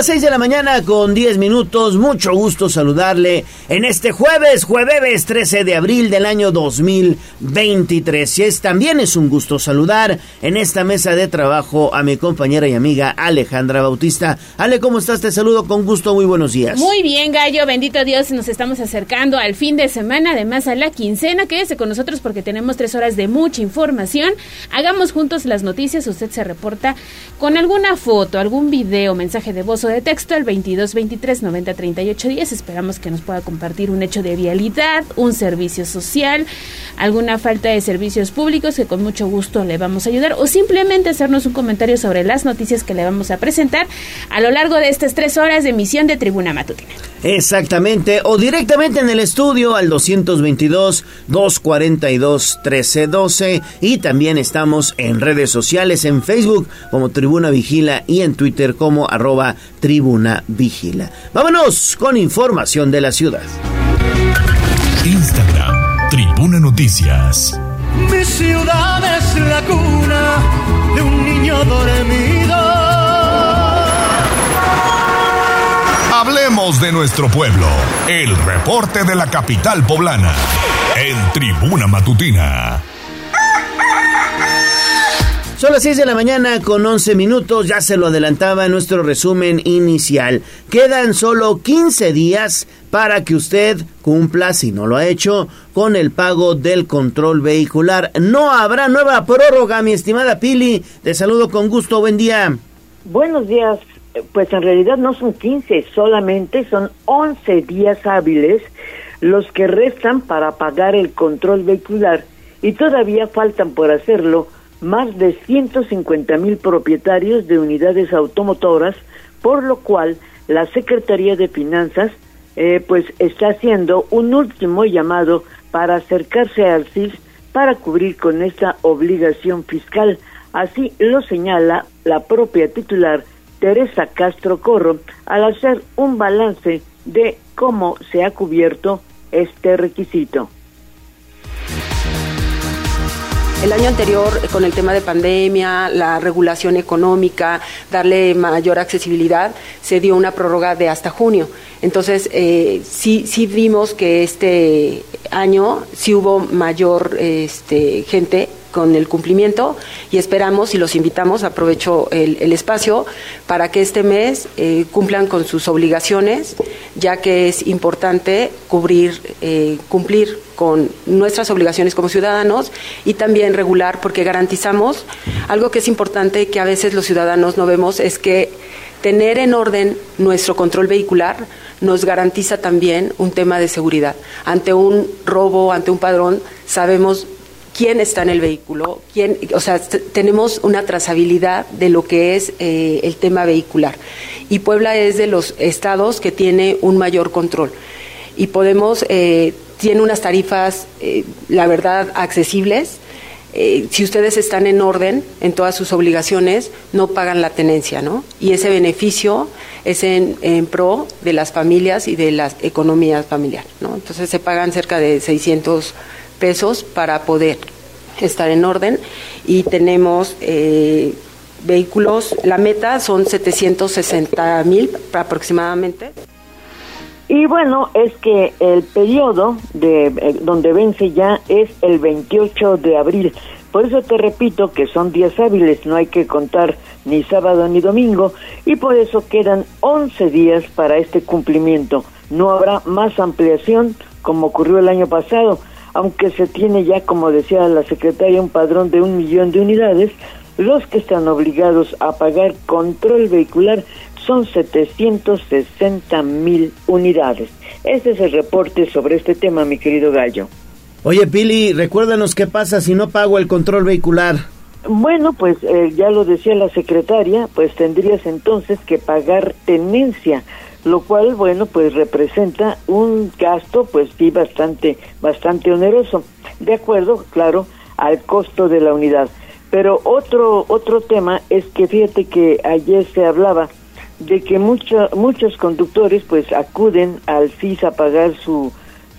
las 6 de la mañana con 10 minutos. Mucho gusto saludarle en este jueves, jueves 13 de abril del año 2023. Y es, también es un gusto saludar en esta mesa de trabajo a mi compañera y amiga Alejandra Bautista. Ale, ¿cómo estás? Te saludo con gusto. Muy buenos días. Muy bien, Gallo. Bendito Dios. Nos estamos acercando al fin de semana, además a la quincena. Quédese con nosotros porque tenemos tres horas de mucha información. Hagamos juntos las noticias. Usted se reporta con alguna foto, algún video, mensaje de voz de texto al 22 23 90 38 10. Esperamos que nos pueda compartir un hecho de vialidad, un servicio social, alguna falta de servicios públicos que con mucho gusto le vamos a ayudar o simplemente hacernos un comentario sobre las noticias que le vamos a presentar a lo largo de estas tres horas de emisión de Tribuna Matutina. Exactamente, o directamente en el estudio al 222-242-1312 y también estamos en redes sociales, en Facebook como Tribuna Vigila y en Twitter como arroba Tribuna Vigila. Vámonos con información de la ciudad. Instagram, Tribuna Noticias. Mi ciudad es la cuna de un niño dormido Hablemos de nuestro pueblo. El reporte de la capital poblana. En Tribuna Matutina. Son las 6 de la mañana con 11 minutos, ya se lo adelantaba en nuestro resumen inicial. Quedan solo 15 días para que usted cumpla, si no lo ha hecho, con el pago del control vehicular. No habrá nueva prórroga, mi estimada Pili. Te saludo con gusto, buen día. Buenos días, pues en realidad no son 15, solamente son 11 días hábiles los que restan para pagar el control vehicular y todavía faltan por hacerlo más de 150 mil propietarios de unidades automotoras, por lo cual la Secretaría de Finanzas eh, pues está haciendo un último llamado para acercarse al CIS para cubrir con esta obligación fiscal. Así lo señala la propia titular Teresa Castro Corro al hacer un balance de cómo se ha cubierto este requisito. El año anterior, con el tema de pandemia, la regulación económica, darle mayor accesibilidad, se dio una prórroga de hasta junio. Entonces, eh, sí, sí vimos que este año sí hubo mayor este, gente con el cumplimiento y esperamos y los invitamos, aprovecho el, espacio, para que este mes eh, cumplan con sus obligaciones, ya que es importante cubrir, eh, cumplir con nuestras obligaciones como ciudadanos y también regular, porque garantizamos algo que es importante que a veces los ciudadanos no vemos, es que tener en orden nuestro control vehicular nos garantiza también un tema de seguridad. Ante un robo, ante un padrón, sabemos quién está en el vehículo, quién, o sea, tenemos una trazabilidad de lo que es eh, el tema vehicular. Y Puebla es de los estados que tiene un mayor control. Y podemos, eh, tiene unas tarifas, eh, la verdad, accesibles. si ustedes están en orden en todas sus obligaciones, no pagan la tenencia, ¿no? Y ese beneficio es en, en pro de las familias y de la economía familiar, ¿no? Entonces se pagan cerca de 600 pesos para poder estar en orden y tenemos eh, vehículos, la meta son 760 mil aproximadamente. Y bueno, es que el periodo de eh, donde vence ya es el 28 de abril. Por eso te repito que son días hábiles, no hay que contar ni sábado ni domingo y por eso quedan 11 días para este cumplimiento. No habrá más ampliación como ocurrió el año pasado aunque se tiene ya, como decía la secretaria, un padrón de un millón de unidades, los que están obligados a pagar control vehicular son 760 mil unidades. Este es el reporte sobre este tema, mi querido Gallo. Oye, Pili, recuérdanos qué pasa si no pago el control vehicular. Bueno, pues eh, ya lo decía la secretaria, pues tendrías entonces que pagar tenencia lo cual, bueno, pues representa un gasto, pues sí, bastante, bastante oneroso, de acuerdo, claro, al costo de la unidad. Pero otro, otro tema es que fíjate que ayer se hablaba de que muchos conductores pues acuden al CIS a pagar su,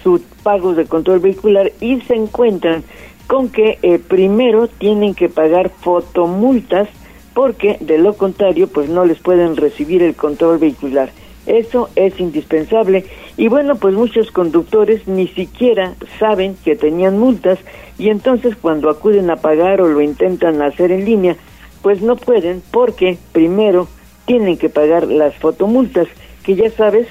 su pago de control vehicular y se encuentran con que eh, primero tienen que pagar fotomultas porque de lo contrario pues no les pueden recibir el control vehicular. Eso es indispensable y bueno, pues muchos conductores ni siquiera saben que tenían multas y entonces cuando acuden a pagar o lo intentan hacer en línea, pues no pueden porque primero tienen que pagar las fotomultas que ya sabes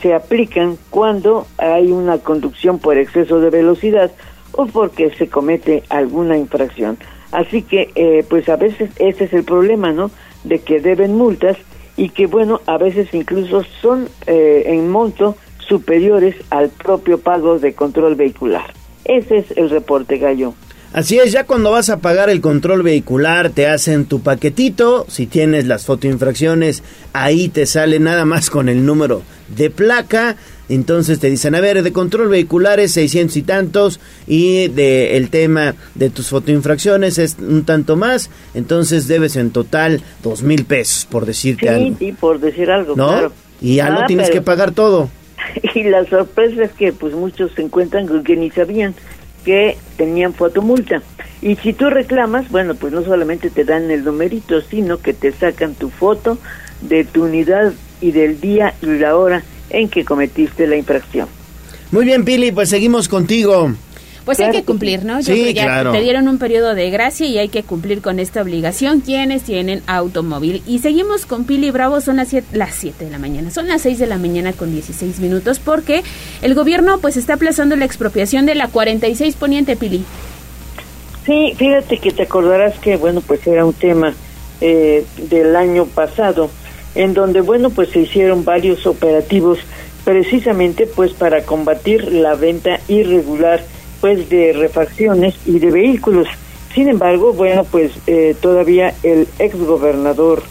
se aplican cuando hay una conducción por exceso de velocidad o porque se comete alguna infracción. Así que, eh, pues a veces ese es el problema, ¿no? De que deben multas y que, bueno, a veces incluso son eh, en monto superiores al propio pago de control vehicular. Ese es el reporte, Gallo. Así es, ya cuando vas a pagar el control vehicular te hacen tu paquetito, si tienes las fotoinfracciones, ahí te sale nada más con el número de placa, entonces te dicen, a ver, de control vehicular es 600 y tantos y de el tema de tus fotoinfracciones es un tanto más, entonces debes en total dos mil pesos, por decirte algo. Sí, por decir algo, ¿No? claro. Y ya no Ah, tienes pero- que pagar todo. Y la sorpresa es que pues muchos se encuentran con que ni sabían que tenían fotomulta. Y si tú reclamas, bueno, pues no solamente te dan el numerito, sino que te sacan tu foto de tu unidad y del día y la hora en que cometiste la infracción. Muy bien, Pili, pues seguimos contigo. Pues Claro hay que cumplir, ¿no? Sí, creo que ya claro. te dieron un periodo de gracia y hay que cumplir con esta obligación quienes tienen automóvil. Y seguimos con Pili Bravo, son las 7 las siete de la mañana, son las 6 de la mañana con 16 minutos porque el gobierno pues está aplazando la expropiación de la 46 Poniente Pili. Sí, fíjate que te acordarás que, bueno, pues era un tema eh, del año pasado, en donde, bueno, pues se hicieron varios operativos precisamente pues para combatir la venta irregular pues de refacciones y de vehículos. Sin embargo, bueno, pues eh, todavía el ex gobernador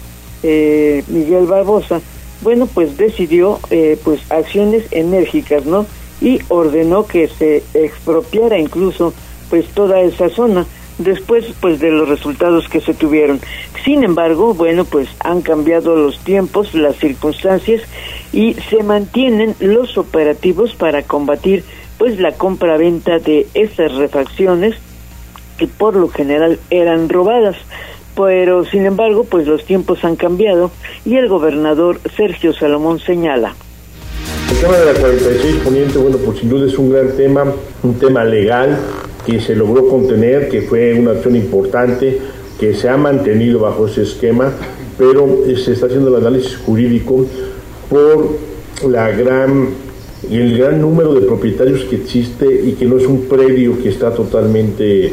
eh, Miguel Barbosa, bueno, pues decidió eh, pues acciones enérgicas, ¿no? Y ordenó que se expropiara incluso pues toda esa zona después pues de los resultados que se tuvieron. Sin embargo, bueno, pues han cambiado los tiempos, las circunstancias y se mantienen los operativos para combatir pues la compra-venta de estas refacciones que por lo general eran robadas. Pero sin embargo, pues los tiempos han cambiado y el gobernador Sergio Salomón señala. El tema de la 46 Poniente, bueno, pues sin duda es un gran tema, un tema legal que se logró contener, que fue una acción importante, que se ha mantenido bajo ese esquema, pero eh, se está haciendo el análisis jurídico por la gran el gran número de propietarios que existe y que no es un predio que está totalmente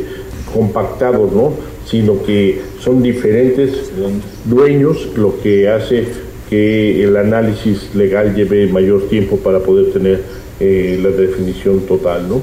compactado, ¿no? sino que son diferentes dueños, lo que hace que el análisis legal lleve mayor tiempo para poder tener eh, la definición total, ¿no?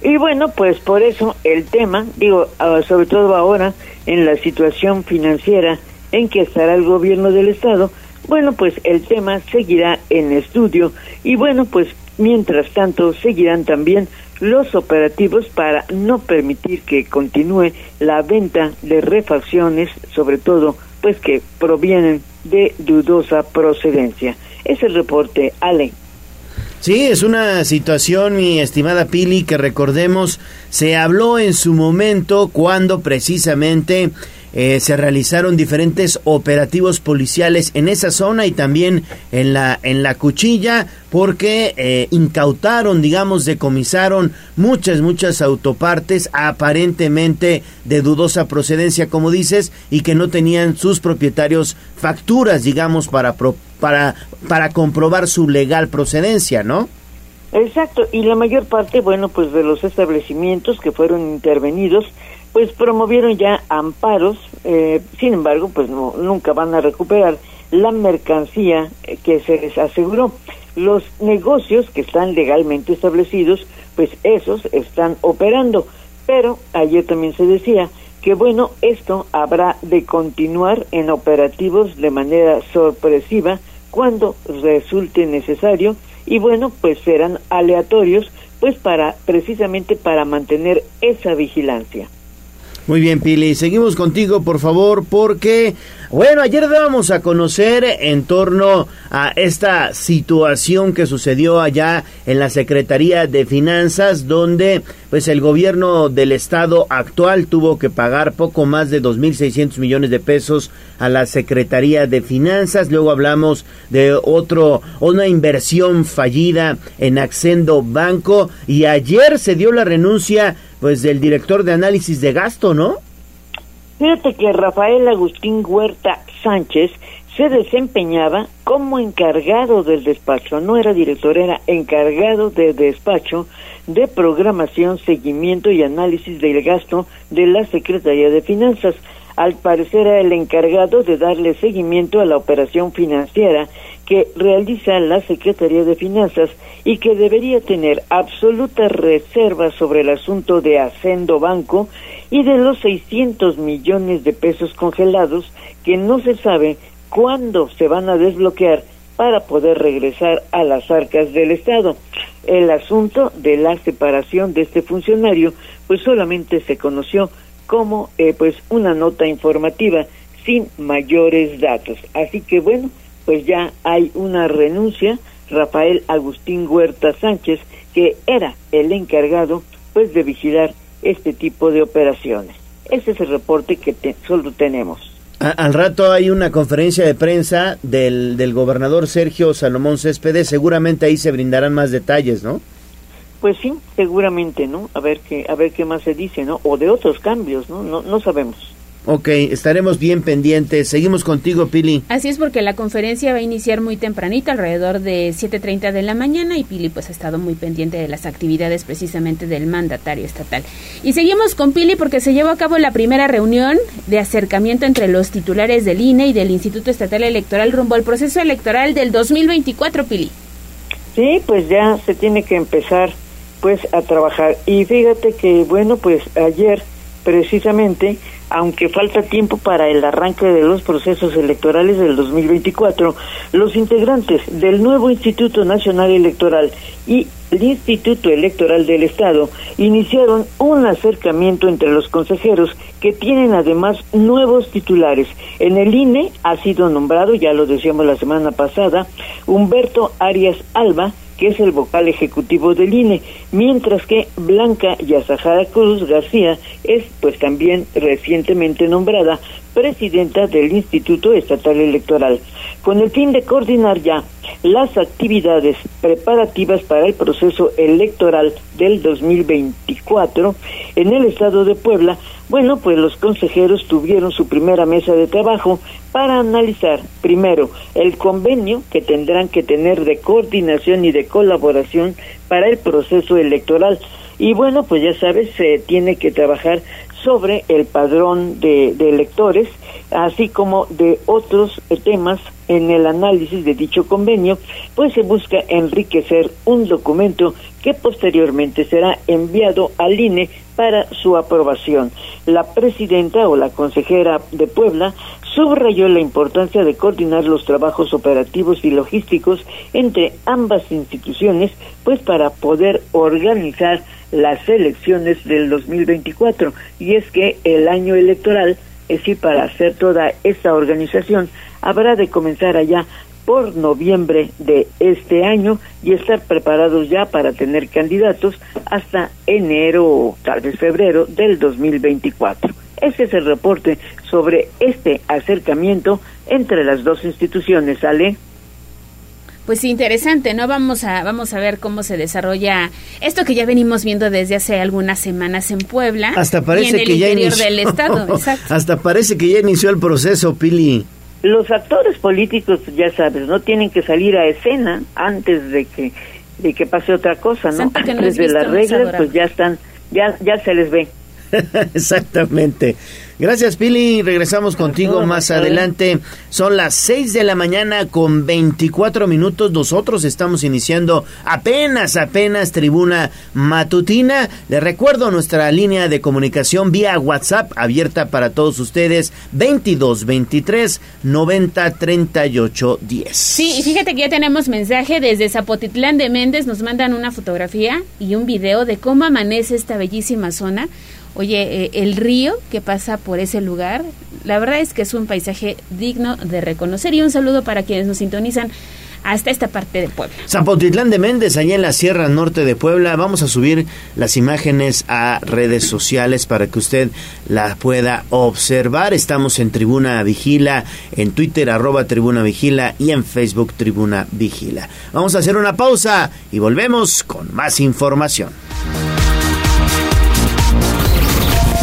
Y bueno, pues por eso el tema, digo, ah, sobre todo ahora en la situación financiera en que estará el gobierno del estado, bueno, pues el tema seguirá en estudio y bueno, pues mientras tanto seguirán también los operativos para no permitir que continúe la venta de refacciones, sobre todo pues que provienen de dudosa procedencia. Es el reporte, Ale. Sí, es una situación, mi estimada Pili, que recordemos, se habló en su momento cuando precisamente eh, se realizaron diferentes operativos policiales en esa zona y también en la en la cuchilla porque eh, incautaron digamos decomisaron muchas muchas autopartes aparentemente de dudosa procedencia como dices y que no tenían sus propietarios facturas digamos para pro- para para comprobar su legal procedencia no Exacto, y la mayor parte, bueno, pues de los establecimientos que fueron intervenidos, pues promovieron ya amparos, eh, sin embargo, pues no, nunca van a recuperar la mercancía eh, que se les aseguró. Los negocios que están legalmente establecidos, pues esos están operando, pero ayer también se decía que bueno, esto habrá de continuar en operativos de manera sorpresiva cuando resulte necesario y bueno, pues serán aleatorios, pues para precisamente para mantener esa vigilancia. Muy bien, Pili. Seguimos contigo, por favor, porque, bueno, ayer dábamos a conocer en torno a esta situación que sucedió allá en la Secretaría de Finanzas, donde, pues, el gobierno del estado actual tuvo que pagar poco más de 2.600 millones de pesos a la Secretaría de Finanzas. Luego hablamos de otro, una inversión fallida en Accendo Banco. Y ayer se dio la renuncia pues del director de análisis de gasto, ¿no? Fíjate que Rafael Agustín Huerta Sánchez se desempeñaba como encargado del despacho, no era director, era encargado de despacho de programación, seguimiento y análisis del gasto de la Secretaría de Finanzas. Al parecer era el encargado de darle seguimiento a la operación financiera que realiza la Secretaría de Finanzas y que debería tener absoluta reserva sobre el asunto de Hacendo Banco y de los 600 millones de pesos congelados que no se sabe cuándo se van a desbloquear para poder regresar a las arcas del Estado. El asunto de la separación de este funcionario pues solamente se conoció como eh, pues una nota informativa sin mayores datos. Así que bueno, pues ya hay una renuncia, Rafael Agustín Huerta Sánchez, que era el encargado pues de vigilar este tipo de operaciones. Ese es el reporte que solo tenemos. al rato hay una conferencia de prensa del, del gobernador Sergio Salomón Céspedes, seguramente ahí se brindarán más detalles, ¿no? Pues sí, seguramente, ¿no? A ver qué, a ver qué más se dice, ¿no? O de otros cambios, ¿no? No, no sabemos. Ok, estaremos bien pendientes. Seguimos contigo, Pili. Así es porque la conferencia va a iniciar muy tempranito, alrededor de 7.30 de la mañana, y Pili pues ha estado muy pendiente de las actividades precisamente del mandatario estatal. Y seguimos con Pili porque se llevó a cabo la primera reunión de acercamiento entre los titulares del INE y del Instituto Estatal Electoral rumbo al proceso electoral del 2024, Pili. Sí, pues ya se tiene que empezar pues a trabajar. Y fíjate que, bueno, pues ayer precisamente, aunque falta tiempo para el arranque de los procesos electorales del 2024, los integrantes del nuevo Instituto Nacional Electoral y el Instituto Electoral del Estado iniciaron un acercamiento entre los consejeros que tienen además nuevos titulares. En el INE ha sido nombrado, ya lo decíamos la semana pasada, Humberto Arias Alba, que es el vocal ejecutivo del INE, mientras que Blanca Yazajara Cruz García es pues también recientemente nombrada presidenta del Instituto Estatal Electoral, con el fin de coordinar ya las actividades preparativas para el proceso electoral del 2024 en el estado de Puebla. Bueno, pues los consejeros tuvieron su primera mesa de trabajo para analizar primero el convenio que tendrán que tener de coordinación y de colaboración para el proceso electoral. Y bueno, pues ya sabes, se tiene que trabajar sobre el padrón de, electores, así como de otros temas en el análisis de dicho convenio, pues se busca enriquecer un documento que posteriormente será enviado al INE para su aprobación. La presidenta o la consejera de Puebla subrayó la importancia de coordinar los trabajos operativos y logísticos entre ambas instituciones, pues para poder organizar las elecciones del 2024. Y es que el año electoral, es decir, para hacer toda esta organización, habrá de comenzar allá por noviembre de este año y estar preparados ya para tener candidatos hasta enero o tal vez febrero del 2024. Ese es el reporte sobre este acercamiento entre las dos instituciones, ¿sale? Pues interesante, ¿no? Vamos a, vamos a ver cómo se desarrolla esto que ya venimos viendo desde hace algunas semanas en Puebla. Hasta parece y en que ya inició. del estado, exacto. Hasta parece que ya inició el proceso, Pili. Los actores políticos, ya sabes, no tienen que salir a escena antes de que de que pase otra cosa, ¿no? Santo que no antes es de las reglas, pues ya están, ya ya se les ve. Exactamente. Gracias, Pili. Regresamos contigo más adelante. Son las 6 de la mañana con 24 minutos. Nosotros estamos iniciando apenas, apenas tribuna matutina. Les recuerdo nuestra línea de comunicación vía WhatsApp abierta para todos ustedes. 22 23 90 38 10. Sí, y fíjate que ya tenemos mensaje desde Zapotitlán de Méndez, nos mandan una fotografía y un video de cómo amanece esta bellísima zona. Oye, eh, el río que pasa por ese lugar, la verdad es que es un paisaje digno de reconocer y un saludo para quienes nos sintonizan hasta esta parte de Puebla. Zapotitlán de Méndez, allá en la Sierra Norte de Puebla. Vamos a subir las imágenes a redes sociales para que usted las pueda observar. Estamos en Tribuna Vigila, en Twitter arroba Tribuna Vigila y en Facebook Tribuna Vigila. Vamos a hacer una pausa y volvemos con más información.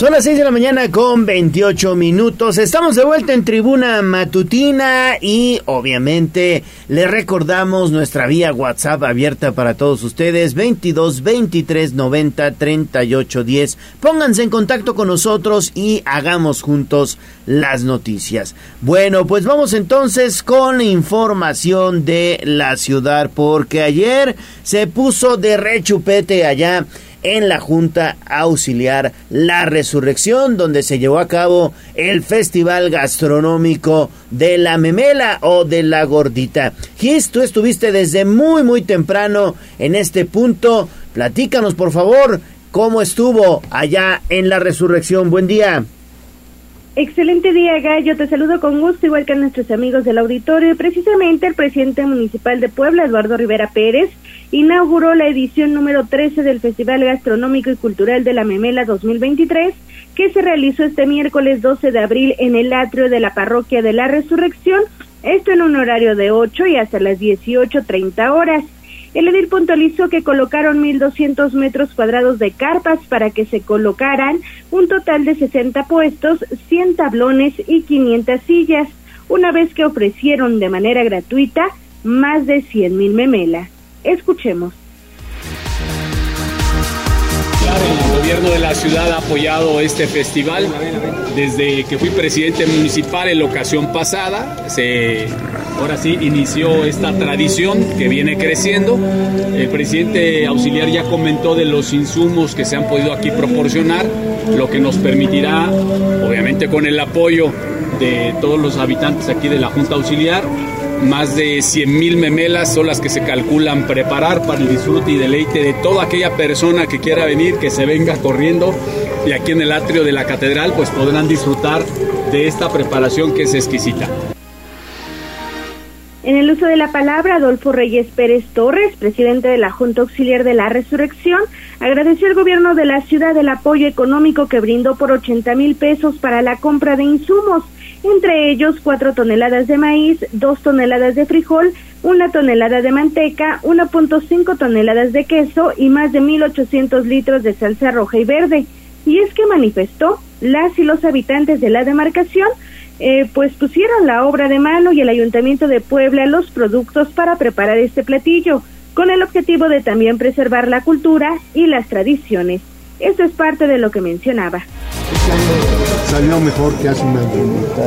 Son las 6 de la mañana con 28 minutos. Estamos de vuelta en tribuna matutina y obviamente le recordamos nuestra vía WhatsApp abierta para todos ustedes 22 23 90 38 10. Pónganse en contacto con nosotros y hagamos juntos las noticias. Bueno, pues vamos entonces con información de la ciudad porque ayer se puso de rechupete allá en la Junta Auxiliar La Resurrección, donde se llevó a cabo el Festival Gastronómico de la Memela o de la Gordita. Gis, tú estuviste desde muy, muy temprano en este punto. Platícanos, por favor, cómo estuvo allá en La Resurrección. Buen día. Excelente día, Gallo. Te saludo con gusto, igual que a nuestros amigos del auditorio. Precisamente el presidente municipal de Puebla, Eduardo Rivera Pérez, inauguró la edición número 13 del Festival Gastronómico y Cultural de la Memela 2023, que se realizó este miércoles 12 de abril en el atrio de la Parroquia de la Resurrección, esto en un horario de 8 y hasta las 18.30 horas. El edil puntualizó que colocaron 1.200 metros cuadrados de carpas para que se colocaran un total de 60 puestos, 100 tablones y 500 sillas, una vez que ofrecieron de manera gratuita más de 100.000 memelas. Escuchemos. El gobierno de la ciudad ha apoyado este festival desde que fui presidente municipal en la ocasión pasada. Se, ahora sí inició esta tradición que viene creciendo. El presidente auxiliar ya comentó de los insumos que se han podido aquí proporcionar, lo que nos permitirá, obviamente con el apoyo de todos los habitantes aquí de la Junta Auxiliar, más de 100.000 memelas son las que se calculan preparar para el disfrute y deleite de toda aquella persona que quiera venir, que se venga corriendo y aquí en el atrio de la catedral pues podrán disfrutar de esta preparación que es exquisita. En el uso de la palabra, Adolfo Reyes Pérez Torres, presidente de la Junta Auxiliar de la Resurrección, agradeció al gobierno de la ciudad el apoyo económico que brindó por 80 mil pesos para la compra de insumos entre ellos cuatro toneladas de maíz, dos toneladas de frijol, una tonelada de manteca, 1.5 toneladas de queso y más de 1.800 litros de salsa roja y verde. Y es que manifestó, las y los habitantes de la demarcación eh, pues pusieron la obra de mano y el Ayuntamiento de Puebla los productos para preparar este platillo, con el objetivo de también preservar la cultura y las tradiciones. Esto es parte de lo que mencionaba salió mejor que hace un año.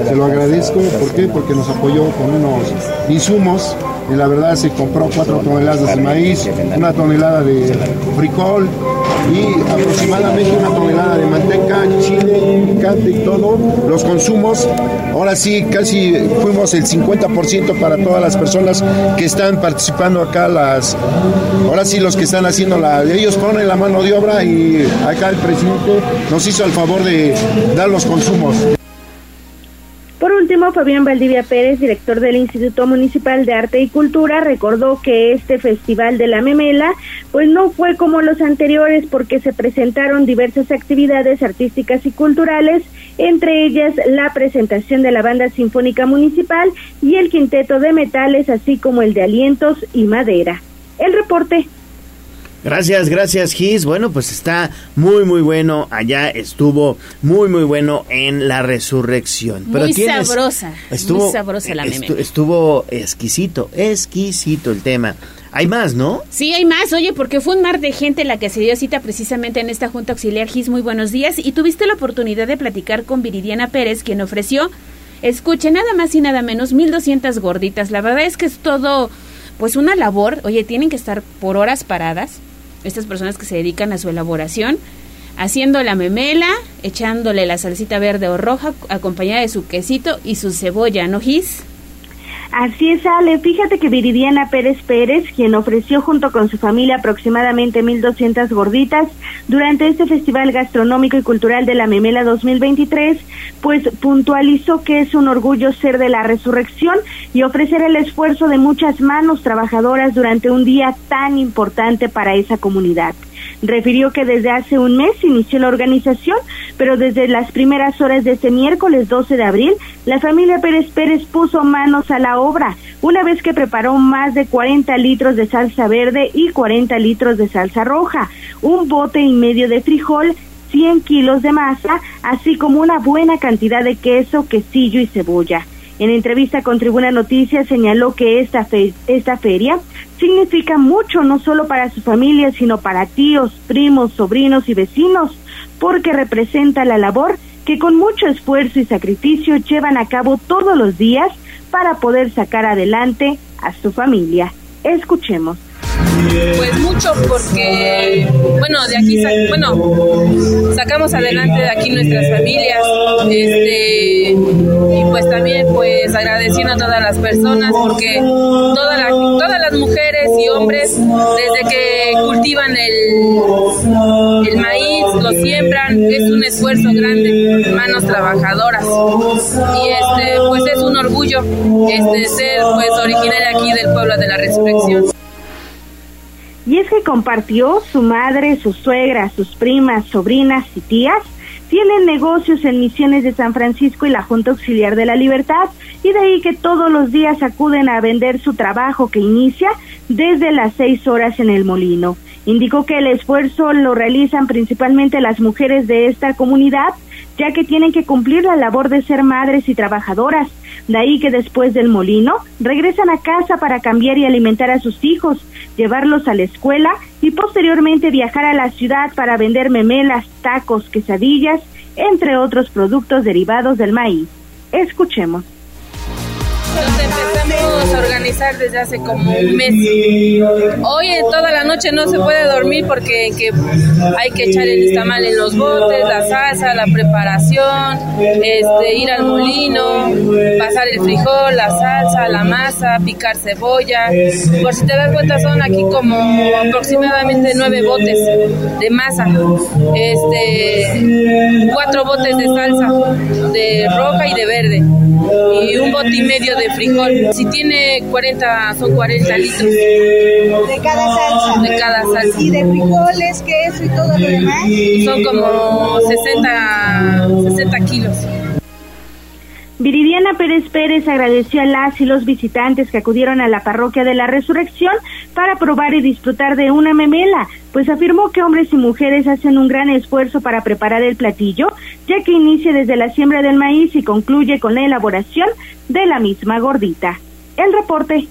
Se lo agradezco, ¿por qué? Porque nos apoyó con unos insumos y la verdad se compró cuatro toneladas de maíz, una tonelada de frijol y aproximadamente una tonelada de manteca, chile, picante y todo, los consumos. Ahora sí, casi fuimos el 50% para todas las personas que están participando acá, las, ahora sí los que están haciendo la, ellos ponen la mano de obra y acá el presidente nos hizo el favor de dar los consumos. Por último, Fabián Valdivia Pérez, director del Instituto Municipal de Arte y Cultura, recordó que este Festival de la Memela pues no fue como los anteriores porque se presentaron diversas actividades artísticas y culturales, entre ellas la presentación de la Banda Sinfónica Municipal y el Quinteto de Metales, así como el de Alientos y Madera. El reporte Gracias, gracias Gis. Bueno, pues está muy muy bueno. Allá estuvo muy muy bueno en la resurrección. Pero muy sabrosa. Estuvo, muy sabrosa la estuvo, estuvo exquisito, exquisito el tema. Hay más, ¿no? Sí, hay más. Oye, porque fue un mar de gente la que se dio cita precisamente en esta Junta Auxiliar GIS. Muy buenos días. Y tuviste la oportunidad de platicar con Viridiana Pérez, quien ofreció, escuche, nada más y nada menos, 1.200 gorditas. La verdad es que es todo, pues una labor. Oye, tienen que estar por horas paradas estas personas que se dedican a su elaboración, haciendo la memela, echándole la salsita verde o roja, acompañada de su quesito y su cebolla, ¿no, Gis? Así es, Ale. Fíjate que Viridiana Pérez Pérez, quien ofreció junto con su familia aproximadamente 1.200 gorditas durante este Festival Gastronómico y Cultural de la Memela 2023, pues puntualizó que es un orgullo ser de la resurrección y ofrecer el esfuerzo de muchas manos trabajadoras durante un día tan importante para esa comunidad. Refirió que desde hace un mes inició la organización, pero desde las primeras horas de este miércoles 12 de abril, la familia Pérez Pérez puso manos a la obra, una vez que preparó más de 40 litros de salsa verde y 40 litros de salsa roja, un bote y medio de frijol, 100 kilos de masa, así como una buena cantidad de queso, quesillo y cebolla. En entrevista con Tribuna Noticias señaló que esta, esta feria significa mucho no solo para su familia, sino para tíos, primos, sobrinos y vecinos, porque representa la labor que con mucho esfuerzo y sacrificio llevan a cabo todos los días para poder sacar adelante a su familia. Escuchemos. Pues mucho porque, bueno, de aquí, bueno, sacamos adelante de aquí nuestras familias, este, y pues también pues agradeciendo a todas las personas porque todas las mujeres y hombres desde que cultivan el, el maíz, lo siembran, es un esfuerzo grande, manos trabajadoras y este pues es un orgullo este ser pues originaria aquí del pueblo de la resurrección. Y es que compartió su madre, su suegra, sus primas, sobrinas y tías tienen negocios en Misiones de San Francisco y la Junta Auxiliar de la Libertad, y de ahí que todos los días acuden a vender su trabajo que inicia desde las seis horas en el molino. Indicó que el esfuerzo lo realizan principalmente las mujeres de esta comunidad, ya que tienen que cumplir la labor de ser madres y trabajadoras. De ahí que después del molino regresan a casa para cambiar y alimentar a sus hijos, llevarlos a la escuela y posteriormente viajar a la ciudad para vender memelas, tacos, quesadillas, entre otros productos derivados del maíz. Escuchemos. Nos empezamos a organizar desde hace como un mes. Hoy toda la noche no se puede dormir porque hay que echar el tamal en los botes, la salsa, la preparación, este, ir al molino, pasar el frijol, la salsa, la masa, picar cebolla. Por si te das cuenta son aquí como aproximadamente nueve botes de masa, este, cuatro botes de salsa de roja y de verde y un bote y medio de frijol. Si tiene 40, son 40 litros. De cada salsa. De cada salsa. Y de frijoles, queso y todo lo demás. Son como 60, 60 kilos. Viridiana Pérez Pérez agradeció a las y los visitantes que acudieron a la parroquia de la Resurrección para probar y disfrutar de una memela, pues afirmó que hombres y mujeres hacen un gran esfuerzo para preparar el platillo, ya que inicia desde la siembra del maíz y concluye con la elaboración de la misma gordita. El reporte.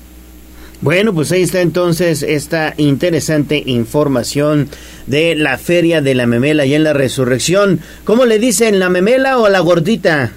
Bueno, pues ahí está entonces esta interesante información de la feria de la memela y en la resurrección. ¿Cómo le dicen, la memela o la gordita?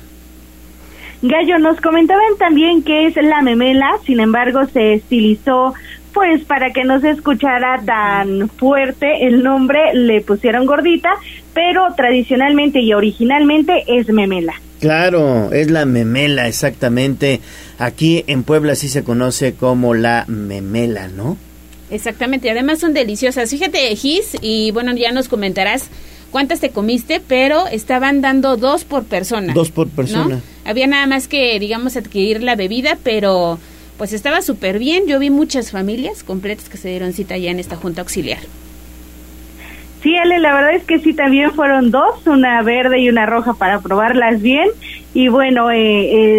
Gallo, nos comentaban también que es la memela, sin embargo se estilizó pues para que no se escuchara tan fuerte el nombre le pusieron gordita, pero tradicionalmente y originalmente es memela. Claro, es la memela, exactamente. Aquí en Puebla sí se conoce como la memela, ¿no? Exactamente, además son deliciosas. Fíjate, Gis, y bueno, ya nos comentarás cuántas te comiste, pero estaban dando dos por persona. Dos por persona. Había nada más que, digamos, adquirir la bebida, pero pues estaba súper bien. Yo vi muchas familias completas que se dieron cita ya en esta junta auxiliar. Sí, Ale, la verdad es que sí, también fueron dos, una verde y una roja para probarlas bien. Y bueno, eh,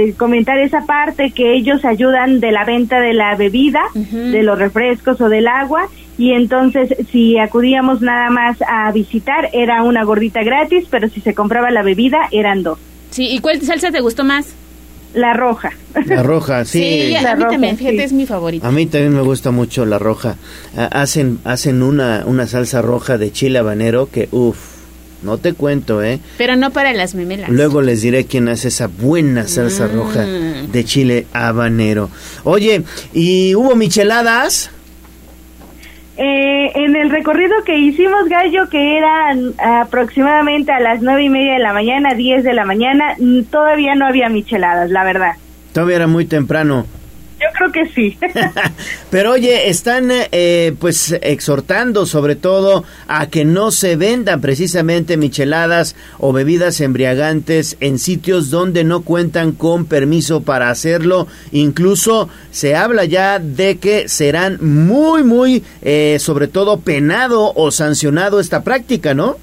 eh, comentar esa parte que ellos ayudan de la venta de la bebida, de los refrescos o del agua. Y entonces, si acudíamos nada más a visitar, era una gordita gratis, pero si se compraba la bebida, eran dos. Sí, ¿y cuál salsa te gustó más? La roja. La roja, sí. Sí, a La mí roja, también, fíjate, sí. es mi favorita. A mí también me gusta mucho la roja. Ah, hacen hacen una, una salsa roja de chile habanero que, uff, no te cuento, ¿eh? Pero no para las memelas. Luego les diré quién hace esa buena salsa Mm. roja de chile habanero. Oye, ¿y hubo micheladas? Eh, en el recorrido que hicimos, Gallo, que eran aproximadamente a las nueve y media de la mañana, diez de la mañana, todavía no había micheladas, la verdad. Todavía era muy temprano. Yo creo que sí. Pero oye, están eh, pues exhortando sobre todo a que no se vendan precisamente micheladas o bebidas embriagantes en sitios donde no cuentan con permiso para hacerlo. Incluso se habla ya de que serán muy, muy, eh, sobre todo penado o sancionado esta práctica, ¿no?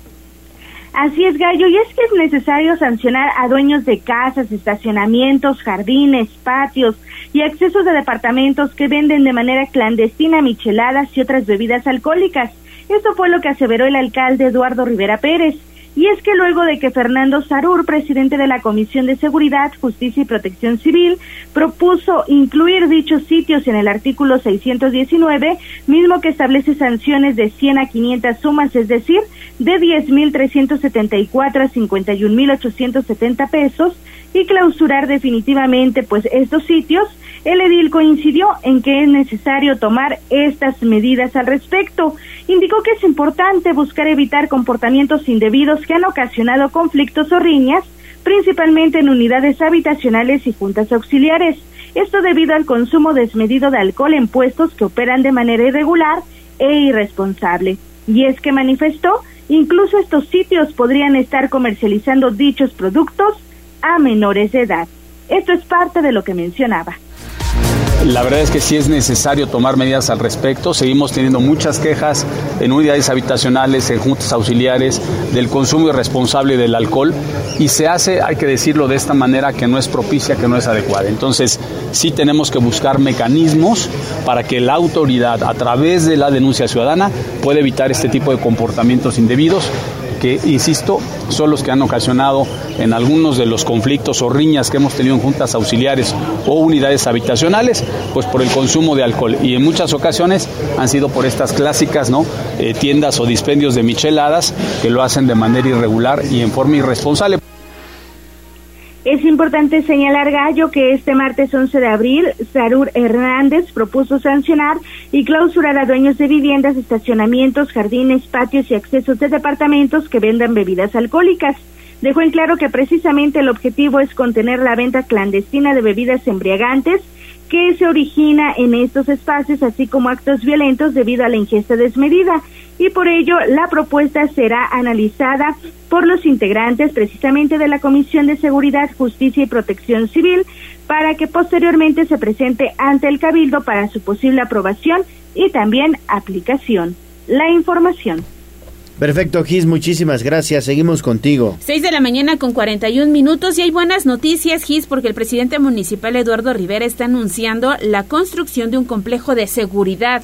Así es, Gallo, y es que es necesario sancionar a dueños de casas, estacionamientos, jardines, patios y accesos de departamentos que venden de manera clandestina micheladas y otras bebidas alcohólicas. Esto fue lo que aseveró el alcalde Eduardo Rivera Pérez. Y es que luego de que Fernando Sarur, presidente de la Comisión de Seguridad, Justicia y Protección Civil, propuso incluir dichos sitios en el artículo 619, mismo que establece sanciones de 100 a 500 sumas, es decir, de 10.374 a 51.870 pesos, y clausurar definitivamente pues estos sitios, el edil coincidió en que es necesario tomar estas medidas al respecto. Indicó que es importante buscar evitar comportamientos indebidos que han ocasionado conflictos o riñas, principalmente en unidades habitacionales y juntas auxiliares. Esto debido al consumo desmedido de alcohol en puestos que operan de manera irregular e irresponsable. Y es que manifestó, incluso estos sitios podrían estar comercializando dichos productos a menores de edad. Esto es parte de lo que mencionaba. La verdad es que sí es necesario tomar medidas al respecto. Seguimos teniendo muchas quejas en unidades habitacionales, en juntas auxiliares, del consumo irresponsable del alcohol y se hace, hay que decirlo de esta manera, que no es propicia, que no es adecuada. Entonces, sí tenemos que buscar mecanismos para que la autoridad, a través de la denuncia ciudadana, pueda evitar este tipo de comportamientos indebidos que, insisto, son los que han ocasionado en algunos de los conflictos o riñas que hemos tenido en juntas auxiliares o unidades habitacionales, pues por el consumo de alcohol. Y en muchas ocasiones han sido por estas clásicas ¿no? Eh, tiendas o dispendios de micheladas que lo hacen de manera irregular y en forma irresponsable. Es importante señalar, Gallo, que este martes 11 de abril, Sarur Hernández propuso sancionar y clausurar a dueños de viviendas, estacionamientos, jardines, patios y accesos de departamentos que vendan bebidas alcohólicas. Dejó en claro que precisamente el objetivo es contener la venta clandestina de bebidas embriagantes que se origina en estos espacios, así como actos violentos debido a la ingesta desmedida. Y por ello, la propuesta será analizada por los integrantes precisamente de la Comisión de Seguridad, Justicia y Protección Civil para que posteriormente se presente ante el Cabildo para su posible aprobación y también aplicación. La información. Perfecto, Gis, muchísimas gracias. Seguimos contigo. 6 de la mañana con 41 minutos y hay buenas noticias, Gis, porque el presidente municipal Eduardo Rivera está anunciando la construcción de un complejo de seguridad.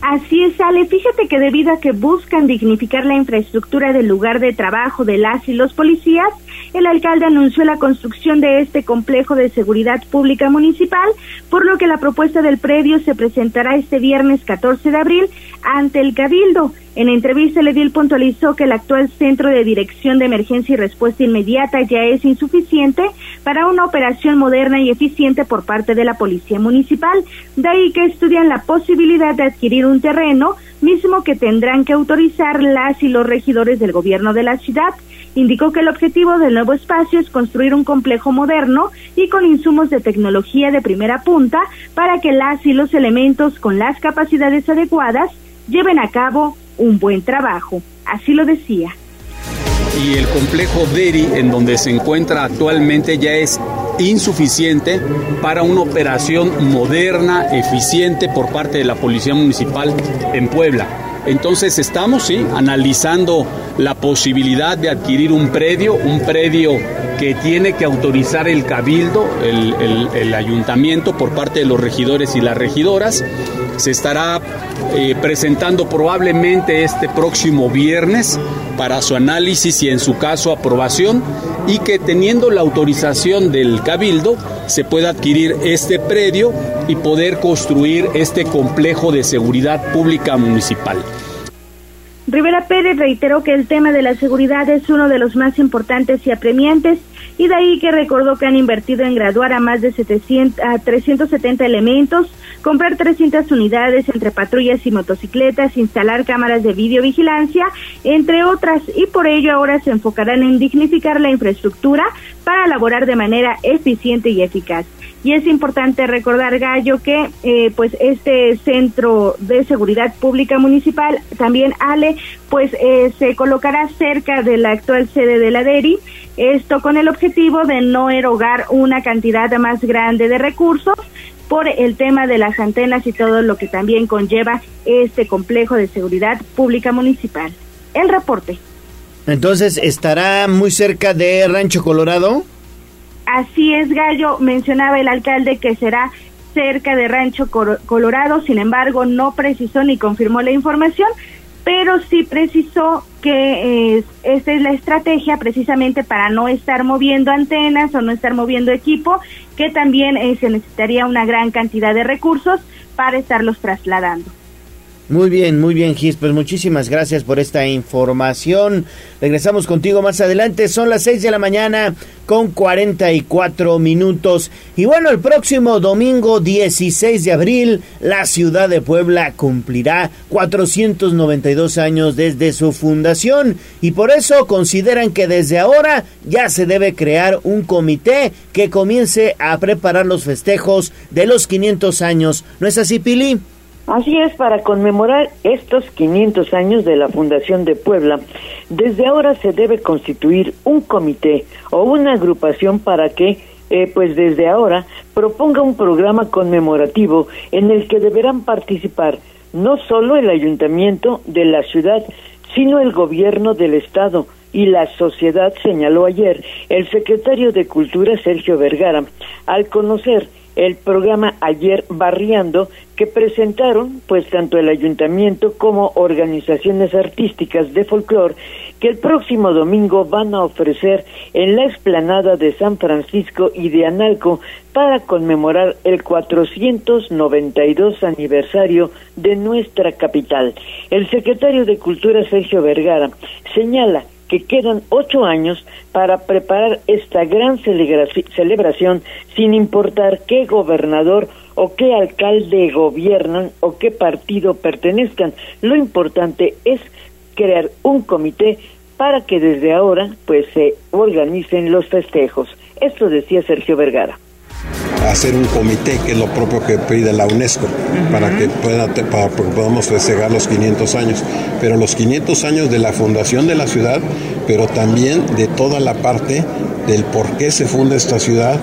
Así es, Ale. Fíjate que debido a que buscan dignificar la infraestructura del lugar de trabajo de las y los policías, el alcalde anunció la construcción de este complejo de seguridad pública municipal, por lo que la propuesta del predio se presentará este viernes 14 de abril ante el Cabildo. En entrevista, el edil puntualizó que el actual Centro de Dirección de Emergencia y Respuesta Inmediata ya es insuficiente para una operación moderna y eficiente por parte de la Policía Municipal. De ahí que estudian la posibilidad de adquirir un terreno, mismo que tendrán que autorizar las y los regidores del gobierno de la ciudad. Indicó que el objetivo del nuevo espacio es construir un complejo moderno y con insumos de tecnología de primera punta para que las y los elementos con las capacidades adecuadas lleven a cabo un buen trabajo. Así lo decía. y el complejo Deri, en donde se encuentra actualmente, ya es insuficiente para una operación moderna, eficiente por parte de la Policía Municipal en Puebla. Entonces estamos sí, analizando la posibilidad de adquirir un predio, un predio que tiene que autorizar el cabildo, el, el ayuntamiento por parte de los regidores y las regidoras. Se estará eh, presentando probablemente este próximo viernes para su análisis y en su caso aprobación y que teniendo la autorización del cabildo se pueda adquirir este predio y poder construir este complejo de seguridad pública municipal. Rivera Pérez reiteró que el tema de la seguridad es uno de los más importantes y apremiantes y de ahí que recordó que han invertido en graduar a más de 700, a 370 elementos, comprar 300 unidades entre patrullas y motocicletas, instalar cámaras de videovigilancia, entre otras, y por ello ahora se enfocarán en dignificar la infraestructura para elaborar de manera eficiente y eficaz. Y es importante recordar, Gallo, que eh, pues este centro de seguridad pública municipal, también Ale, pues eh, se colocará cerca de la actual sede de la DERI, esto con el objetivo de no erogar una cantidad más grande de recursos por el tema de las antenas y todo lo que también conlleva este complejo de seguridad pública municipal. El reporte. Entonces, ¿estará muy cerca de Rancho Colorado? Así es, Gallo. Mencionaba el alcalde que será cerca de Rancho Colorado, sin embargo, no precisó ni confirmó la información, pero sí precisó que eh, esta es la estrategia precisamente para no estar moviendo antenas o no estar moviendo equipo, que también eh, se necesitaría una gran cantidad de recursos para estarlos trasladando. Muy bien, muy bien, Gis. Pues muchísimas gracias por esta información. Regresamos contigo más adelante. Son las 6 de la mañana con 44 minutos. Y bueno, el próximo domingo 16 de abril, la ciudad de Puebla cumplirá 492 años desde su fundación. Y por eso consideran que desde ahora ya se debe crear un comité que comience a preparar los festejos de los 500 años. ¿No es así, Pili? Así es, para conmemorar estos 500 años de la Fundación de Puebla, desde ahora se debe constituir un comité o una agrupación para que, eh, pues desde ahora, proponga un programa conmemorativo en el que deberán participar no solo el ayuntamiento de la ciudad, sino el gobierno del Estado, y la sociedad, señaló ayer el secretario de Cultura Sergio Vergara, al conocer el programa Ayer Barriando que presentaron pues tanto el ayuntamiento como organizaciones artísticas de folclore que el próximo domingo van a ofrecer en la explanada de San Francisco y de Analco para conmemorar el 492 aniversario de nuestra capital. El secretario de Cultura Sergio Vergara señala que quedan ocho años para preparar esta gran celebración sin importar qué gobernador o qué alcalde gobiernan o qué partido pertenezcan. Lo importante es crear un comité para que desde ahora pues se organicen los festejos. Esto decía Sergio Vergara hacer un comité, que es lo propio que pide la UNESCO, para que para podamos festejar los 500 años. Pero los 500 años de la fundación de la ciudad, pero también de toda la parte del por qué se funda esta ciudad,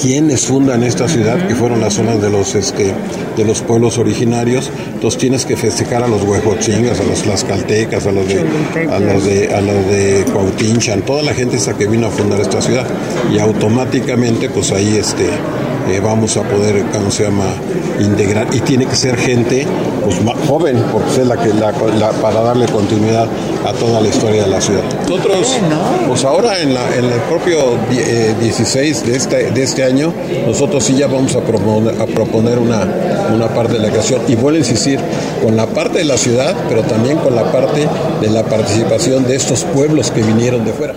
quiénes fundan esta ciudad, que fueron las zonas de los este, de los pueblos originarios. Entonces tienes que festejar a los huejochingas, a los tlaxcaltecas, a los de a los de a los de Cuautinchan, toda la gente esa que vino a fundar esta ciudad. Y automáticamente, pues ahí este eh, vamos a poder, ¿cómo se llama?, integrar. Y tiene que ser gente pues, más joven, porque es la que la, para darle continuidad a toda la historia de la ciudad. Nosotros, pues ahora en, la, en el propio 16 eh, de este, de este año, nosotros sí ya vamos a proponer, a proponer una, una parte de la creación. Y vuelvo a insistir, con la parte de la ciudad, pero también con la parte de la participación de estos pueblos que vinieron de fuera.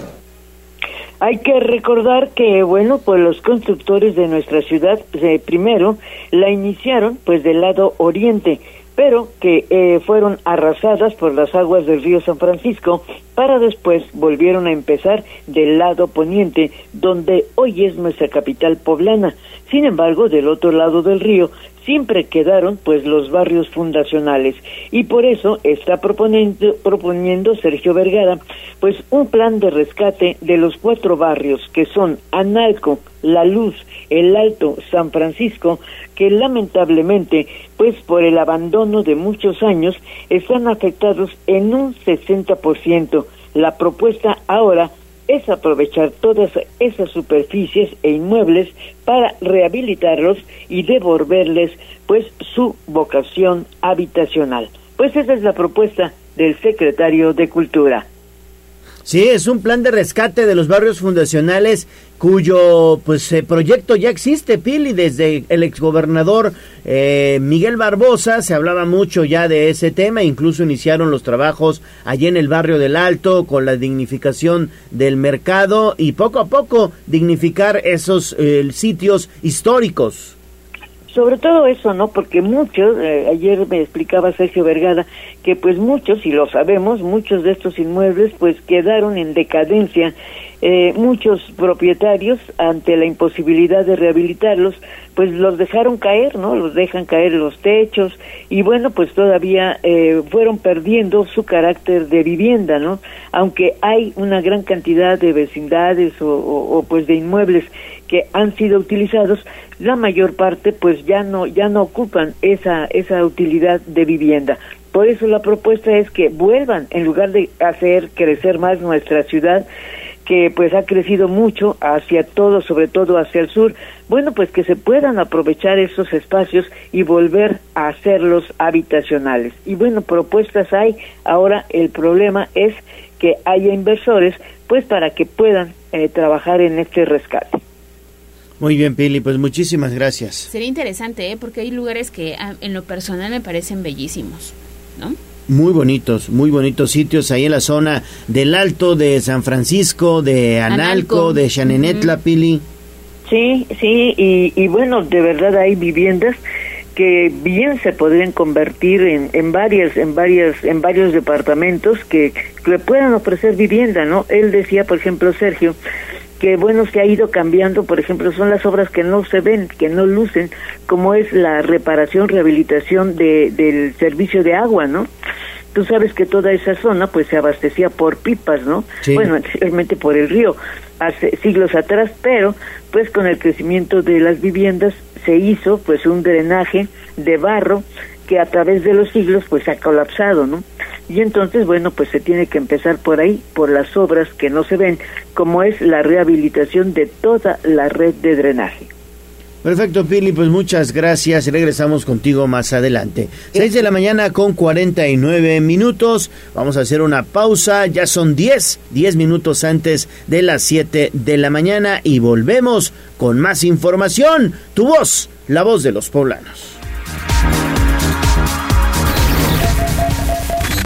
Hay que recordar que, bueno, pues los constructores de nuestra ciudad eh, primero la iniciaron pues del lado oriente, pero que eh, fueron arrasadas por las aguas del río San Francisco para después volvieron a empezar del lado poniente, donde hoy es nuestra capital poblana. Sin embargo, del otro lado del río siempre quedaron pues los barrios fundacionales y por eso está proponiendo, Sergio Vergara pues un plan de rescate de los cuatro barrios que son Analco, La Luz, El Alto, San Francisco, que lamentablemente pues por el abandono de muchos años están afectados en un 60%. La propuesta ahora es aprovechar todas esas superficies e inmuebles para rehabilitarlos y devolverles pues su vocación habitacional. Pues esa es la propuesta del secretario de Cultura. Sí, es un plan de rescate de los barrios fundacionales cuyo pues eh, proyecto ya existe, Pili, desde el exgobernador eh, Miguel Barbosa se hablaba mucho ya de ese tema, incluso iniciaron los trabajos allí en el barrio del Alto con la dignificación del mercado y poco a poco dignificar esos eh, sitios históricos. Sobre todo eso, ¿no? Porque muchos, eh, ayer me explicaba Sergio Vergara, que pues muchos, y lo sabemos, muchos de estos inmuebles pues quedaron en decadencia. Eh, muchos propietarios, ante la imposibilidad de rehabilitarlos, pues los dejaron caer, ¿no? Los dejan caer los techos y bueno, pues todavía eh, fueron perdiendo su carácter de vivienda, ¿no? Aunque hay una gran cantidad de vecindades o, pues de inmuebles que han sido utilizados, la mayor parte pues ya no ya no ocupan esa esa utilidad de vivienda. Por eso la propuesta es que vuelvan en lugar de hacer crecer más nuestra ciudad que pues ha crecido mucho hacia todo, sobre todo hacia el sur, bueno, pues que se puedan aprovechar esos espacios y volver a hacerlos habitacionales. Y bueno, propuestas hay, ahora el problema es que haya inversores, pues para que puedan eh, trabajar en este rescate. Muy bien, Pili, pues muchísimas gracias. Sería interesante, ¿eh? porque hay lugares que ah, en lo personal me parecen bellísimos, ¿no? Muy bonitos, muy bonitos sitios ahí en la zona del Alto de San Francisco, de Analco, Analco. de Chanenetla, Pili. Sí, sí, y, y bueno, de verdad hay viviendas que bien se podrían convertir en, en varias, en varias, en varios departamentos que, que puedan ofrecer vivienda, ¿no? Él decía, por ejemplo, Sergio, que bueno se ha ido cambiando, por ejemplo, son las obras que no se ven, que no lucen, como es la reparación, rehabilitación de, del servicio de agua, ¿no? Tú sabes que toda esa zona pues se abastecía por pipas, ¿no? Sí. Bueno, anteriormente por el río, hace siglos atrás, pero pues con el crecimiento de las viviendas se hizo pues un drenaje de barro que a través de los siglos pues ha colapsado, ¿no? Y entonces, bueno, pues se tiene que empezar por ahí, por las obras que no se ven, como es la rehabilitación de toda la red de drenaje. Perfecto, Pili, pues muchas gracias. Regresamos contigo más adelante. 6 de la mañana con 49 minutos. Vamos a hacer una pausa. Ya son 10, 10 minutos antes de las 7 de la mañana y volvemos con más información. Tu voz, la voz de los poblanos.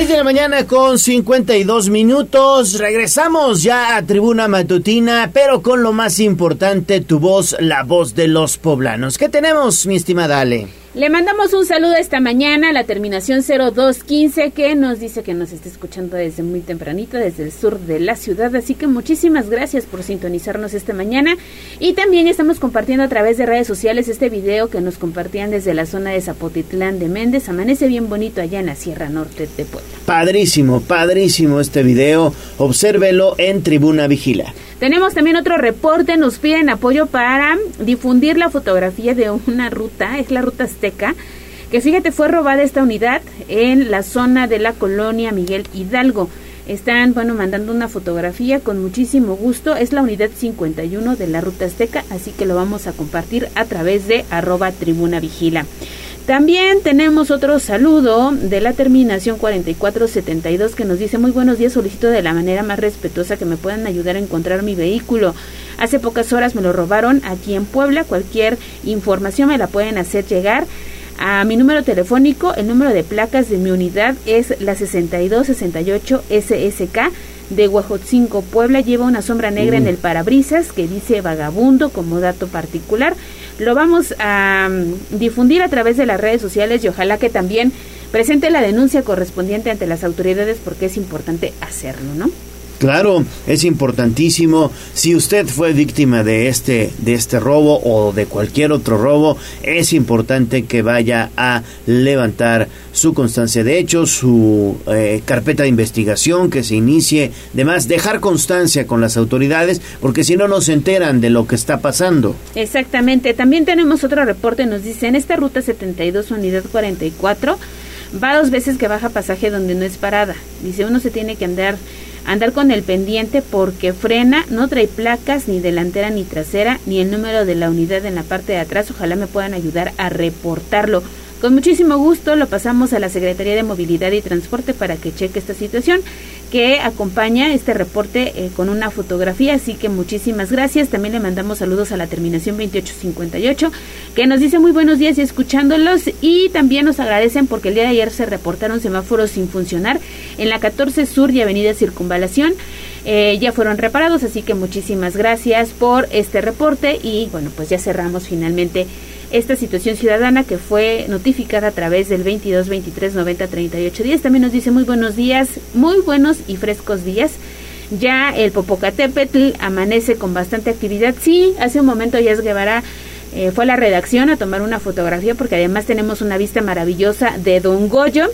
6 de la mañana con 52 minutos. Regresamos ya a Tribuna Matutina, pero con lo más importante, tu voz, la voz de los poblanos. ¿Qué tenemos, mi estimada Ale? Le mandamos un saludo esta mañana a la terminación 0215 que nos dice que nos está escuchando desde muy tempranito, desde el sur de la ciudad. Así que muchísimas gracias por sintonizarnos esta mañana. Y también estamos compartiendo a través de redes sociales este video que nos compartían desde la zona de Zapotitlán de Méndez. Amanece bien bonito allá en la Sierra Norte de Puebla. Padrísimo, padrísimo este video. Obsérvelo en Tribuna Vigila. Tenemos también otro reporte, nos piden apoyo para difundir la fotografía de una ruta, es la ruta azteca, que fíjate fue robada esta unidad en la zona de la colonia Miguel Hidalgo. están, bueno, mandando una fotografía con muchísimo gusto. Es la unidad 51 de la Ruta Azteca, así que lo vamos a compartir a través de arroba tribuna vigila. También tenemos otro saludo de la terminación 4472 que nos dice muy buenos días, solicito de la manera más respetuosa que me puedan ayudar a encontrar mi vehículo. Hace pocas horas me lo robaron aquí en Puebla, cualquier información me la pueden hacer llegar a mi número telefónico, el número de placas de mi unidad es la 6268 SSK de Huejotzinco, Puebla. Lleva una sombra negra en el parabrisas que dice vagabundo como dato particular. Lo vamos a mm, difundir a través de las redes sociales y ojalá que también presente la denuncia correspondiente ante las autoridades porque es importante hacerlo, ¿no? Claro, es importantísimo. Si usted fue víctima de este, de este robo o de cualquier otro robo, es importante que vaya a levantar su constancia de hecho, su eh, carpeta de investigación, que se inicie, además dejar constancia con las autoridades, porque si no, no se enteran de lo que está pasando. Exactamente. También tenemos otro reporte, nos dice, en esta ruta 72, unidad 44, va dos veces que baja pasaje donde no es parada. Dice, uno se tiene que andar andar con el pendiente porque frena, no trae placas ni delantera ni trasera, ni el número de la unidad en la parte de atrás. Ojalá me puedan ayudar a reportarlo. Con muchísimo gusto lo pasamos a la Secretaría de Movilidad y Transporte para que cheque esta situación que acompaña este reporte eh, con una fotografía, así que muchísimas gracias. También le mandamos saludos a la terminación 2858, que nos dice muy buenos días y escuchándolos y también nos agradecen porque el día de ayer se reportaron semáforos sin funcionar en la 14 Sur y Avenida Circunvalación. Eh, ya fueron reparados, así que muchísimas gracias por este reporte y bueno, pues ya cerramos finalmente esta situación ciudadana que fue notificada a través del 22 23 90 38 días. También nos dice muy buenos días, muy buenos y frescos días. Ya el Popocatépetl amanece con bastante actividad. Sí, hace un momento Yas Guevara eh, fue a la redacción a tomar una fotografía porque además tenemos una vista maravillosa de Don Goyo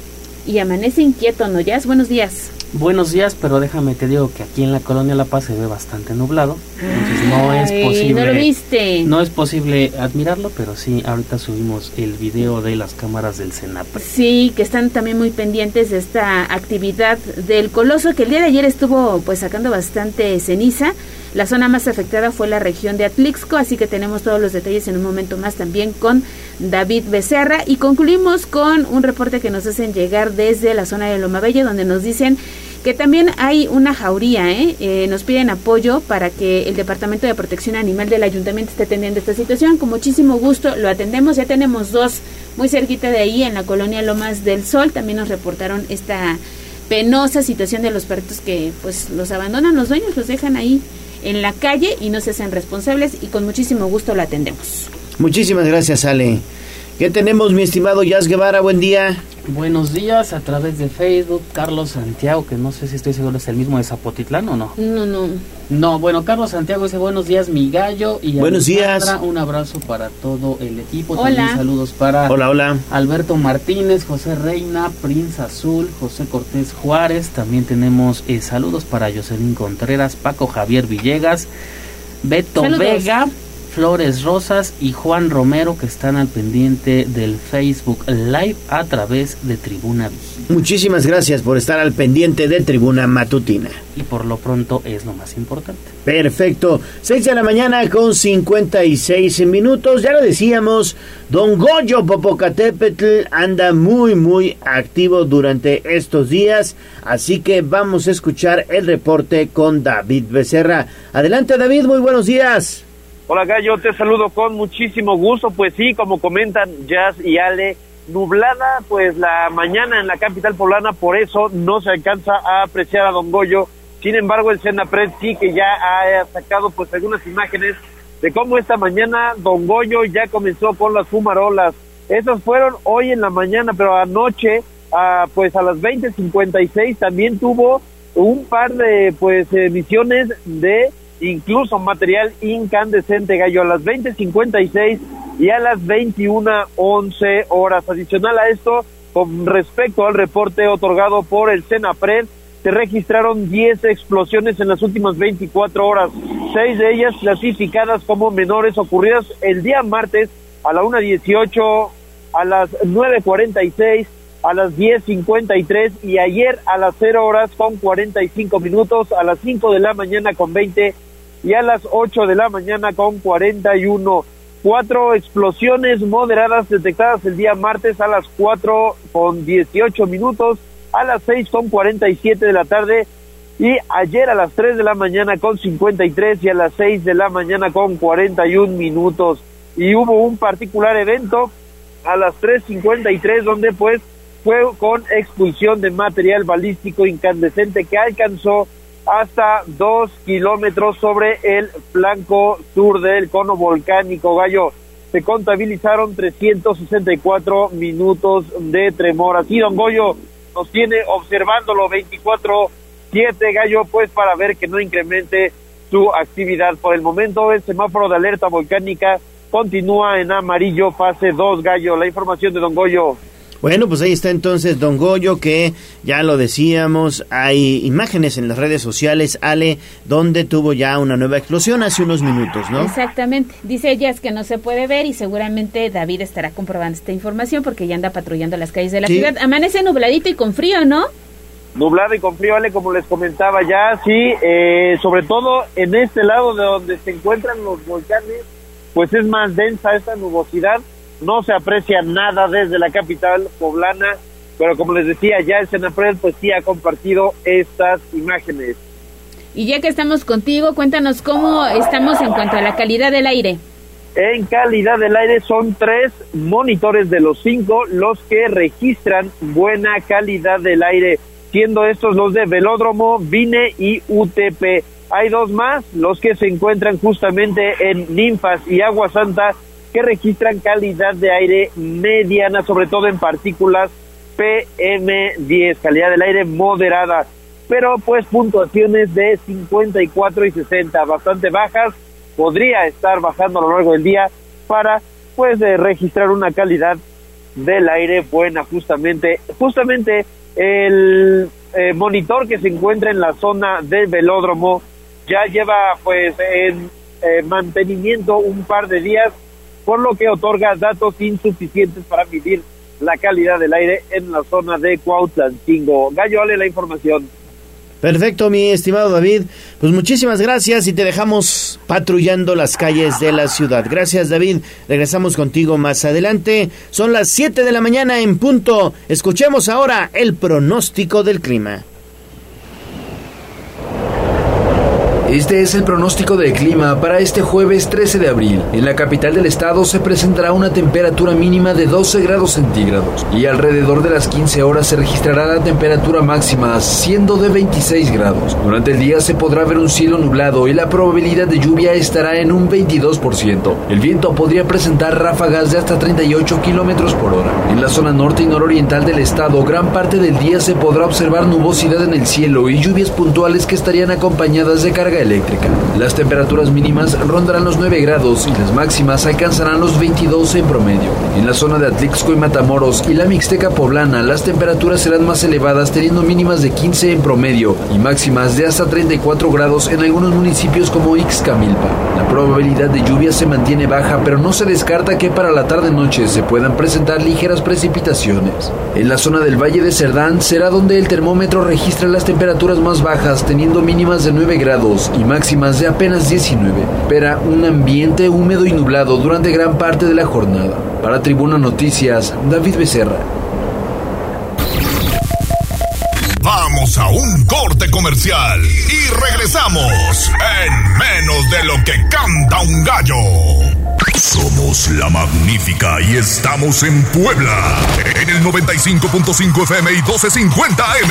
y amanece inquieto, ¿no, Yas? Buenos días. Buenos días, pero déjame te digo que aquí en la colonia La Paz se ve bastante nublado, entonces no es posible. No lo viste. No es posible admirarlo, pero sí, ahorita subimos el video de las cámaras del Senapre. Sí, que están también muy pendientes de esta actividad del coloso que el día de ayer estuvo pues sacando bastante ceniza. La zona más afectada fue la región de Atlixco, así que tenemos todos los detalles en un momento más también con David Becerra y concluimos con un reporte que nos hacen llegar desde la zona de Loma Bella donde nos dicen que también hay una jauría, ¿eh? ¿eh? nos piden apoyo para que el Departamento de Protección Animal del Ayuntamiento esté atendiendo esta situación. Con muchísimo gusto lo atendemos. Ya tenemos dos muy cerquita de ahí, en la colonia Lomas del Sol. También nos reportaron esta penosa situación de los perritos que pues los abandonan los dueños, los dejan ahí en la calle y no se hacen responsables y con muchísimo gusto lo atendemos. Muchísimas gracias, Ale. ¿Qué tenemos, mi estimado Jazz Guevara? Buen día. Buenos días a través de Facebook, Carlos Santiago, que no sé si estoy seguro es el mismo de Zapotitlán o no. No, no. No, bueno, Carlos Santiago dice buenos días, mi gallo. Y buenos días. Un abrazo para todo el equipo. Hola. También saludos para hola, hola. Alberto Martínez, José Reina, Prince Azul, José Cortés Juárez. También tenemos eh, saludos para Jocelyn Contreras, Paco Javier Villegas, Beto Vega. Flores Rosas y Juan Romero que están al pendiente del Facebook Live a través de Tribuna Vigil. Muchísimas gracias por estar al pendiente de Tribuna Matutina. Y por lo pronto es lo más importante. Perfecto. 6 de la mañana con 56 minutos. Ya lo decíamos, don Goyo Popocatépetl anda muy, muy activo durante estos días. Así que vamos a escuchar el reporte con David Becerra. Adelante David, muy buenos días. Hola Gallo, te saludo con muchísimo gusto. Pues sí, como comentan Jazz y Ale, nublada pues la mañana en la capital poblana, por eso no se alcanza a apreciar a Don Goyo. Sin embargo, el Senapred sí que ya ha sacado pues algunas imágenes de cómo esta mañana Don Goyo ya comenzó con las fumarolas. Esas fueron hoy en la mañana, pero anoche, ah, pues a las 20.56 también tuvo un par de pues emisiones de incluso material incandescente gallo a las 20.56 y a las 21.11 horas. Adicional a esto, con respecto al reporte otorgado por el Senapred, se registraron 10 explosiones en las últimas 24 horas, seis de ellas clasificadas como menores ocurridas el día martes a la 1.18, a las 9.46, a las 10.53 y ayer a las 0 horas con 45 minutos, a las 5 de la mañana con 20 y a las 8 de la mañana con 41. Cuatro explosiones moderadas detectadas el día martes a las 4 con 18 minutos, a las 6 con 47 de la tarde y ayer a las 3 de la mañana con 53 y a las 6 de la mañana con 41 minutos. Y hubo un particular evento a las 3.53 donde pues fue con expulsión de material balístico incandescente que alcanzó hasta dos kilómetros sobre el flanco sur del cono volcánico Gallo. Se contabilizaron 364 minutos de tremor. Así, don Goyo nos tiene observándolo 24 siete Gallo, pues para ver que no incremente su actividad. Por el momento, el semáforo de alerta volcánica continúa en amarillo, fase 2, Gallo. La información de Don Goyo. Bueno, pues ahí está entonces Don Goyo, que ya lo decíamos, hay imágenes en las redes sociales, Ale, donde tuvo ya una nueva explosión hace unos minutos, ¿no? Exactamente. Dice ella es que no se puede ver y seguramente David estará comprobando esta información porque ya anda patrullando las calles de la Sí. ciudad. Amanece nubladito y con frío, ¿no? nublado y con frío, Ale, como les comentaba ya, sí, eh, sobre todo en este lado de donde se encuentran los volcanes, pues es más densa esta nubosidad, no se aprecia nada desde la capital poblana, pero como les decía, ya el Senapred pues sí ha compartido estas imágenes. Y ya que estamos contigo, cuéntanos cómo estamos en cuanto a la calidad del aire. En calidad del aire son tres monitores de los cinco los que registran buena calidad del aire, siendo estos los de Velódromo, Vine y UTP. Hay dos más, los que se encuentran justamente en Ninfas y Agua Santa, que registran calidad de aire mediana, sobre todo en partículas PM10, calidad del aire moderada, pero pues puntuaciones de 54 y 60, bastante bajas, podría estar bajando a lo largo del día para pues de registrar una calidad del aire buena justamente justamente el eh, monitor que se encuentra en la zona del velódromo ya lleva pues en eh, mantenimiento un par de días por lo que otorga datos insuficientes para medir la calidad del aire en la zona de Cuautlancingo. Gallo, dale la información. Perfecto, mi estimado David. Pues muchísimas gracias y te dejamos patrullando las calles de la ciudad. Gracias, David. Regresamos contigo más adelante. Son las 7 de la mañana en punto. Escuchemos ahora el pronóstico del clima. Este es el pronóstico del clima para este jueves 13 de abril. En la capital del estado se presentará una temperatura mínima de 12 grados centígrados y alrededor de las 15 horas se registrará la temperatura máxima siendo de 26 grados. Durante el día se podrá ver un cielo nublado y la probabilidad de lluvia estará en un 22%. El viento podría presentar ráfagas de hasta 38 kilómetros por hora. En la zona norte y nororiental del estado, gran parte del día se podrá observar nubosidad en el cielo y lluvias puntuales que estarían acompañadas de eléctrica. Las temperaturas mínimas rondarán los 9 grados y las máximas alcanzarán los 22 en promedio. En la zona de Atlixco y Matamoros y la Mixteca poblana, las temperaturas serán más elevadas teniendo mínimas de 15 en promedio y máximas de hasta 34 grados en algunos municipios como Ixcamilpa. La probabilidad de lluvia se mantiene baja, pero no se descarta que para la tarde-noche se puedan presentar ligeras precipitaciones. En la zona del Valle de Cerdán será donde el termómetro registra las temperaturas más bajas, teniendo mínimas de 9 grados y máximas de apenas 19. Espera un ambiente húmedo y nublado durante gran parte de la jornada. Para Tribuna Noticias, David Becerra. A un corte comercial y regresamos en menos de lo que canta un gallo. Somos la magnífica y estamos en Puebla, en el 95.5 FM y 1250 AM.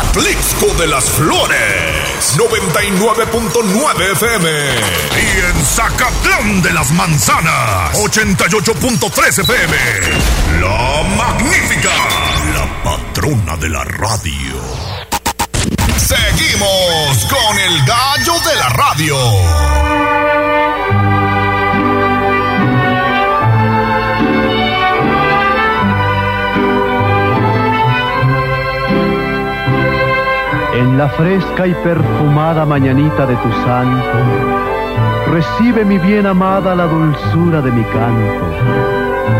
Atlixco de las Flores, 99.9 FM. Y en Zacatlán de las Manzanas, 88.3 FM. La magnífica, la patrona de la radio. Seguimos con el gallo de la radio. En la fresca y perfumada mañanita de tu santo, recibe mi bien amada la dulzura de mi canto.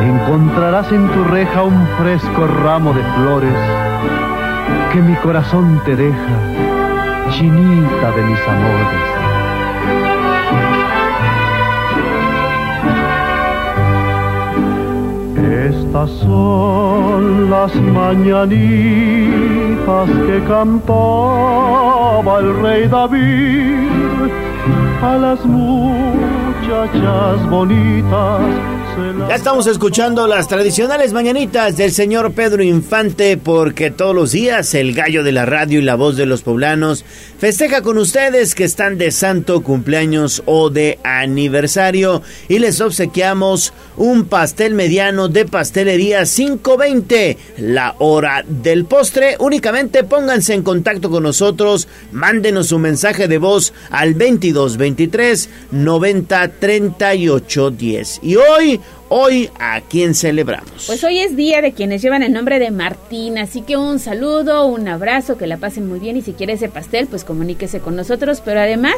encontrarás en tu reja un fresco ramo de flores que mi corazón te deja, chinita de mis amores. Estas son las mañanitas que cantaba el rey David a las muchachas bonitas ya estamos escuchando las tradicionales mañanitas del señor Pedro Infante porque todos los días el gallo de la radio y la voz de los poblanos festeja con ustedes que están de santo cumpleaños o de aniversario. Y les obsequiamos un pastel mediano de pastelería 520 la hora del postre. Únicamente pónganse en contacto con nosotros mándenos un mensaje de voz al 2223 90 38 10 y hoy Hoy, ¿a quién celebramos? Pues hoy es día de quienes llevan el nombre de Martín, así que un saludo, un abrazo, que la pasen muy bien y si quiere ese pastel, pues comuníquese con nosotros, pero además,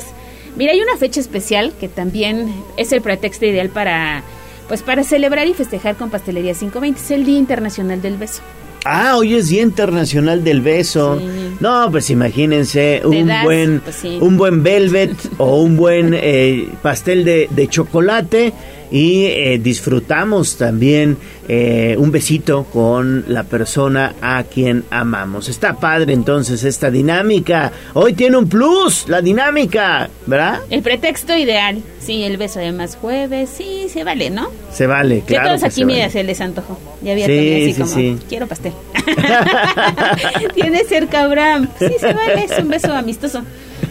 mira, hay una fecha especial que también es el pretexto ideal para pues para celebrar y festejar con Pastelería 520, es el Día Internacional del Beso. Ah, hoy es Día Internacional del Beso. No, pues imagínense un buen pues un buen velvet o un buen eh, pastel de, de chocolate y eh, disfrutamos también eh, un besito con la persona a quien amamos. Está padre entonces esta dinámica. Hoy tiene un plus la dinámica, ¿verdad? El pretexto ideal. Sí, el beso de más jueves. Sí, se vale, ¿no? Se vale, claro. todos que aquí se vale. mira, se les antojó. Ya había Sí, así sí, como, sí. quiero pastel. Tiene cerca Abraham. Sí, se vale, es un beso amistoso.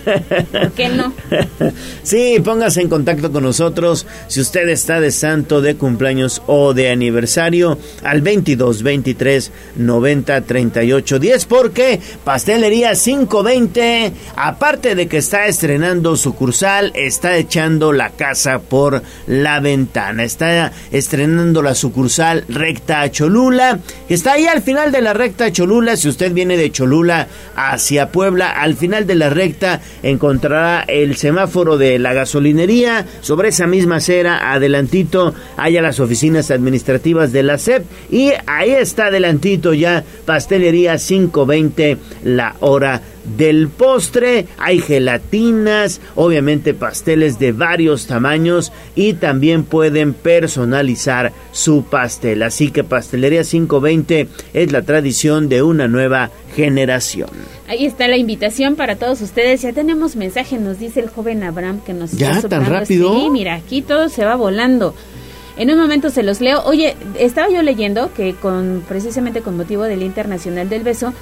¿Por qué no? Sí, póngase en contacto con nosotros si usted está de santo, de cumpleaños o de aniversario al 22 23 90 38 10 porque Pastelería 520, aparte de que está estrenando sucursal, está echando la casa por la ventana. Está estrenando la sucursal recta Cholula, que está ahí al final de la recta Cholula. Si usted viene de Cholula hacia Puebla, al final de la recta encontrará el semáforo de la gasolinería. Sobre esa misma acera, adelantito, haya las oficinas administrativas de la SEP. Y ahí está adelantito ya Pastelería 520, la hora del postre, hay gelatinas, obviamente pasteles de varios tamaños y también pueden personalizar su pastel. Así que Pastelería 520 es la tradición de una nueva generación. Ahí está la invitación para todos ustedes. Ya tenemos mensaje, nos dice el joven Abraham que nos ¿Ya? está ¿Tan rápido? Sí, mira, aquí todo se va volando. En un momento se los leo. Oye, estaba yo leyendo que con precisamente con motivo del Internacional del Beso,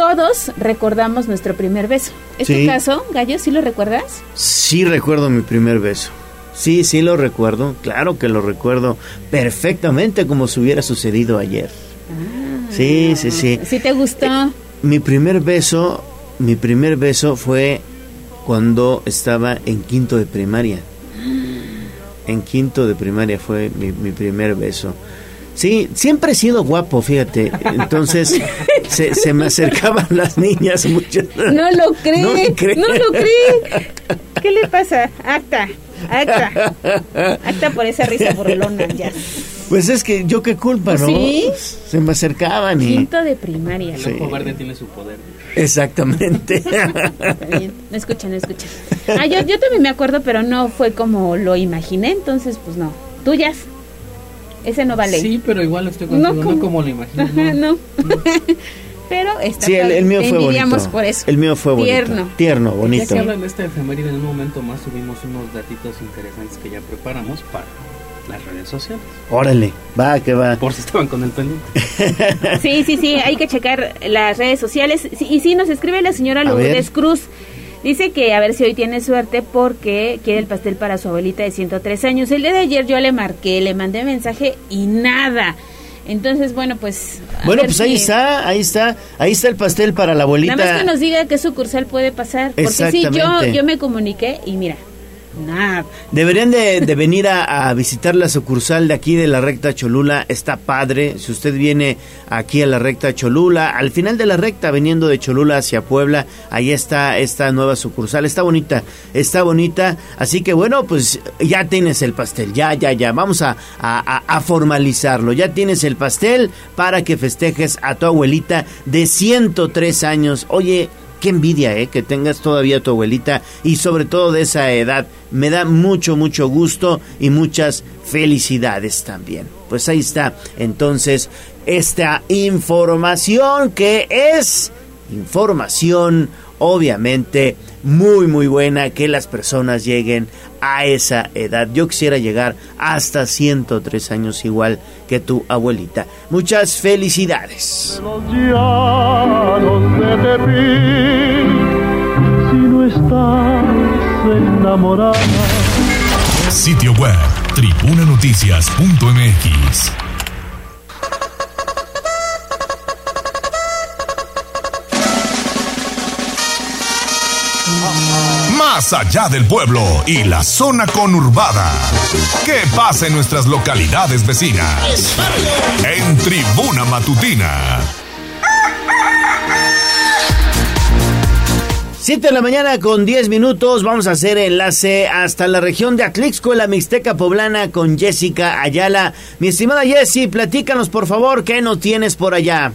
todos recordamos nuestro primer beso. ¿Es Sí. tu caso, Gallo? ¿Sí lo recuerdas? Sí recuerdo mi primer beso. Sí, sí lo recuerdo. Claro que lo recuerdo perfectamente como si hubiera sucedido ayer. Sí, sí, sí. ¿Sí te gustó? Mi primer beso, mi primer beso fue cuando estaba en quinto de primaria. En quinto de primaria fue mi, mi primer beso. Sí, siempre he sido guapo, fíjate. Entonces se, se me acercaban las niñas muchas. No lo cree, No no, lo cree. ¿Qué le pasa? Acta, acta, acta por esa risa burlona, ya. Pues es que yo qué culpa, ¿no? ¿Sí? Se me acercaban y... Quinto de primaria. Sí. El verde tiene su poder. Exactamente. Está bien. No escucha, no escucha. Ah, yo, yo también me acuerdo, pero no fue como lo imaginé, entonces pues no. Tuyas. Ese no vale. Sí, pero igual estoy No contigo, no como- como, lo imagino. Ajá, no. no. pero está Sí, el, el mío fue bonito. por eso. El mío fue bonito. Tierno. Tierno, Ya bonito. que hablan de esta efeméride, en un momento más subimos unos datitos interesantes que ya preparamos para las redes sociales. Órale, va, que va. Por si estaban con el pendiente. Sí, sí, sí, hay que checar las redes sociales. Sí, y sí, nos escribe la señora Lourdes. Cruz. Dice que a ver si hoy tiene suerte porque quiere el pastel para su abuelita de 103 años. El día de ayer yo le marqué, le mandé mensaje y nada. Entonces, bueno, pues... Bueno, pues ahí si- está, ahí está, ahí está el pastel para la abuelita. Nada más que nos diga qué sucursal puede pasar. Porque sí, yo, yo me comuniqué y mira, Deberían de, venir a, visitar la sucursal de aquí de la recta Cholula. Está padre. Si usted viene aquí a la recta Cholula, al final de la recta, viniendo de Cholula hacia Puebla, ahí está esta nueva sucursal. Está bonita, está bonita. Así que bueno, pues ya tienes el pastel. Ya, ya, ya. Vamos a formalizarlo. Ya tienes el pastel para que festejes a tu abuelita de 103 años. Oye, Qué envidia, ¿eh? Que tengas todavía a tu abuelita y sobre todo de esa edad. Me da mucho, mucho gusto y muchas felicidades también. Pues ahí está. Entonces, esta información que es información obviamente muy muy buena que las personas lleguen a esa edad. Yo quisiera llegar hasta 103 años igual que tu abuelita. Muchas felicidades. los llanos de Tepic, si no estás enamorada. Sitio web tribunanoticias.mx. Más allá del pueblo y la zona conurbada. ¿Qué pasa en nuestras localidades vecinas? En Tribuna Matutina. 7 de la mañana con 10 minutos. Vamos a hacer enlace hasta la región de Atlixco, en la Mixteca Poblana, con Jessica Ayala. Mi estimada Jessie, platícanos por favor, ¿qué nos tienes por allá?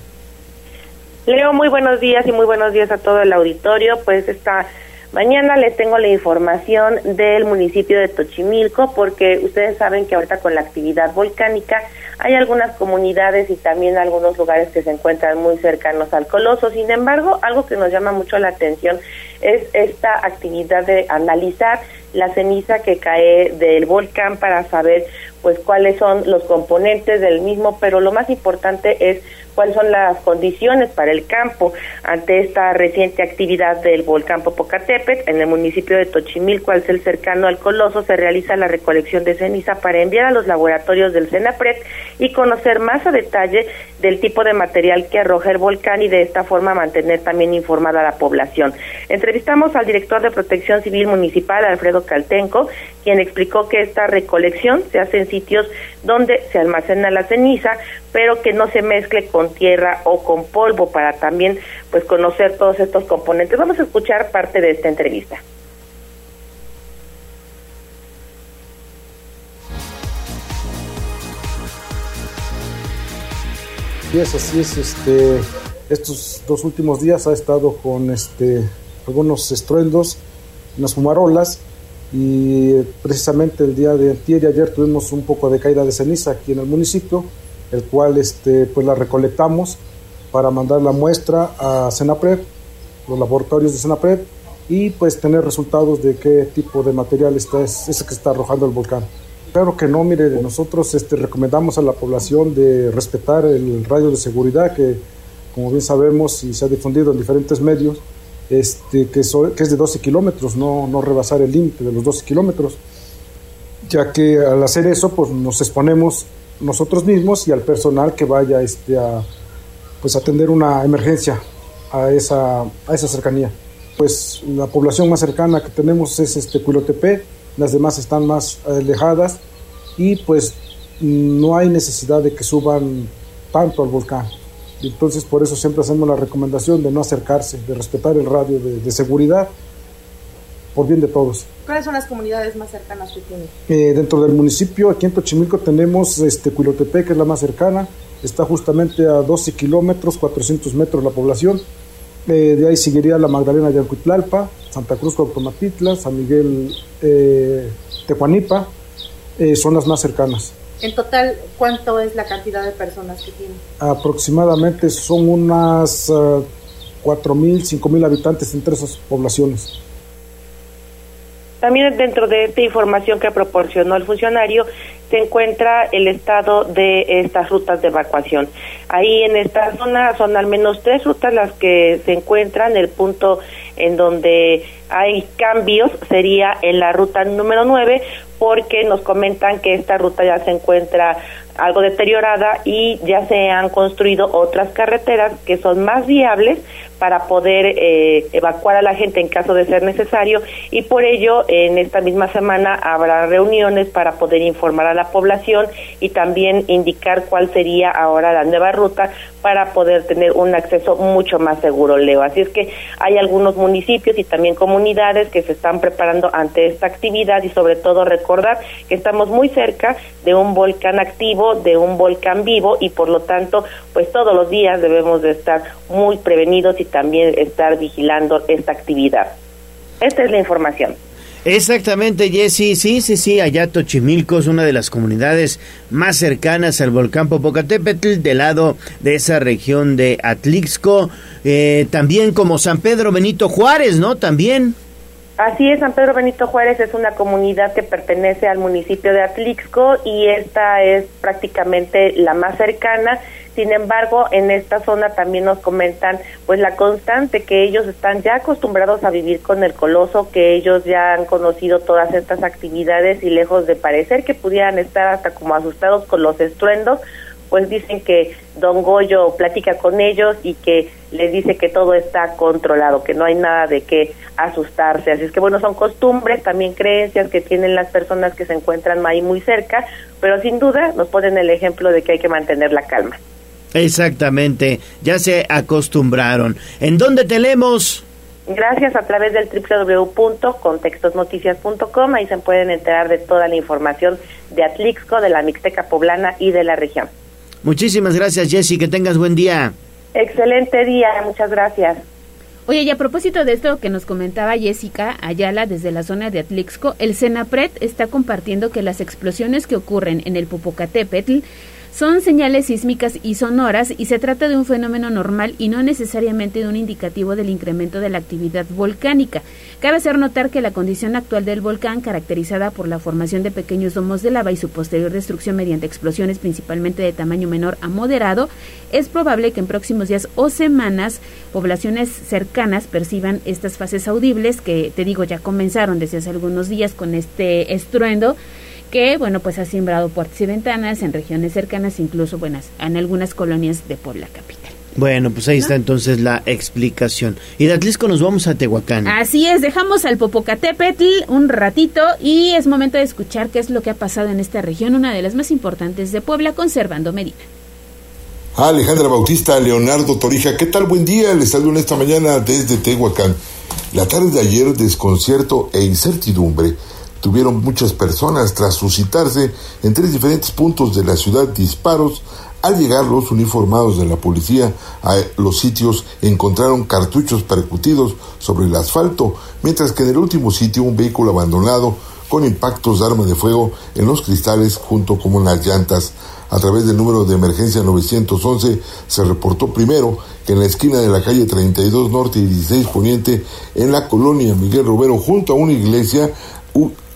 Leo, muy buenos días y muy buenos días a todo el auditorio. Pues esta mañana les tengo la información del municipio de Tochimilco, porque ustedes saben que ahorita con la actividad volcánica hay algunas comunidades y también algunos lugares que se encuentran muy cercanos al coloso. Sin embargo, algo que nos llama mucho la atención es esta actividad de analizar la ceniza que cae del volcán para saber pues cuáles son los componentes del mismo, pero lo más importante es cuáles son las condiciones para el campo ante esta reciente actividad del volcán Popocatépetl en el municipio de Tochimilco, al ser cercano al Coloso, se realiza la recolección de ceniza para enviar a los laboratorios del CENAPRED y conocer más a detalle del tipo de material que arroja el volcán y de esta forma mantener también informada a la población. Entrevistamos al director de Protección Civil Municipal, Alfredo Caltenco, quien explicó que esta recolección se hace en sitios donde se almacena la ceniza, pero que no se mezcle con tierra o con polvo para también pues conocer todos estos componentes. Vamos a escuchar parte de esta entrevista. Sí, es así es. Este, estos dos últimos días ha estado con este, algunos estruendos, unas fumarolas y precisamente el día de ayer tuvimos un poco de caída de ceniza aquí en el municipio, el cual este, pues la recolectamos para mandar la muestra a Senapred, los laboratorios de Senapred y pues tener resultados de qué tipo de material está, es ese que está arrojando el volcán. Claro que no, mire, nosotros este, recomendamos a la población de respetar el radio de seguridad que, como bien sabemos y se ha difundido en diferentes medios, este, que, es de 12 kilómetros, no, no rebasar el límite de los 12 kilómetros, ya que al hacer eso pues nos exponemos nosotros mismos y al personal que vaya este, a pues, atender una emergencia a esa, a esa cercanía. Pues la población más cercana que tenemos es este Cuilotepé, las demás están más alejadas y pues no hay necesidad de que suban tanto al volcán. Y Entonces por eso siempre hacemos la recomendación de no acercarse, de respetar el radio de, de seguridad por bien de todos. ¿Cuáles son las comunidades más cercanas que tienen? Eh, dentro del municipio, aquí en Tochimilco, tenemos este, Cuilotepec, que es la más cercana. Está justamente a 12 kilómetros, 400 metros la población. Eh, de ahí seguiría la Magdalena de Alcuitlalpa, Santa Cruz Cuauhtomatitla, San Miguel eh, Tehuanipa. eh, son las más cercanas. En total, ¿cuánto es la cantidad de personas que tienen? Aproximadamente son unas ah, 4.000, 5.000 habitantes entre esas poblaciones. También dentro de esta información que proporcionó el funcionario se encuentra el estado de estas rutas de evacuación. Ahí en esta zona son al menos tres rutas las que se encuentran. El punto en donde hay cambios sería en la ruta número 9 porque nos comentan que esta ruta ya se encuentra algo deteriorada y ya se han construido otras carreteras que son más viables para poder eh, evacuar a la gente en caso de ser necesario. Y por ello en esta misma semana habrá reuniones para poder informar a la población y también indicar cuál sería ahora la nueva ruta para poder tener un acceso mucho más seguro, Leo. Así es que hay algunos municipios y también comunidades que se están preparando ante esta actividad y sobre todo recordar que estamos muy cerca de un volcán activo, de un volcán vivo y por lo tanto, pues todos los días debemos de estar muy prevenidos y también estar vigilando esta actividad. Esta es la información. Exactamente, Jessy. Sí, sí, sí. Allá Tochimilco es una de las comunidades más cercanas al volcán Popocatépetl, del lado de esa región de Atlixco. Eh, también como San Pedro Benito Juárez, ¿no? También. Así es, San Pedro Benito Juárez es una comunidad que pertenece al municipio de Atlixco y esta es prácticamente la más cercana sin embargo, en esta zona también nos comentan pues la constante que ellos están ya acostumbrados a vivir con el coloso, que ellos ya han conocido todas estas actividades y lejos de parecer que pudieran estar hasta como asustados con los estruendos, pues dicen que Don Goyo platica con ellos y que les dice que todo está controlado, que no hay nada de qué asustarse. Así es que bueno, son costumbres, también creencias que tienen las personas que se encuentran ahí muy cerca, pero sin duda nos ponen el ejemplo de que hay que mantener la calma. Exactamente, ya se acostumbraron. ¿En dónde te leemos? Gracias a través del www.contextosnoticias.com, ahí se pueden enterar de toda la información de Atlixco, de la Mixteca Poblana y de la región. Muchísimas gracias Jessy, que tengas buen día. Excelente día, muchas gracias. Oye, y a propósito de esto que nos comentaba Jessica Ayala desde la zona de Atlixco, el Senapred está compartiendo que las explosiones que ocurren en el Popocatépetl son señales sísmicas y sonoras y se trata de un fenómeno normal y no necesariamente de un indicativo del incremento de la actividad volcánica. Cabe hacer notar que la condición actual del volcán, caracterizada por la formación de pequeños domos de lava y su posterior destrucción mediante explosiones principalmente de tamaño menor a moderado, es probable que en próximos días o semanas poblaciones cercanas perciban estas fases audibles que, te digo, ya comenzaron desde hace algunos días con este estruendo que, bueno, pues ha sembrado puertas y ventanas en regiones cercanas, incluso, buenas, en algunas colonias de Puebla capital. Bueno, pues ahí está entonces la explicación. Y de Atlisco nos vamos a Tehuacán. Así es, dejamos al Popocatépetl un ratito y es momento de escuchar qué es lo que ha pasado en esta región, una de las más importantes de Puebla, conservando Medina. Alejandra Bautista, Leonardo Torija, ¿qué tal? Buen día, les saludo en esta mañana desde Tehuacán. La tarde de ayer, desconcierto e incertidumbre tuvieron muchas personas tras suscitarse en tres diferentes puntos de la ciudad disparos. Al llegar los uniformados de la policía a los sitios encontraron cartuchos percutidos sobre el asfalto, mientras que en el último sitio un vehículo abandonado con impactos de arma de fuego en los cristales junto con las llantas. A través del número de emergencia 911 se reportó primero que en la esquina de la calle 32 Norte y 16 Poniente, en la colonia Miguel Romero, junto a una iglesia,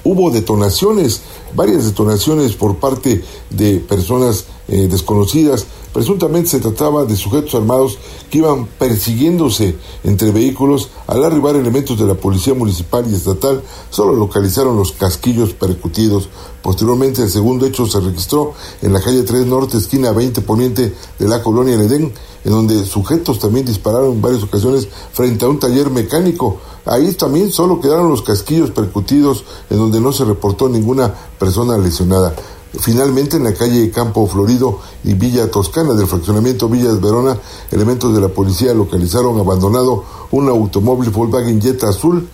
hubo detonaciones, varias detonaciones por parte de personas eh, desconocidas. Presuntamente se trataba de sujetos armados que iban persiguiéndose entre vehículos. Al arribar elementos de la Policía Municipal y Estatal, solo localizaron los casquillos percutidos. Posteriormente, el segundo hecho se registró en la calle 3 Norte, esquina 20 Poniente de la colonia El Edén, en donde sujetos también dispararon en varias ocasiones frente a un taller mecánico. Ahí también solo quedaron los casquillos percutidos, en donde no se reportó ninguna persona lesionada. Finalmente, en la calle Campo Florido y Villa Toscana del fraccionamiento Villas Verona, elementos de la policía localizaron abandonado un automóvil Volkswagen Jetta azul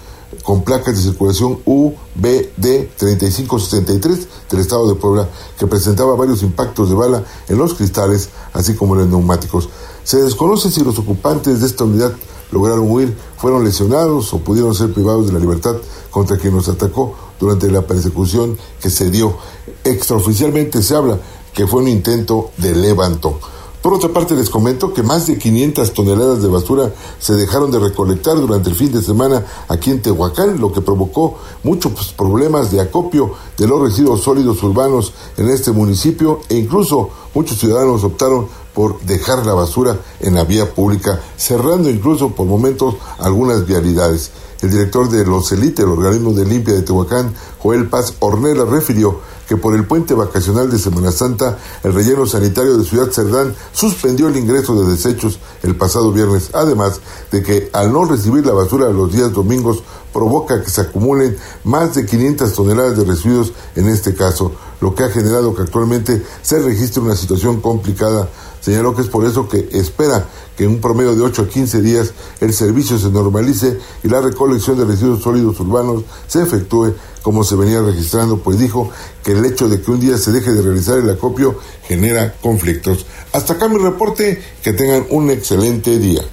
con placas de circulación UBD 3563 del estado de Puebla, que presentaba varios impactos de bala en los cristales, así como en los neumáticos. Se desconoce si los ocupantes de esta unidad lograron huir, fueron lesionados o pudieron ser privados de la libertad contra quien nos atacó durante la persecución que se dio. Extraoficialmente se habla que fue un intento de levanto. Por otra parte, les comento que más de 500 toneladas de basura se dejaron de recolectar durante el fin de semana aquí en Tehuacán, lo que provocó muchos problemas de acopio de los residuos sólidos urbanos en este municipio e incluso muchos ciudadanos optaron por dejar la basura en la vía pública, cerrando incluso por momentos algunas vialidades. El director de los Elite, el organismo de limpia de Tehuacán, Joel Paz Ornella, refirió que por el puente vacacional de Semana Santa, el relleno sanitario de Ciudad Cerdán suspendió el ingreso de desechos el pasado viernes, además de que al no recibir la basura los días domingos provoca que se acumulen más de 500 toneladas de residuos en este caso, lo que ha generado que actualmente se registre una situación complicada. Señaló que es por eso que espera que en un promedio de 8 a 15 días el servicio se normalice y la recolección de residuos sólidos urbanos se efectúe como se venía registrando, pues dijo que el hecho de que un día se deje de realizar el acopio genera conflictos. Hasta acá mi reporte, que tengan un excelente día.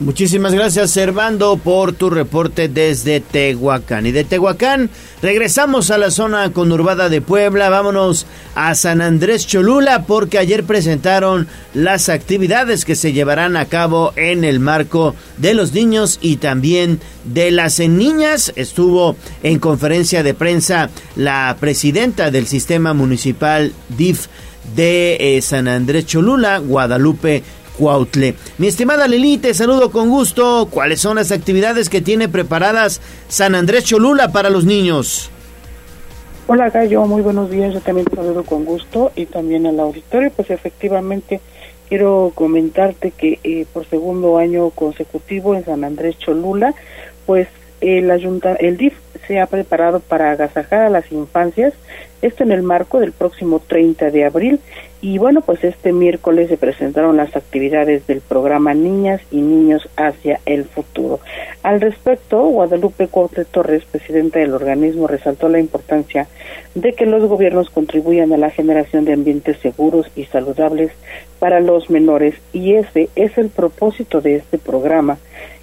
Muchísimas gracias, Servando, por tu reporte desde Tehuacán. Y de Tehuacán regresamos a la zona conurbada de Puebla. Vámonos a San Andrés Cholula porque ayer presentaron las actividades que se llevarán a cabo en el marco de los niños y también de las niñas. Estuvo en conferencia de prensa la presidenta del sistema municipal DIF de eh, San Andrés Cholula, Guadalupe Cuautle. Mi estimada Lili, te saludo con gusto. ¿Cuáles son las actividades que tiene preparadas San Andrés Cholula para los niños? Hola Gallo, muy buenos días. Yo también te saludo con gusto y también al auditorio. Pues efectivamente quiero comentarte que eh, por segundo año consecutivo en San Andrés Cholula, pues el, ayunta, el DIF se ha preparado para agasajar a las infancias, esto en el marco del próximo 30 de abril. Y bueno, pues este miércoles se presentaron las actividades del programa Niñas y Niños hacia el futuro. Al respecto, Guadalupe Corte Torres, presidenta del organismo, resaltó la importancia de que los gobiernos contribuyan a la generación de ambientes seguros y saludables para los menores y ese es el propósito de este programa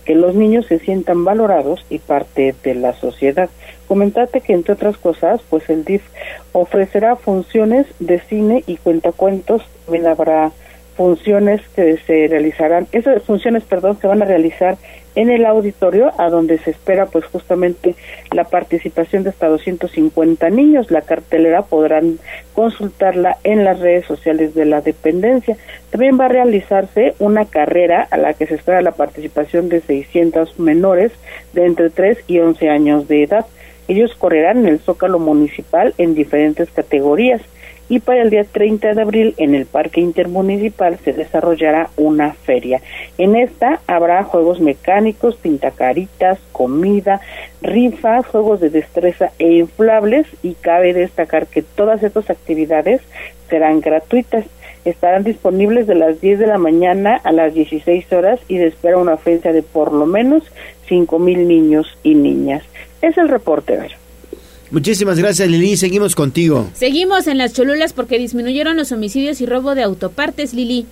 que los niños se sientan valorados y parte de la sociedad. Comentate que entre otras cosas, pues el DIF ofrecerá funciones de cine y cuentacuentos, también habrá funciones que se realizarán, esas funciones, perdón, se van a realizar en el auditorio, a donde se espera pues justamente la participación de hasta 250 niños. La cartelera podrán consultarla en las redes sociales de la dependencia. También va a realizarse una carrera a la que se espera la participación de 600 menores de entre 3 y 11 años de edad. Ellos correrán en el Zócalo Municipal en diferentes categorías y para el día 30 de abril en el Parque Intermunicipal se desarrollará una feria. En esta habrá juegos mecánicos, pintacaritas, comida, rifas, juegos de destreza e inflables y cabe destacar que todas estas actividades serán gratuitas. Estarán disponibles de las 10 de la mañana a las 16 horas y se espera una feria de por lo menos 5 mil niños y niñas. Es el reporte, Vero. Muchísimas gracias Lili, seguimos contigo. Seguimos en las Cholulas porque disminuyeron los homicidios y robo de autopartes, Lili.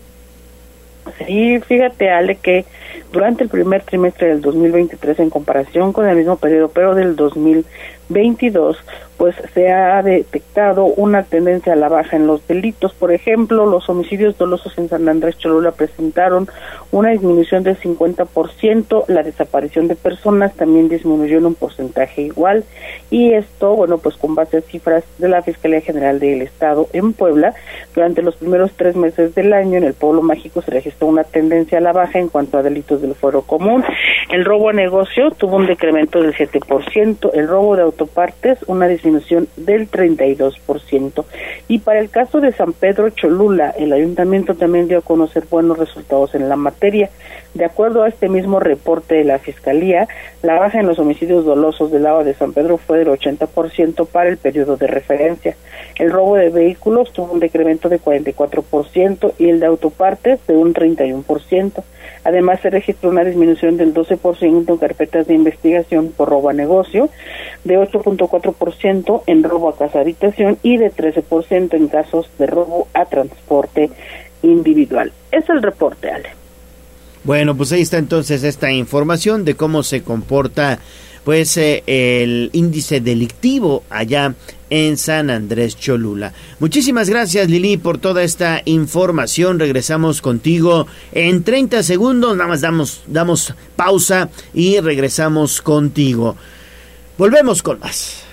Sí, fíjate Ale que durante el primer trimestre del 2023 en comparación con el mismo periodo, pero del 2022, pues se ha detectado una tendencia a la baja en los delitos. Por ejemplo, los homicidios dolosos en San Andrés Cholula presentaron una disminución del 50%, la desaparición de personas también disminuyó en un porcentaje igual y esto, bueno, pues con base a cifras de la Fiscalía General del Estado en Puebla, durante los primeros tres meses del año en el pueblo mágico se registró una tendencia a la baja en cuanto a delitos del fuero común. El robo a negocio tuvo un decremento del 7%, el robo de autopartes una disminución del 32%. Y para el caso de San Pedro Cholula, el ayuntamiento también dio a conocer buenos resultados en la materia. De acuerdo a este mismo reporte de la Fiscalía, la baja en los homicidios dolosos del lado de San Pedro fue del 80% para el periodo de referencia. El robo de vehículos tuvo un decremento de 44% y el de autopartes de un 31%. Además, se registró una disminución del 12% en carpetas de investigación por robo a negocio, de 8.4% en robo a casa habitación y de 13% en casos de robo a transporte individual. Es el reporte, Ale. Bueno, pues ahí está entonces esta información de cómo se comporta pues eh, el índice delictivo allá en San Andrés Cholula. Muchísimas gracias Lili por toda esta información. Regresamos contigo en 30 segundos. Nada más damos, damos pausa y regresamos contigo. Volvemos con más.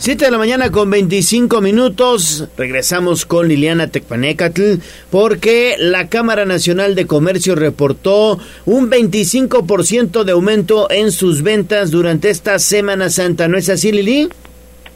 7 de la mañana con 25 minutos. Regresamos con Liliana Tecpanecatl porque la Cámara Nacional de Comercio reportó un 25% de aumento en sus ventas durante esta Semana Santa. ¿No es así, Lili?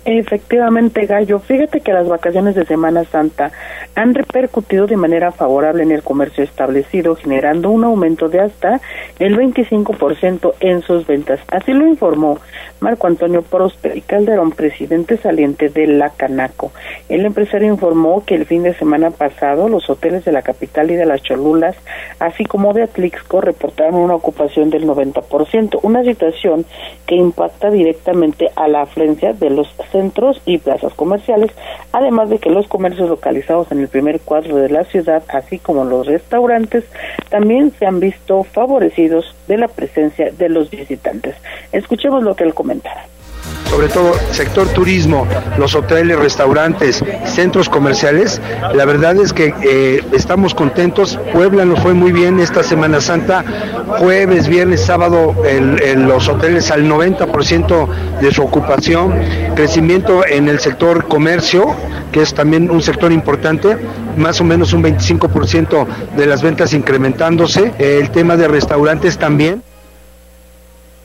Efectivamente, Gallo. Fíjate que las vacaciones de Semana Santa han repercutido de manera favorable en el comercio establecido, generando un aumento de hasta el 25% en sus ventas. Así lo informó Marco Antonio Prosper y Calderón, presidente saliente de la Canaco. El empresario informó que el fin de semana pasado los hoteles de la capital y de las Cholulas, así como de Atlixco, reportaron una ocupación del 90%, una situación que impacta directamente a la afluencia de los centros y plazas comerciales, además de que los comercios localizados en el primer cuadro de la ciudad, así como los restaurantes, también se han visto favorecidos de la presencia de los visitantes. Escuchemos lo que él comentara sobre todo sector turismo, los hoteles, restaurantes, centros comerciales, la verdad es que eh, estamos contentos. Puebla nos fue muy bien esta Semana Santa, jueves, viernes, sábado, en los hoteles al 90% de su ocupación, crecimiento en el sector comercio, que es también un sector importante, más o menos un 25% de las ventas incrementándose, el tema de restaurantes también.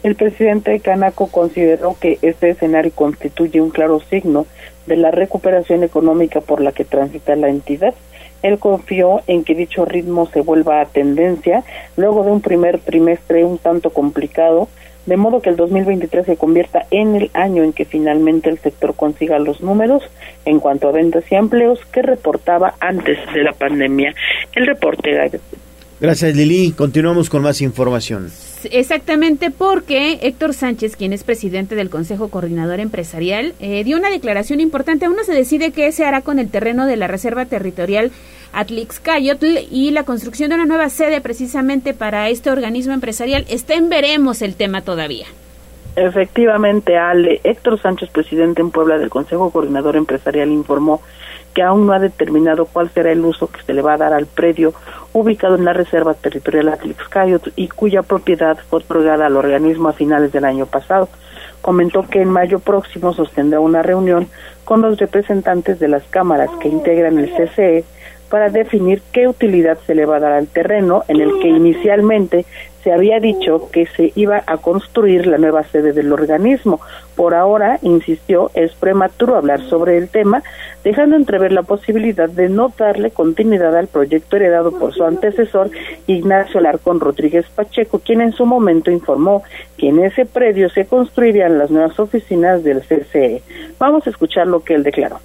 El presidente de Canaco consideró que este escenario constituye un claro signo de la recuperación económica por la que transita la entidad. Él confió en que dicho ritmo se vuelva a tendencia luego de un primer trimestre un tanto complicado, de modo que el 2023 se convierta en el año en que finalmente el sector consiga los números en cuanto a ventas y empleos que reportaba antes de la pandemia. El reporte. Gracias Lili. Continuamos con más información. Exactamente porque Héctor Sánchez, quien es presidente del Consejo Coordinador Empresarial, eh, dio una declaración importante. Aún no se decide qué se hará con el terreno de la Reserva Territorial Atlixcayotl y la construcción de una nueva sede precisamente para este organismo empresarial. Está en veremos el tema todavía. Efectivamente, Ale. Héctor Sánchez, presidente en Puebla del Consejo Coordinador Empresarial, informó que aún no ha determinado cuál será el uso que se le va a dar al predio ubicado en la Reserva Territorial Atlixcayot y cuya propiedad fue otorgada al organismo a finales del año pasado. Comentó que en mayo próximo sostendrá una reunión con los representantes de las cámaras que integran el CCE para definir qué utilidad se le va a dar al terreno en el que inicialmente se había dicho que se iba a construir la nueva sede del organismo. Por ahora, insistió, es prematuro hablar sobre el tema, dejando entrever la posibilidad de no darle continuidad al proyecto heredado por su antecesor, Ignacio Larcón Rodríguez Pacheco, quien en su momento informó que en ese predio se construirían las nuevas oficinas del CCE. Vamos a escuchar lo que él declaró.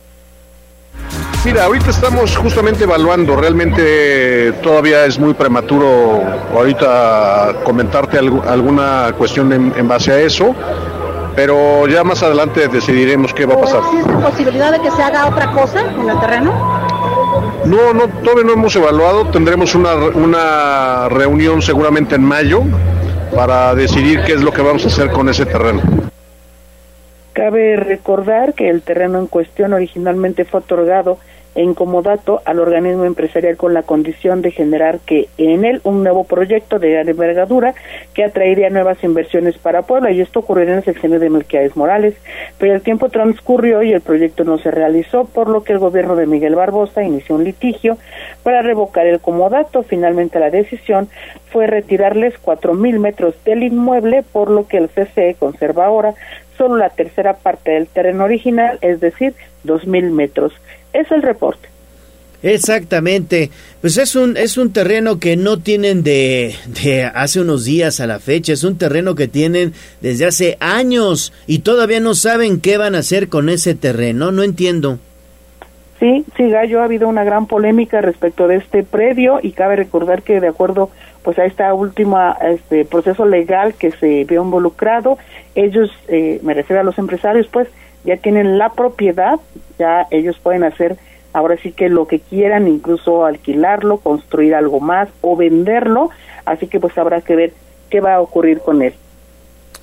Mira, ahorita estamos justamente evaluando, realmente todavía es muy prematuro ahorita comentarte alguna cuestión en, base a eso, pero ya más adelante decidiremos qué va a pasar. ¿Existe posibilidad de que se haga otra cosa en el terreno? No, no, todavía no hemos evaluado, tendremos una, una reunión seguramente en mayo para decidir qué es lo que vamos a hacer con ese terreno. Cabe recordar que el terreno en cuestión originalmente fue otorgado en comodato al organismo empresarial con la condición de generar que en él un nuevo proyecto de envergadura que atraería nuevas inversiones para Puebla y esto ocurrió en el sexenio de Melquiades Morales, pero el tiempo transcurrió y el proyecto no se realizó, por lo que el gobierno de Miguel Barbosa inició un litigio para revocar el comodato. Finalmente la decisión fue retirarles cuatro mil metros del inmueble, por lo que el CCE conserva ahora solo la tercera parte del terreno original, es decir, dos mil metros. Es el reporte. Exactamente. Pues es un, es un terreno que no tienen de, de hace unos días a la fecha, es un terreno que tienen desde hace años y todavía no saben qué van a hacer con ese terreno, no entiendo. Sí, sí, Gallo, ha habido una gran polémica respecto de este predio y cabe recordar que de acuerdo pues a esta última este proceso legal que se vio involucrado, ellos, eh, me refiero a los empresarios, pues ya tienen la propiedad, ya ellos pueden hacer ahora sí que lo que quieran, incluso alquilarlo, construir algo más o venderlo, así que pues habrá que ver qué va a ocurrir con él.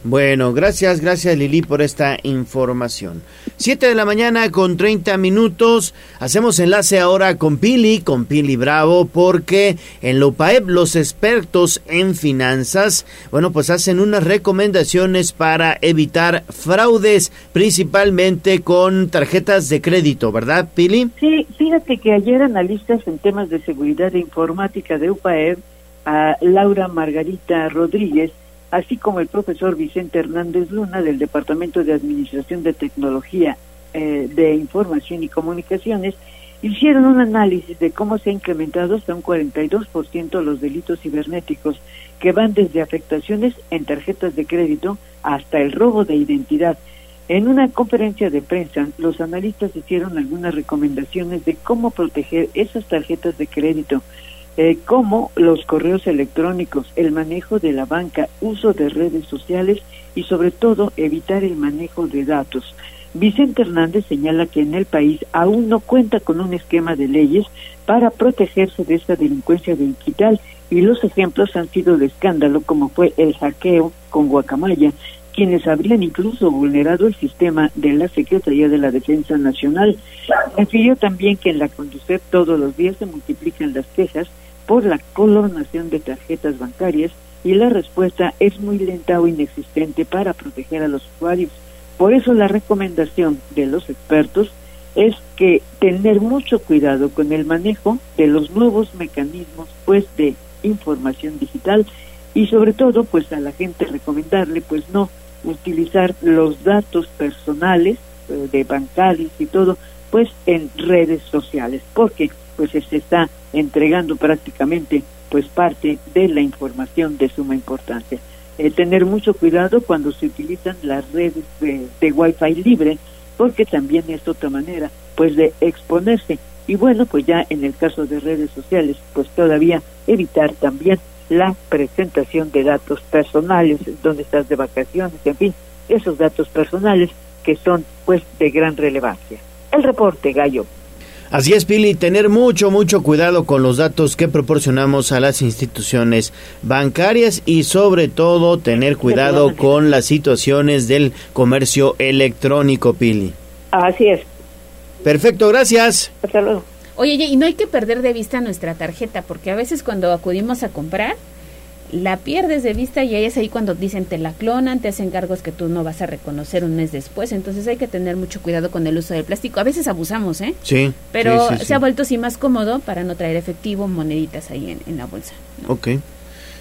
Bueno, gracias, gracias Lili por esta información. Siete de la mañana con 30 minutos. Hacemos enlace ahora con Pili, con Pili Bravo, porque en Lopaep los expertos en finanzas, bueno, pues hacen unas recomendaciones para evitar fraudes, principalmente con tarjetas de crédito, ¿verdad, Pili? Sí, fíjate que ayer analistas en temas de seguridad e informática de UPAEP, a Laura Margarita Rodríguez, así como el profesor Vicente Hernández Luna del Departamento de Administración de Tecnología eh, de Información y Comunicaciones, hicieron un análisis de cómo se ha incrementado hasta un 42% los delitos cibernéticos que van desde afectaciones en tarjetas de crédito hasta el robo de identidad. En una conferencia de prensa, los analistas hicieron algunas recomendaciones de cómo proteger esas tarjetas de crédito eh, como los correos electrónicos, el manejo de la banca, uso de redes sociales y sobre todo evitar el manejo de datos. Vicente Hernández señala que en el país aún no cuenta con un esquema de leyes para protegerse de esta delincuencia digital y los ejemplos han sido de escándalo como fue el hackeo con Guacamaya, quienes habrían incluso vulnerado el sistema de la Secretaría de la Defensa Nacional. Refirió también que en la Conducep todos los días se multiplican las quejas por la colonación de tarjetas bancarias y la respuesta es muy lenta o inexistente para proteger a los usuarios. Por eso la recomendación de los expertos es que tener mucho cuidado con el manejo de los nuevos mecanismos pues de información digital y sobre todo pues a la gente recomendarle pues no utilizar los datos personales eh, de bancarios y todo pues en redes sociales porque pues se está entregando prácticamente pues parte de la información de suma importancia. Eh, tener mucho cuidado cuando se utilizan las redes de, de Wi-Fi libre, porque también es otra manera pues de exponerse. Y bueno, pues ya en el caso de redes sociales, pues todavía evitar también la presentación de datos personales, donde estás de vacaciones, en fin, esos datos personales que son pues de gran relevancia. El reporte, Gallo. Así es, Pili, tener mucho, mucho cuidado con los datos que proporcionamos a las instituciones bancarias y sobre todo tener cuidado con las situaciones del comercio electrónico, Pili. Así es. Perfecto, gracias. Hasta luego. Oye, y no hay que perder de vista nuestra tarjeta, porque a veces cuando acudimos a comprar, la pierdes de vista y ahí es ahí cuando dicen te la clonan, te hacen cargos que tú no vas a reconocer un mes después. Entonces hay que tener mucho cuidado con el uso del plástico. A veces abusamos, ¿eh? Sí. Pero sí, sí, se ha vuelto así más cómodo para no traer efectivo, moneditas ahí en, en la bolsa. Ok.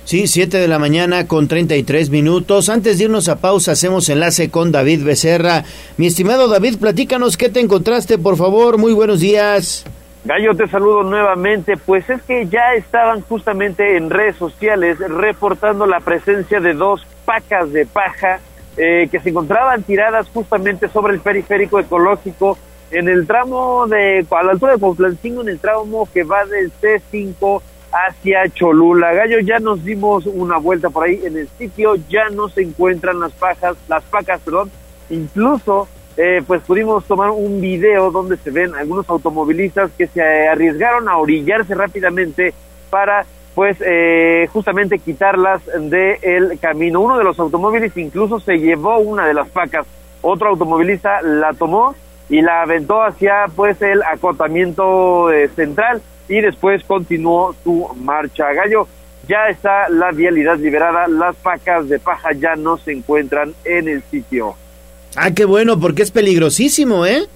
Sí, 7 de la mañana con 33 minutos. Antes de irnos a pausa, hacemos enlace con David Becerra. Mi estimado David, platícanos qué te encontraste, por favor. Muy buenos días. Gallo, te saludo nuevamente. Pues es que ya estaban justamente en redes sociales reportando la presencia de dos pacas de paja eh, que se encontraban tiradas justamente sobre el periférico ecológico en el tramo de, a la altura de Cuautlancingo, en el tramo que va del C5 hacia Cholula. Gallo, ya nos dimos una vuelta por ahí en el sitio, ya no se encuentran las pajas, las pacas, perdón, incluso eh, pues pudimos tomar un video donde se ven algunos automovilistas que se arriesgaron a orillarse rápidamente para pues eh, justamente quitarlas del camino. Uno de los automóviles incluso se llevó una de las pacas, otro automovilista la tomó y la aventó hacia pues el acotamiento eh, central y después continuó su marcha. Gallo, ya está la vialidad liberada, las pacas de paja ya no se encuentran en el sitio. Ah, qué bueno, porque es peligrosísimo, ¿eh?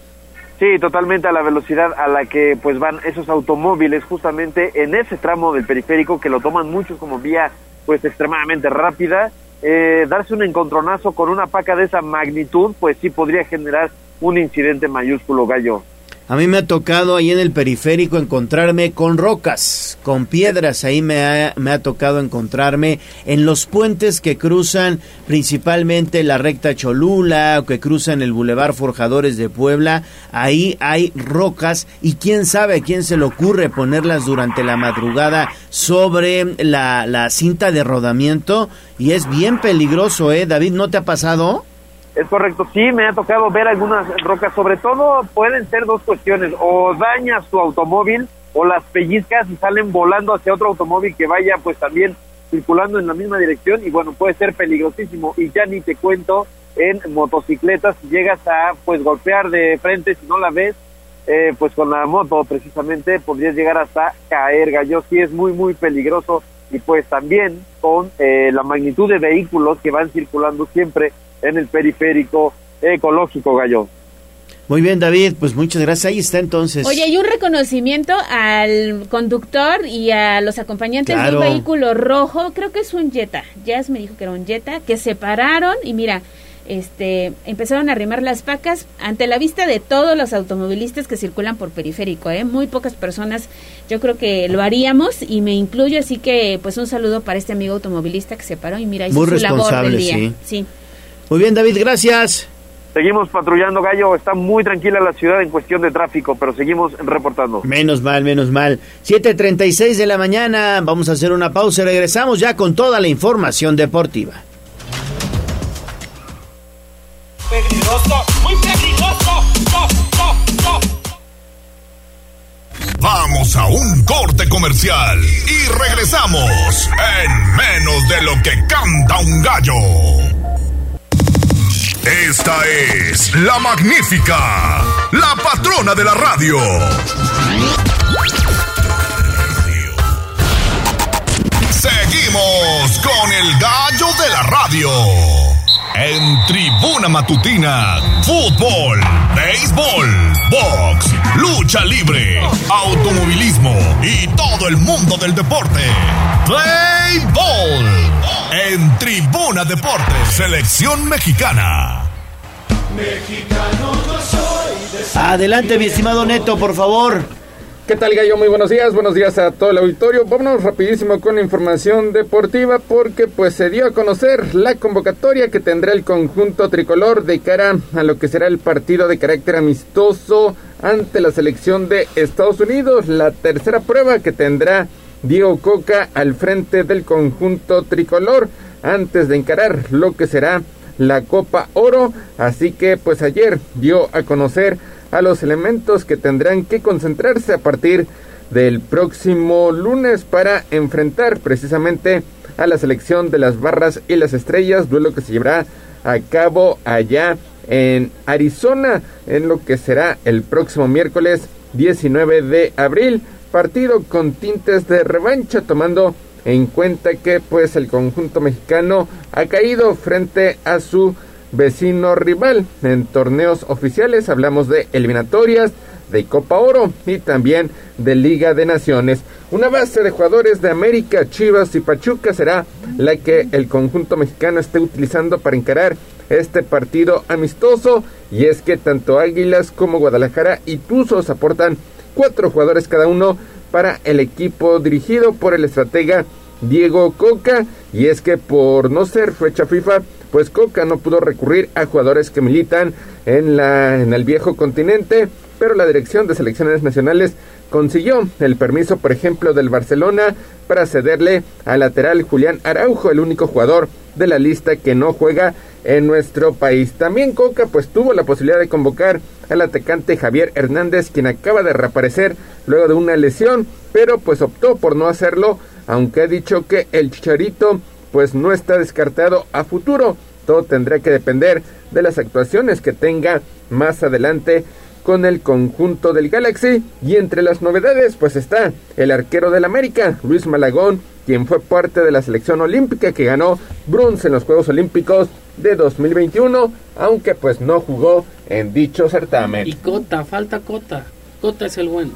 Sí, totalmente a la velocidad a la que pues van esos automóviles justamente en ese tramo del periférico que lo toman muchos como vía pues extremadamente rápida. Eh, darse un encontronazo con una paca de esa magnitud pues sí podría generar un incidente mayúsculo, Gallo. A mí me ha tocado ahí en el periférico encontrarme con rocas, con piedras. Ahí me ha, me ha tocado encontrarme en los puentes que cruzan principalmente la recta Cholula o que cruzan el Boulevard Forjadores de Puebla. Ahí hay rocas y quién sabe a quién se le ocurre ponerlas durante la madrugada sobre la, la cinta de rodamiento. Y es bien peligroso, ¿eh? David, ¿no te ha pasado? Es correcto, sí, me ha tocado ver algunas rocas, sobre todo pueden ser dos cuestiones, o dañas tu automóvil o las pellizcas y salen volando hacia otro automóvil que vaya pues también circulando en la misma dirección y bueno, puede ser peligrosísimo. Y ya ni te cuento en motocicletas, si llegas a pues golpear de frente si no la ves, eh, pues con la moto precisamente podrías llegar hasta caer, gallo, sí es muy muy peligroso y pues también con eh, la magnitud de vehículos que van circulando siempre en el periférico ecológico, Gallo. Muy bien, David, pues muchas gracias. Ahí está entonces. Oye, hay un reconocimiento al conductor y a los acompañantes Claro. del vehículo rojo, creo que es un Jetta, Jazz me dijo que era un Jetta, que se pararon y mira, este, empezaron a arrimar las pacas ante la vista de todos los automovilistas que circulan por periférico, ¿eh? Muy pocas personas, yo creo que lo haríamos y me incluyo, así que pues un saludo para este amigo automovilista que se paró y mira, hizo Muy su labor del responsable, día. sí. sí. Muy bien, David, gracias. Seguimos patrullando, Gallo. Está muy tranquila la ciudad en cuestión de tráfico, pero seguimos reportando. Menos mal, menos mal. 7.36 de la mañana, vamos a hacer una pausa y regresamos ya con toda la información deportiva. Peligroso, muy peligroso. No, no, no. Vamos a un corte comercial y regresamos en menos de lo que canta un gallo. Esta es la magnífica, la patrona de la radio. Seguimos con el gallo de la radio. En Tribuna Matutina, fútbol, béisbol, box, lucha libre, automovilismo y todo el mundo del deporte. Play Ball. En Tribuna Deportes, selección mexicana. Mexicano no soy de Adelante, mi estimado Neto, por favor. ¿Qué tal, Gallo? Muy buenos días, buenos días a todo el auditorio. Vámonos rapidísimo con la información deportiva porque pues se dio a conocer la convocatoria que tendrá el conjunto tricolor de cara a lo que será el partido de carácter amistoso ante la selección de Estados Unidos, la tercera prueba que tendrá Diego Coca al frente del conjunto tricolor antes de encarar lo que será la Copa Oro. Así que pues ayer dio a conocer a los elementos que tendrán que concentrarse a partir del próximo lunes para enfrentar precisamente a la selección de las barras y las estrellas, duelo que se llevará a cabo allá en Arizona en lo que será el próximo miércoles 19 de abril, partido con tintes de revancha tomando en cuenta que pues el conjunto mexicano ha caído frente a su vecino rival en torneos oficiales. Hablamos de eliminatorias, de Copa Oro y también de Liga de Naciones. Una base de jugadores de América, Chivas y Pachuca será la que el conjunto mexicano esté utilizando para encarar este partido amistoso. Y es que tanto Águilas como Guadalajara y Tuzos aportan cuatro jugadores cada uno para el equipo dirigido por el estratega Diego Coca. Y es que por no ser fecha FIFA, pues Coca no pudo recurrir a jugadores que militan en, la, en el viejo continente, pero la dirección de selecciones nacionales consiguió el permiso, por ejemplo, del Barcelona para cederle al lateral Julián Araujo, el único jugador de la lista que no juega en nuestro país. También Coca pues tuvo la posibilidad de convocar al atacante Javier Hernández, quien acaba de reaparecer luego de una lesión, pero pues optó por no hacerlo, aunque ha dicho que el Chicharito pues no está descartado a futuro. Todo tendrá que depender de las actuaciones que tenga más adelante con el conjunto del Galaxy. Y entre las novedades, pues está el arquero del América, Luis Malagón, quien fue parte de la selección olímpica que ganó bronce en los Juegos Olímpicos de 2021, aunque pues no jugó en dicho certamen. Y Cota, falta Cota. Cota es el bueno.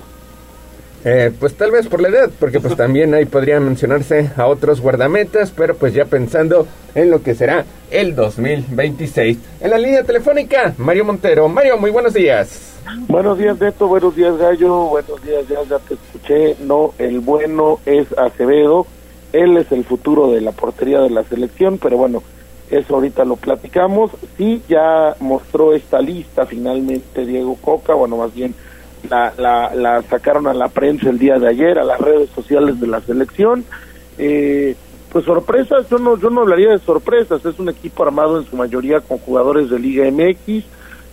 Eh, pues tal vez por la edad, porque pues también ahí podría mencionarse a otros guardametas, pero pues ya pensando en lo que será el 2026. En la línea telefónica, Mario Montero. Mario, muy buenos días. Buenos días, Neto. Buenos días, Gallo. Buenos días, ya, te escuché. No, el bueno es Acevedo. Él es el futuro de la portería de la selección, pero bueno, eso ahorita lo platicamos. Sí, ya mostró esta lista finalmente Diego Coca, bueno, más bien la, la, la sacaron a la prensa el día de ayer, a las redes sociales de la selección. Eh, pues sorpresas, yo no, yo no hablaría de sorpresas, es un equipo armado en su mayoría con jugadores de Liga MX,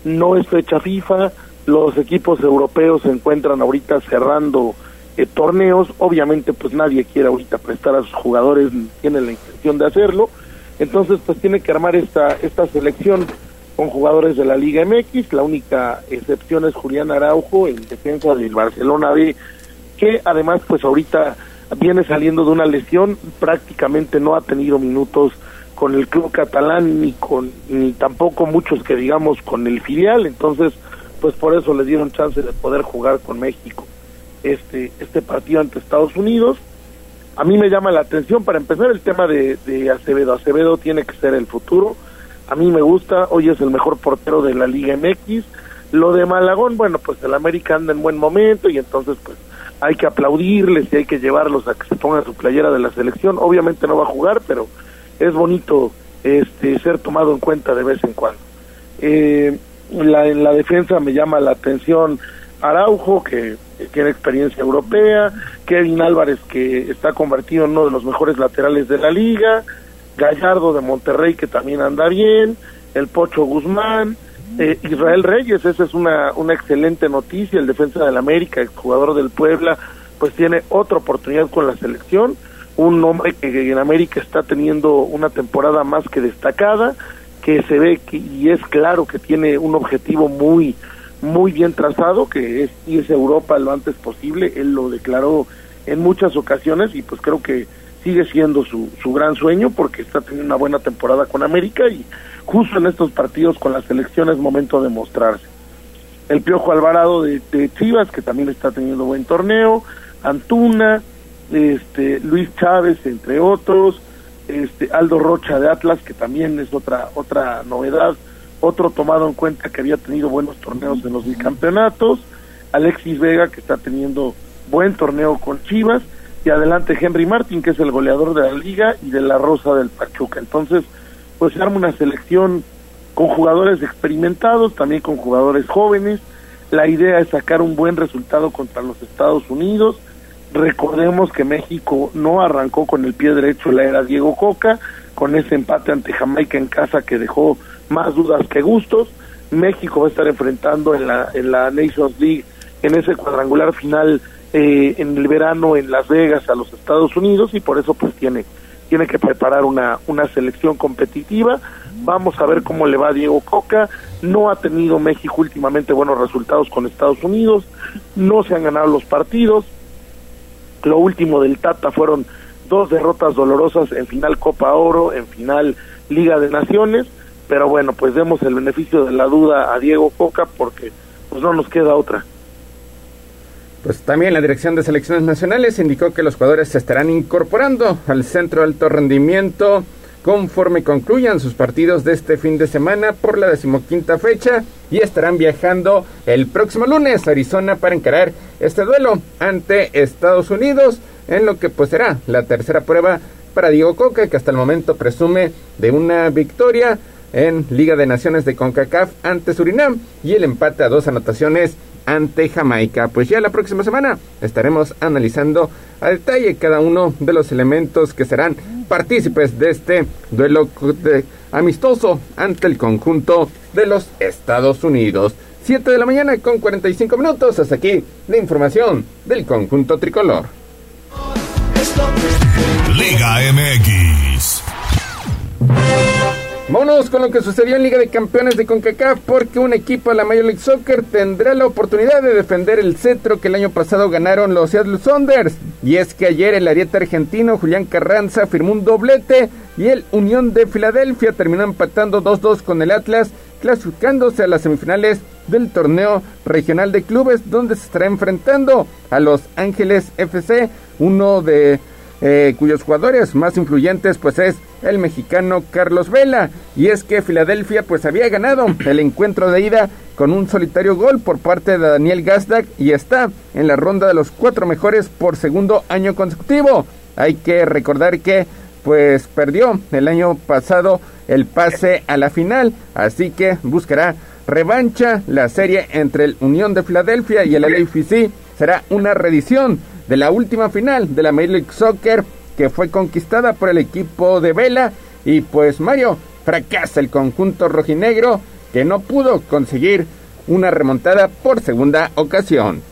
no es fecha FIFA, los equipos europeos se encuentran ahorita cerrando eh, torneos, obviamente pues nadie quiere ahorita prestar a sus jugadores, ni tiene la intención de hacerlo, entonces pues tiene que armar esta, esta selección con jugadores de la Liga MX, la única excepción es Julián Araujo en defensa del Barcelona B, que además pues ahorita viene saliendo de una lesión, prácticamente no ha tenido minutos con el club catalán ni con ni tampoco muchos que digamos con el filial, entonces pues por eso le dieron chance de poder jugar con México este este partido ante Estados Unidos. A mí me llama la atención para empezar el tema de, Acevedo. Acevedo tiene que ser el futuro. A mí me gusta, hoy es el mejor portero de la Liga MX. Lo de Malagón, bueno, pues el América anda en buen momento y entonces pues hay que aplaudirles y hay que llevarlos a que se pongan su playera de la selección. Obviamente no va a jugar, pero es bonito este ser tomado en cuenta de vez en cuando. Eh, la, en la defensa me llama la atención Araujo, que tiene experiencia europea, Kevin Álvarez, que está convertido en uno de los mejores laterales de la liga, Gallardo de Monterrey, que también anda bien, el Pocho Guzmán, eh, Israel Reyes, esa es una, una excelente noticia, el defensa del América, el jugador del Puebla, pues tiene otra oportunidad con la selección, un hombre que en América está teniendo una temporada más que destacada, que se ve que, y es claro que tiene un objetivo muy muy bien trazado, que es irse a Europa lo antes posible, él lo declaró en muchas ocasiones y pues creo que sigue siendo su, su gran sueño porque está teniendo una buena temporada con América y justo en estos partidos con la selección es momento de mostrarse. El Piojo Alvarado de, de Chivas, que también está teniendo buen torneo, Antuna, este Luis Chávez, entre otros, este Aldo Rocha de Atlas, que también es otra, otra novedad, otro tomado en cuenta que había tenido buenos torneos en los bicampeonatos, Alexis Vega, que está teniendo buen torneo con Chivas, y adelante Henry Martin, que es el goleador de la liga y de la Rosa del Pachuca. Entonces, pues se arma una selección con jugadores experimentados, también con jugadores jóvenes. La idea es sacar un buen resultado contra los Estados Unidos. Recordemos que México no arrancó con el pie derecho la era Diego Coca, con ese empate ante Jamaica en casa que dejó más dudas que gustos. México va a estar enfrentando en la, en la Nations League, en ese cuadrangular final eh, en el verano en Las Vegas a los Estados Unidos y por eso pues tiene tiene que preparar una, una selección competitiva. Vamos a ver cómo le va a Diego Coca. No ha tenido México últimamente buenos resultados con Estados Unidos. No se han ganado los partidos. Lo último del Tata fueron dos derrotas dolorosas en final Copa Oro, en final Liga de Naciones. Pero bueno, pues demos el beneficio de la duda a Diego Coca porque pues no nos queda otra. Pues también la Dirección de Selecciones Nacionales indicó que los jugadores se estarán incorporando al centro de alto rendimiento conforme concluyan sus partidos de este fin de semana por la decimoquinta fecha y estarán viajando el próximo lunes a Arizona para encarar este duelo ante Estados Unidos en lo que pues será la tercera prueba para Diego Coca que hasta el momento presume de una victoria en Liga de Naciones de CONCACAF ante Surinam y el empate a dos anotaciones ante Jamaica. Pues ya la próxima semana estaremos analizando a detalle cada uno de los elementos que serán partícipes de este duelo amistoso ante el conjunto de los Estados Unidos. 7 de la mañana con 45 minutos. Hasta aquí la información del conjunto tricolor. Liga MX. Vámonos con lo que sucedió en Liga de Campeones de CONCACAF porque un equipo de la Major League Soccer tendrá la oportunidad de defender el cetro que el año pasado ganaron los Seattle Sounders. Y es que ayer el ariete argentino Julián Carranza firmó un doblete y el Unión de Filadelfia terminó empatando 2-2 con el Atlas, clasificándose a las semifinales del torneo regional de clubes donde se estará enfrentando a los Ángeles FC, uno de eh, cuyos jugadores más influyentes pues es el mexicano Carlos Vela. Y es que Filadelfia pues había ganado el encuentro de ida con un solitario gol por parte de Daniel Gazdag y está en la ronda de los cuatro mejores por segundo año consecutivo. Hay que recordar que pues perdió el año pasado el pase a la final, así que buscará revancha. La serie entre el Unión de Filadelfia y el LAFC será una reedición de la última final de la Major League Soccer que fue conquistada por el equipo de Vela y pues Mario fracasa el conjunto rojinegro que no pudo conseguir una remontada por segunda ocasión.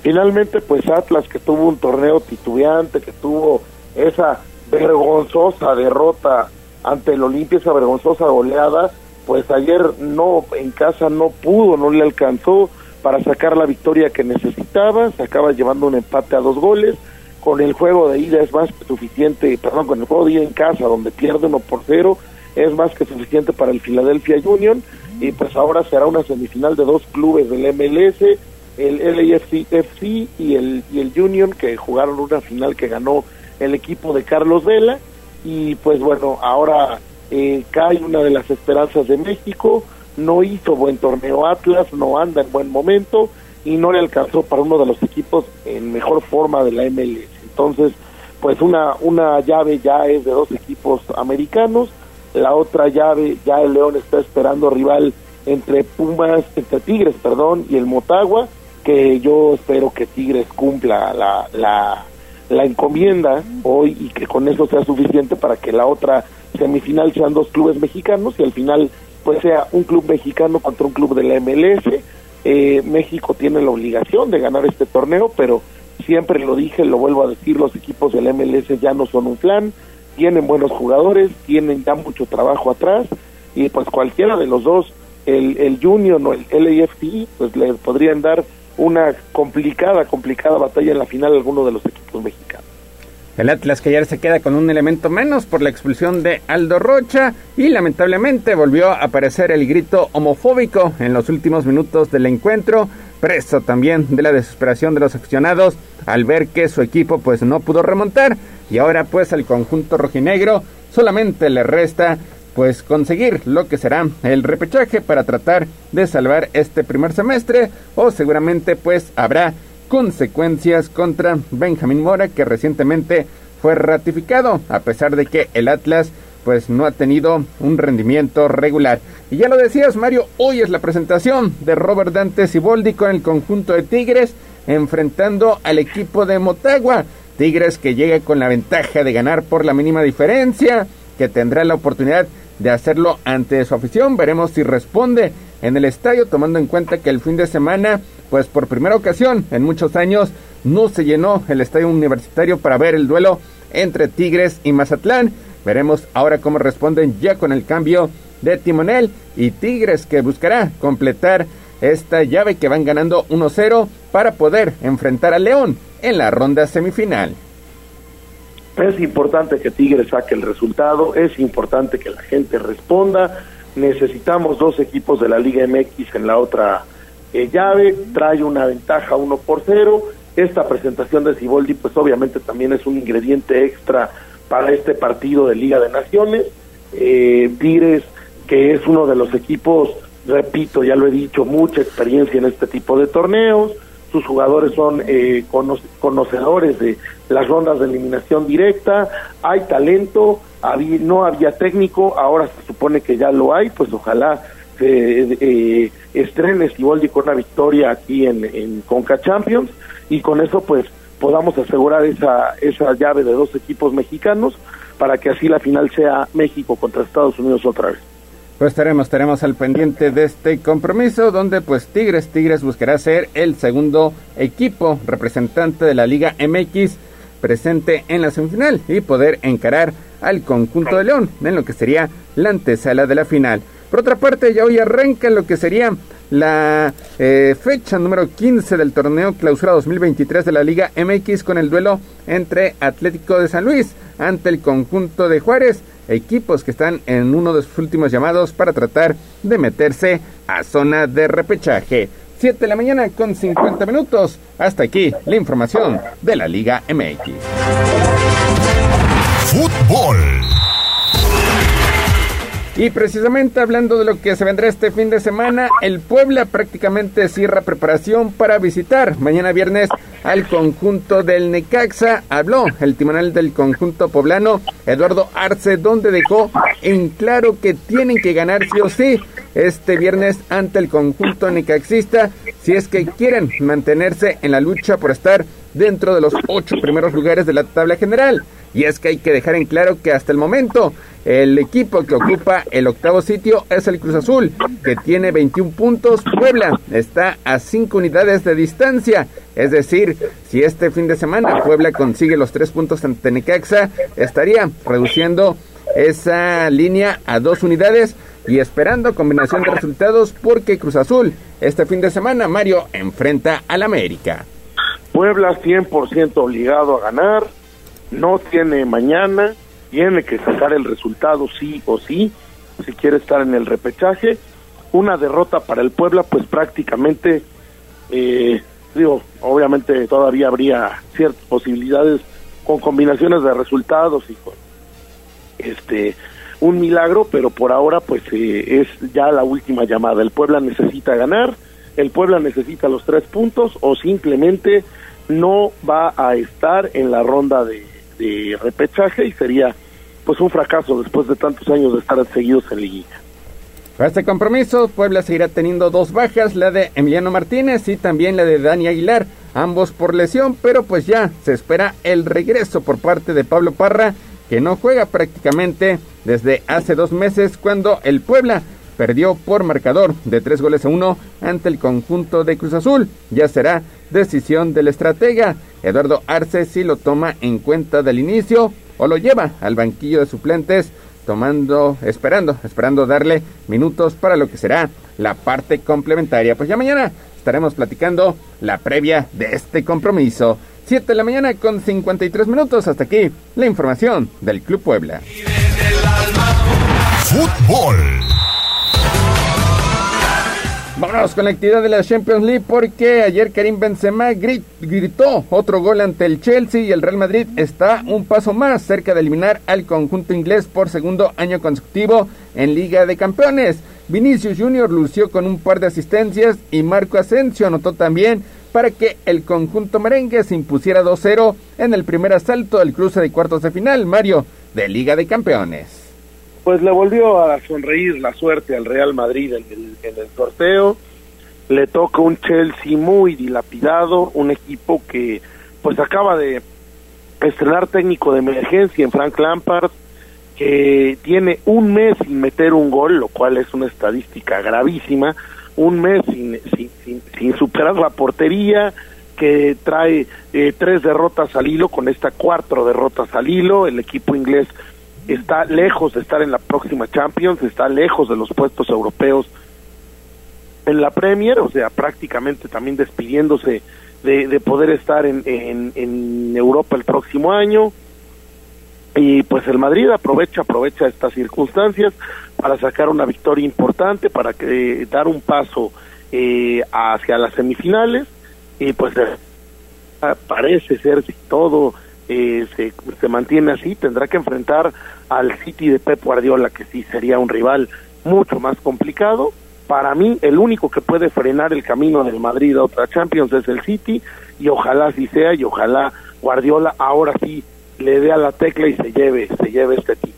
Finalmente pues Atlas que tuvo un torneo titubeante, que tuvo esa vergonzosa derrota ante el Olimpia, esa vergonzosa goleada, pues ayer no en casa no pudo, no le alcanzó para sacar la victoria que necesitaba, se acaba llevando un empate a dos goles, con el juego de ida es más que suficiente, perdón, con el juego de ida en casa donde pierde uno por cero, es más que suficiente para el Philadelphia Union. Y pues ahora será una semifinal de dos clubes del MLS, el LAFC FC y el, y el Union que jugaron una final que ganó el equipo de Carlos Vela. Y pues bueno, ahora eh, cae una de las esperanzas de México, no hizo buen torneo Atlas, no anda en buen momento y no le alcanzó para uno de los equipos en mejor forma de la MLS. Entonces, pues una, una llave ya es de dos equipos americanos, la otra llave ya el León está esperando rival entre Pumas, entre Tigres, perdón, y el Motagua, que yo espero que Tigres cumpla la, la, la encomienda hoy y que con eso sea suficiente para que la otra semifinal sean dos clubes mexicanos y al final pues sea un club mexicano contra un club de la MLS. Eh, México tiene la obligación de ganar este torneo, pero siempre lo dije, lo vuelvo a decir, los equipos del MLS ya no son un plan, tienen buenos jugadores, tienen ya mucho trabajo atrás y pues cualquiera de los dos, el, el Junior o el LAFC, pues le podrían dar una complicada, complicada batalla en la final a alguno de los equipos mexicanos. El Atlas que ayer se queda con un elemento menos por la expulsión de Aldo Rocha y lamentablemente volvió a aparecer el grito homofóbico en los últimos minutos del encuentro, preso también de la desesperación de los aficionados al ver que su equipo pues no pudo remontar. Y ahora pues al conjunto rojinegro solamente le resta pues conseguir lo que será el repechaje para tratar de salvar este primer semestre o seguramente pues habrá consecuencias contra Benjamín Mora que recientemente fue ratificado a pesar de que el Atlas pues no ha tenido un rendimiento regular. Y ya lo decías Mario, hoy es la presentación de Robert Dante Siboldi con el conjunto de Tigres enfrentando al equipo de Motagua. Tigres que llega con la ventaja de ganar por la mínima diferencia, que tendrá la oportunidad de hacerlo ante su afición. Veremos si responde en el estadio, tomando en cuenta que el fin de semana pues por primera ocasión en muchos años no se llenó el estadio universitario para ver el duelo entre Tigres y Mazatlán. Veremos ahora cómo responden ya con el cambio de timonel y Tigres que buscará completar esta llave que van ganando 1-0 para poder enfrentar a León en la ronda semifinal. Es importante que Tigres saque el resultado, es importante que la gente responda. Necesitamos dos equipos de la Liga MX en la otra eh, llave, trae una ventaja 1 por 0. Esta presentación de Ciboldi, pues obviamente también es un ingrediente extra para este partido de Liga de Naciones. Eh, que es uno de los equipos, repito, ya lo he dicho, mucha experiencia en este tipo de torneos. Sus jugadores son eh, conocedores de las rondas de eliminación directa. Hay talento, no había técnico, ahora se supone que ya lo hay, pues ojalá eh, eh, estrene Siboldi con una victoria aquí en, en Conca Champions y con eso pues podamos asegurar esa, esa llave de dos equipos mexicanos para que así la final sea México contra Estados Unidos otra vez. Pues estaremos, estaremos al pendiente de este compromiso donde pues Tigres, Tigres buscará ser el segundo equipo representante de la Liga MX presente en la semifinal y poder encarar al conjunto de León en lo que sería la antesala de la final. Por otra parte, ya hoy arranca lo que sería la eh, fecha número 15 del torneo clausura 2023 de la Liga MX con el duelo entre Atlético de San Luis ante el conjunto de Juárez, equipos que están en uno de sus últimos llamados para tratar de meterse a zona de repechaje. 7 de la mañana con 50 minutos. Hasta aquí la información de la Liga MX. Fútbol Y precisamente hablando de lo que se vendrá este fin de semana, el Puebla prácticamente cierra preparación para visitar mañana viernes al conjunto del Necaxa. Habló el timonel del conjunto poblano, Eduardo Arce, donde dejó en claro que tienen que ganar sí o sí este viernes ante el conjunto necaxista si es que quieren mantenerse en la lucha por estar dentro de los ocho primeros lugares de la tabla general. Y es que hay que dejar en claro que hasta el momento el equipo que ocupa el octavo sitio es el Cruz Azul, que tiene 21 puntos. Puebla está a 5 unidades de distancia. Es decir, si este fin de semana Puebla consigue los 3 puntos ante Necaxa, estaría reduciendo esa línea a 2 unidades y esperando combinación de resultados porque Cruz Azul este fin de semana Mario enfrenta al América. Puebla 100% obligado a ganar, no tiene mañana, tiene que sacar el resultado sí o sí, si quiere estar en el repechaje. Una derrota para el Puebla, pues prácticamente, eh, digo, obviamente todavía habría ciertas posibilidades con combinaciones de resultados y con este un milagro, pero por ahora pues eh, es ya la última llamada. El Puebla necesita ganar, el Puebla necesita los tres puntos o simplemente no va a estar en la ronda de, repechaje y sería pues un fracaso después de tantos años de estar seguidos en liguilla. Para este compromiso, Puebla seguirá teniendo dos bajas, la de Emiliano Martínez y también la de Dani Aguilar, ambos por lesión, pero pues ya se espera el regreso por parte de Pablo Parra, que no juega prácticamente desde hace dos meses cuando el Puebla perdió por marcador de tres goles a uno ante el conjunto de Cruz Azul. Ya será decisión del estratega. Eduardo Arce si lo toma en cuenta del inicio o lo lleva al banquillo de suplentes tomando, esperando, esperando darle minutos para lo que será la parte complementaria. Pues ya mañana estaremos platicando la previa de este compromiso. 7 de la mañana con 53 minutos. Hasta aquí la información del Club Puebla. Fútbol. Vámonos con la actividad de la Champions League porque ayer Karim Benzema gritó otro gol ante el Chelsea y el Real Madrid está un paso más cerca de eliminar al conjunto inglés por segundo año consecutivo en Liga de Campeones. Vinicius Junior lució con un par de asistencias y Marco Asensio anotó también para que el conjunto merengue se impusiera 2-0 en el primer asalto del cruce de cuartos de final, Mario, de Liga de Campeones pues le volvió a sonreír la suerte al Real Madrid en el, en el sorteo. Le toca un Chelsea muy dilapidado, un equipo que pues acaba de estrenar técnico de emergencia en Frank Lampard, que tiene un mes sin meter un gol, lo cual es una estadística gravísima, un mes sin, sin, superar la portería, que trae eh, tres derrotas al hilo, con esta cuatro derrotas al hilo, el equipo inglés está lejos de estar en la próxima Champions, está lejos de los puestos europeos en la Premier, o sea, prácticamente también despidiéndose de, poder estar en, en, Europa el próximo año. Y pues el Madrid aprovecha, aprovecha estas circunstancias para sacar una victoria importante, para que, dar un paso eh, hacia las semifinales. Y pues eh, parece ser si todo eh, se, se mantiene así, tendrá que enfrentar al City de Pep Guardiola, que sí sería un rival mucho más complicado. Para mí, el único que puede frenar el camino del Madrid a otra Champions es el City, y ojalá así sea, y ojalá Guardiola ahora sí le dé a la tecla y se lleve, se lleve este título.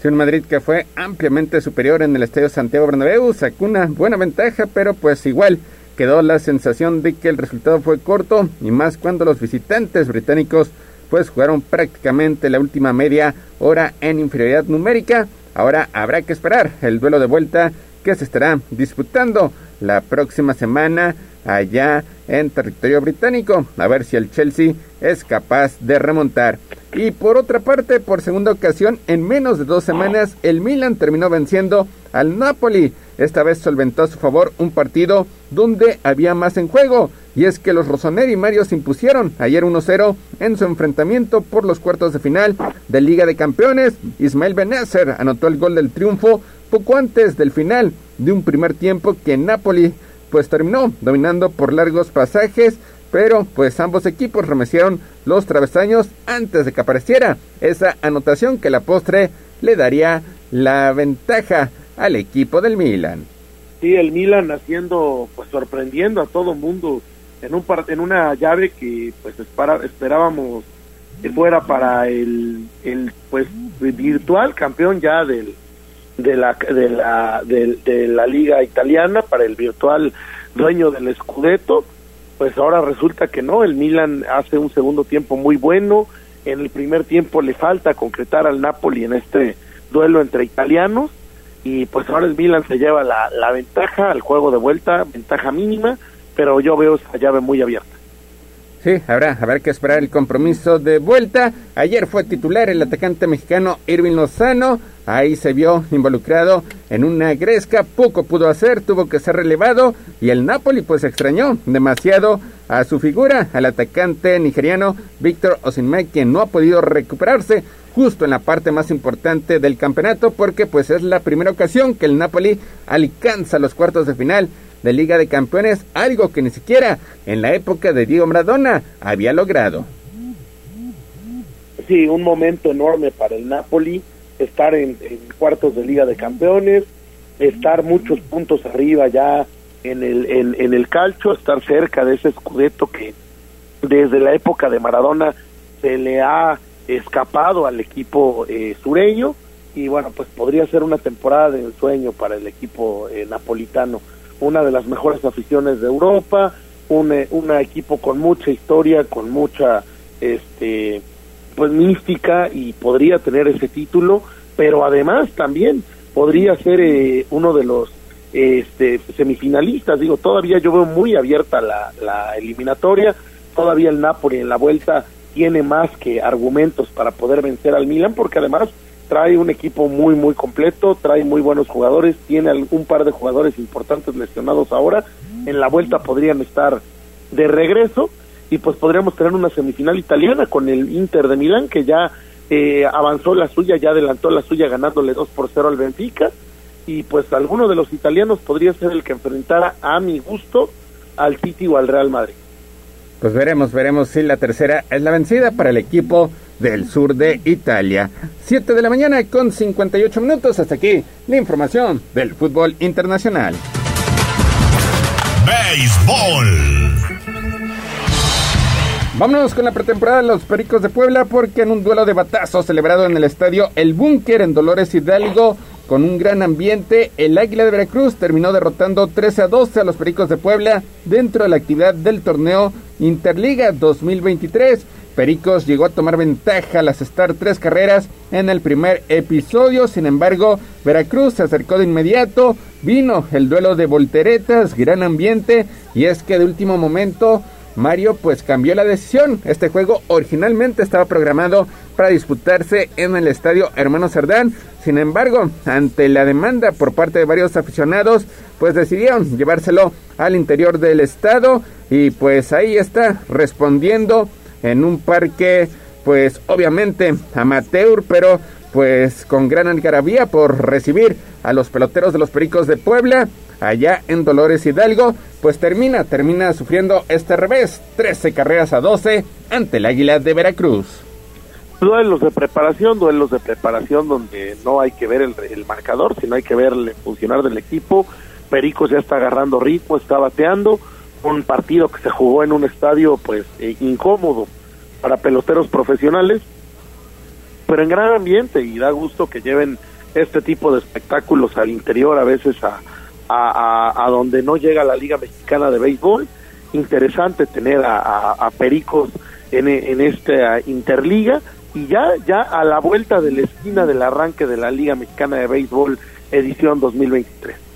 Sí, un Madrid que fue ampliamente superior en el Estadio Santiago Bernabéu, sacó una buena ventaja, pero pues igual quedó la sensación de que el resultado fue corto, y más cuando los visitantes británicos pues jugaron prácticamente la última media hora en inferioridad numérica. Ahora habrá que esperar el duelo de vuelta que se estará disputando la próxima semana allá en territorio británico. A ver si el Chelsea es capaz de remontar. Y por otra parte, por segunda ocasión, en menos de dos semanas, el Milan terminó venciendo al Napoli. Esta vez solventó a su favor un partido donde había más en juego. Y es que los Rossoneri y Mario se impusieron ayer 1-0 en su enfrentamiento por los cuartos de final de Liga de Campeones. Ismael Benacer anotó el gol del triunfo poco antes del final de un primer tiempo que Napoli pues terminó dominando por largos pasajes, pero pues ambos equipos remecieron los travesaños antes de que apareciera esa anotación que la postre le daría la ventaja al equipo del Milan. Sí, el Milan haciendo, pues sorprendiendo a todo mundo en un en una llave que pues esperábamos que fuera para el, el pues virtual campeón ya del de la de la de, la liga italiana para el virtual dueño del Scudetto. Pues ahora resulta que no el Milan hace un segundo tiempo muy bueno en el primer tiempo le falta concretar al Napoli en este duelo entre italianos y pues ahora el Milan se lleva la, la ventaja al juego de vuelta ventaja mínima pero yo veo esa llave muy abierta Sí, habrá, habrá que esperar el compromiso de vuelta. Ayer fue titular el atacante mexicano Irving Lozano. Ahí se vio involucrado en una gresca, poco pudo hacer, tuvo que ser relevado y el Napoli pues extrañó demasiado a su figura, al atacante nigeriano Víctor Osimhen, quien no ha podido recuperarse justo en la parte más importante del campeonato porque pues es la primera ocasión que el Napoli alcanza los cuartos de final de Liga de Campeones, algo que ni siquiera en la época de Diego Maradona había logrado. Sí, un momento enorme para el Napoli, estar en, cuartos de Liga de Campeones, estar muchos puntos arriba ya en el, en, el calcio, estar cerca de ese escudeto que desde la época de Maradona se le ha escapado al equipo eh, sureño y bueno, pues podría ser una temporada de ensueño para el equipo eh, napolitano una de las mejores aficiones de Europa, un, eh, un equipo con mucha historia, con mucha este pues mística y podría tener ese título, pero además también podría ser eh, uno de los este, semifinalistas. Digo, todavía yo veo muy abierta la, la eliminatoria, todavía el Napoli en la vuelta tiene más que argumentos para poder vencer al Milan, porque además trae un equipo muy muy completo, trae muy buenos jugadores, tiene un par de jugadores importantes lesionados ahora, en la vuelta podrían estar de regreso y pues podríamos tener una semifinal italiana con el Inter de Milán que ya eh, avanzó la suya, ya adelantó la suya ganándole 2 por 0 al Benfica y pues alguno de los italianos podría ser el que enfrentara a mi gusto al City o al Real Madrid. Pues veremos, veremos si la tercera es la vencida para el equipo del sur de Italia. 7 de la mañana con 58 minutos. Hasta aquí la información del fútbol internacional. Béisbol. Vámonos con la pretemporada de los Pericos de Puebla porque en un duelo de batazos celebrado en el estadio El Búnker en Dolores Hidalgo con un gran ambiente, el Águila de Veracruz terminó derrotando 13 a 12 a los Pericos de Puebla dentro de la actividad del torneo Interliga 2023. Pericos llegó a tomar ventaja al asestar tres carreras en el primer episodio, sin embargo, Veracruz se acercó de inmediato, vino el duelo de volteretas, gran ambiente, y es que de último momento Mario pues cambió la decisión. Este juego originalmente estaba programado para disputarse en el estadio Hermano Cerdán. Sin embargo, ante la demanda por parte de varios aficionados, pues decidieron llevárselo al interior del estado y pues ahí está respondiendo en un parque pues obviamente amateur, pero pues con gran algarabía por recibir a los peloteros de los Pericos de Puebla allá en Dolores Hidalgo, pues termina, termina sufriendo este revés, 13 carreras a 12 ante el Águila de Veracruz. Duelos de preparación, duelos de preparación donde no hay que ver el, el marcador, sino hay que ver el funcionar del equipo. Pericos ya está agarrando ritmo, está bateando, un partido que se jugó en un estadio pues eh, incómodo para peloteros profesionales, pero en gran ambiente y da gusto que lleven este tipo de espectáculos al interior a veces a, a, donde no llega la Liga Mexicana de Béisbol. Interesante tener a, Pericos en, esta Interliga y ya, ya a la vuelta de la esquina del arranque de la Liga Mexicana de Béisbol edición 2023.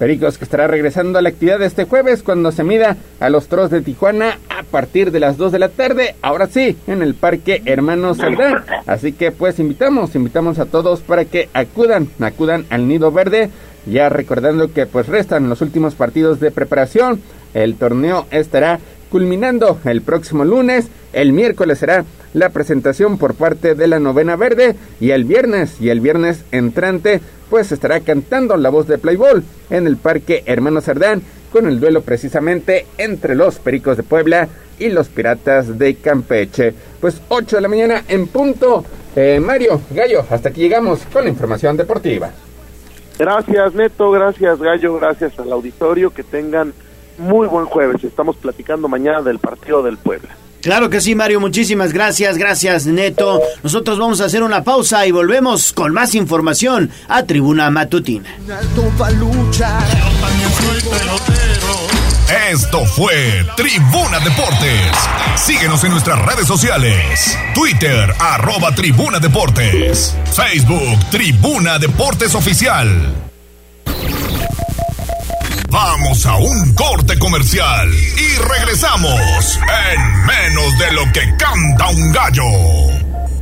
Pericos que estará regresando a la actividad este jueves cuando se mida a los Toros de Tijuana a partir de las 2 de la tarde, ahora sí, en el Parque Hermano Saldán. Así que pues invitamos, invitamos a todos para que acudan, acudan al Nido Verde, ya recordando que pues restan los últimos partidos de preparación. El torneo estará culminando el próximo lunes, el miércoles será la presentación por parte de la novena verde y el viernes y el viernes entrante pues estará cantando la voz de Playball en el Parque Hermano Cerdán con el duelo precisamente entre los Pericos de Puebla y los Piratas de Campeche. Pues 8 de la mañana en punto. Eh, Mario, Gallo, hasta aquí llegamos con la información deportiva. Gracias, Neto, gracias, Gallo, gracias al auditorio. Que tengan muy buen jueves. Estamos platicando mañana del partido del Puebla. Claro que sí, Mario, muchísimas gracias, gracias, Neto. Nosotros vamos a hacer una pausa y volvemos con más información a Tribuna Matutina. Esto fue Tribuna Deportes. Síguenos en nuestras redes sociales. Twitter, arroba Tribuna Deportes. Facebook, Tribuna Deportes Oficial. Vamos a un corte comercial y regresamos en menos de lo que canta un gallo.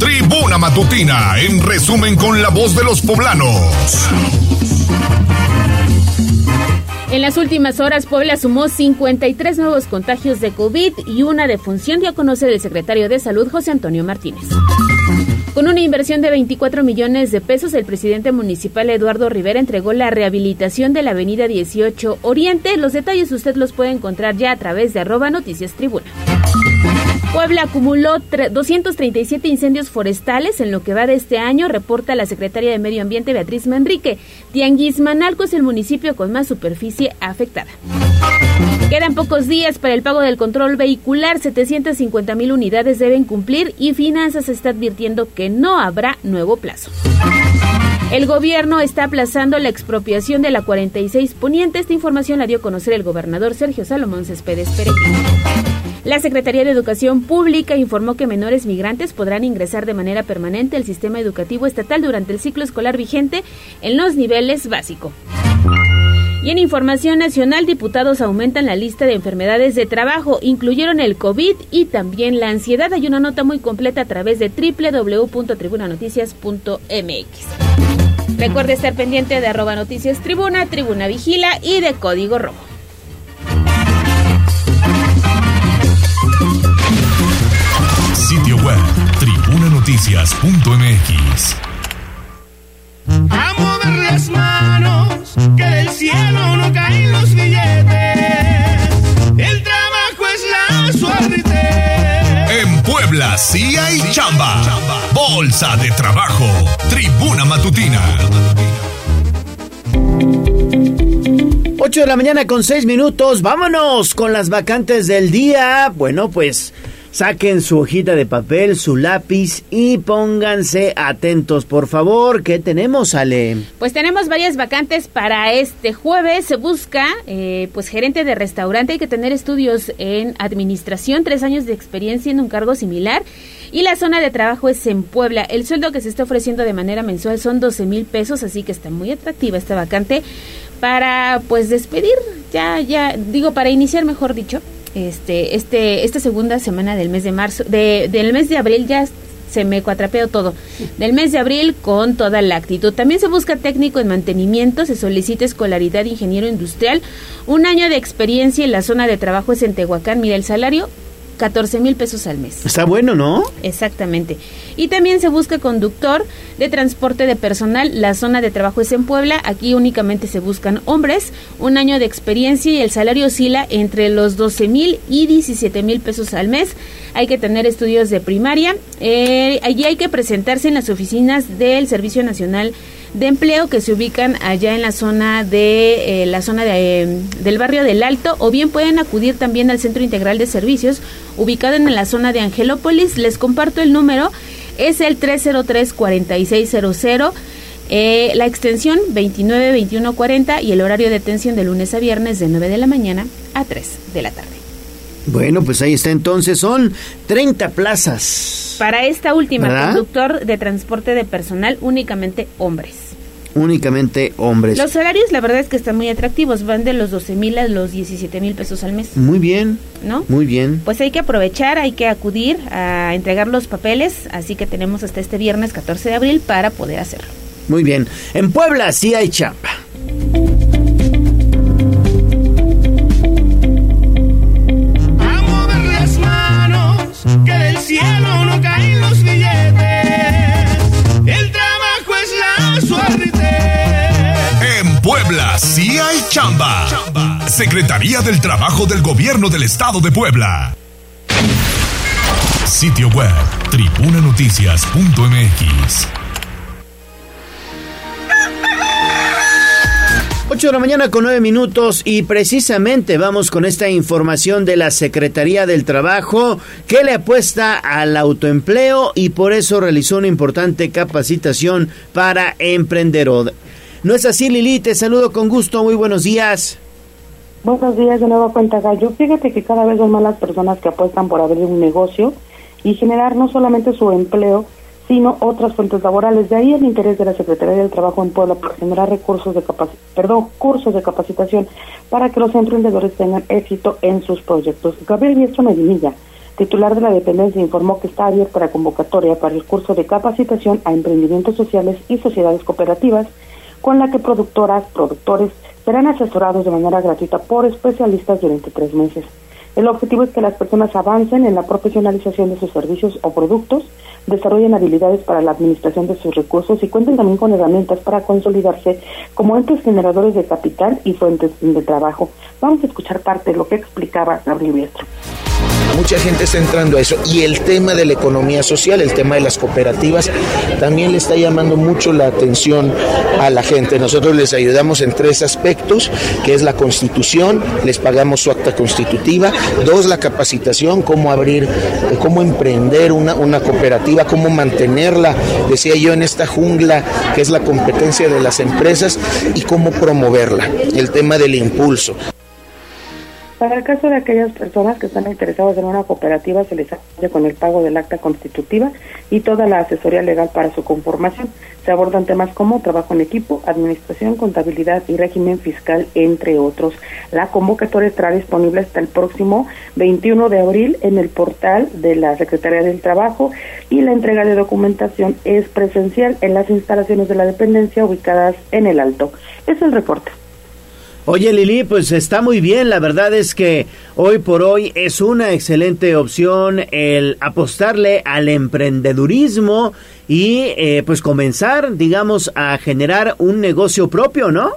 Tribuna Matutina, en resumen con la voz de los poblanos. En las últimas horas, Puebla sumó 53 nuevos contagios de COVID y una defunción, dio a conocer el secretario de Salud, José Antonio Martínez. Con una inversión de 24 millones de pesos, el presidente municipal Eduardo Rivera entregó la rehabilitación de la avenida 18 Oriente. Los detalles usted los puede encontrar ya a través de arroba noticias tribuna. Puebla acumuló 237 incendios forestales en lo que va de este año, reporta la secretaria de Medio Ambiente Beatriz Manrique. Tianguismanalco es el municipio con más superficie afectada. Quedan pocos días para el pago del control vehicular. 750 mil unidades deben cumplir y Finanzas está advirtiendo que no habrá nuevo plazo. El gobierno está aplazando la expropiación de la 46 Poniente. Esta información la dio a conocer el gobernador Sergio Salomón Céspedes Peregrino. La Secretaría de Educación Pública informó que menores migrantes podrán ingresar de manera permanente al sistema educativo estatal durante el ciclo escolar vigente en los niveles básico. Y en información nacional, diputados aumentan la lista de enfermedades de trabajo, incluyeron el COVID y también la ansiedad. Hay una nota muy completa a través de www.tribunanoticias.mx. Recuerde estar pendiente de arroba noticias tribuna, tribuna vigila y de código rojo. tribunanoticias.mx. A mover las manos, que del cielo no caen los billetes. El trabajo es la suerte. En Puebla sí hay chamba. Bolsa de trabajo. Tribuna matutina. 8 de la mañana con 6 minutos. Vámonos con las vacantes del día. Bueno, pues saquen su hojita de papel, su lápiz y pónganse atentos, por favor. ¿Qué tenemos, Ale? Pues tenemos varias vacantes para este jueves. Se busca, eh, pues, gerente de restaurante. Hay que tener estudios en administración, tres años de experiencia en un cargo similar. Y la zona de trabajo es en Puebla. El sueldo que se está ofreciendo de manera mensual son 12 mil pesos, así que está muy atractiva esta vacante para, pues, despedir, ya, ya, digo, para iniciar, mejor dicho, este, este, esta segunda semana del mes de marzo, de, del mes de abril ya se me cuatrapeó todo. Del mes de abril con toda la actitud. También se busca técnico en mantenimiento, se solicita escolaridad ingeniero industrial, un año de experiencia en la zona de trabajo es en Tehuacán. Mira, el salario 14 mil pesos al mes. Está bueno, ¿no? Exactamente. Y también se busca conductor de transporte de personal. La zona de trabajo es en Puebla. Aquí únicamente se buscan hombres. Un año de experiencia y el salario oscila entre los 12 mil y 17 mil pesos al mes. Hay que tener estudios de primaria. Eh, allí hay que presentarse en las oficinas del Servicio Nacional de empleo que se ubican allá en la zona de eh, la zona de, eh, del barrio del Alto o bien pueden acudir también al Centro Integral de Servicios ubicado en la zona de Angelópolis. Les comparto el número, es el 303-4600. Eh, la extensión 292140 y el horario de atención de lunes a viernes de 9 de la mañana a 3 de la tarde. Bueno, pues ahí está entonces, son 30 plazas. Para esta última, ¿Verdad? conductor de transporte de personal, únicamente hombres. únicamente hombres. Los salarios, la verdad es que están muy atractivos, van de los 12 mil a los 17 mil pesos al mes. Muy bien. ¿No? Muy bien. Pues hay que aprovechar, hay que acudir a entregar los papeles, así que tenemos hasta este viernes 14 de abril para poder hacerlo. Muy bien. En Puebla sí hay chamba. Que del cielo no caen los billetes. El trabajo es la suerte. En Puebla sí hay chamba. Secretaría del Trabajo del Gobierno del Estado de Puebla. Sitio web tribunanoticias.mx 8 de la mañana con 9 minutos y precisamente vamos con esta información de la Secretaría del Trabajo que le apuesta al autoempleo y por eso realizó una importante capacitación para emprendedor. ¿No es así Lili? Te saludo con gusto, muy buenos días. Buenos días, de nuevo cuenta Gallo. Fíjate que cada vez son más las personas que apuestan por abrir un negocio y generar no solamente su empleo, sino otras fuentes laborales. De ahí el interés de la Secretaría del Trabajo en Puebla por generar recursos de perdón, cursos de capacitación para que los emprendedores tengan éxito en sus proyectos. Gabriel Diestro Medinilla, titular de la dependencia, informó que está abierta la convocatoria para el curso de capacitación a emprendimientos sociales y sociedades cooperativas, con la que productoras, productores serán asesorados de manera gratuita por especialistas durante tres meses. El objetivo es que las personas avancen en la profesionalización de sus servicios o productos, desarrollen habilidades para la administración de sus recursos y cuenten también con herramientas para consolidarse como entes generadores de capital y fuentes de trabajo. Vamos a escuchar parte de lo que explicaba Gabriel Biestro. Mucha gente está entrando a eso y el tema de la economía social, el tema de las cooperativas, también le está llamando mucho la atención a la gente. Nosotros les ayudamos en tres aspectos, que es la constitución, les pagamos su acta constitutiva, dos, la capacitación, cómo abrir, cómo emprender una, una cooperativa, cómo mantenerla, decía yo, en esta jungla que es la competencia de las empresas y cómo promoverla, el tema del impulso. Para el caso de aquellas personas que están interesadas en una cooperativa, se les apoya con el pago del acta constitutiva y toda la asesoría legal para su conformación. Se abordan temas como trabajo en equipo, administración, contabilidad y régimen fiscal, entre otros. La convocatoria estará disponible hasta el próximo 21 de abril en el portal de la Secretaría del Trabajo y la entrega de documentación es presencial en las instalaciones de la dependencia ubicadas en el Alto. Es el reporte. Oye Lili, pues está muy bien, la verdad es que hoy por hoy es una excelente opción el apostarle al emprendedurismo y eh, pues comenzar, digamos, a generar un negocio propio, ¿no?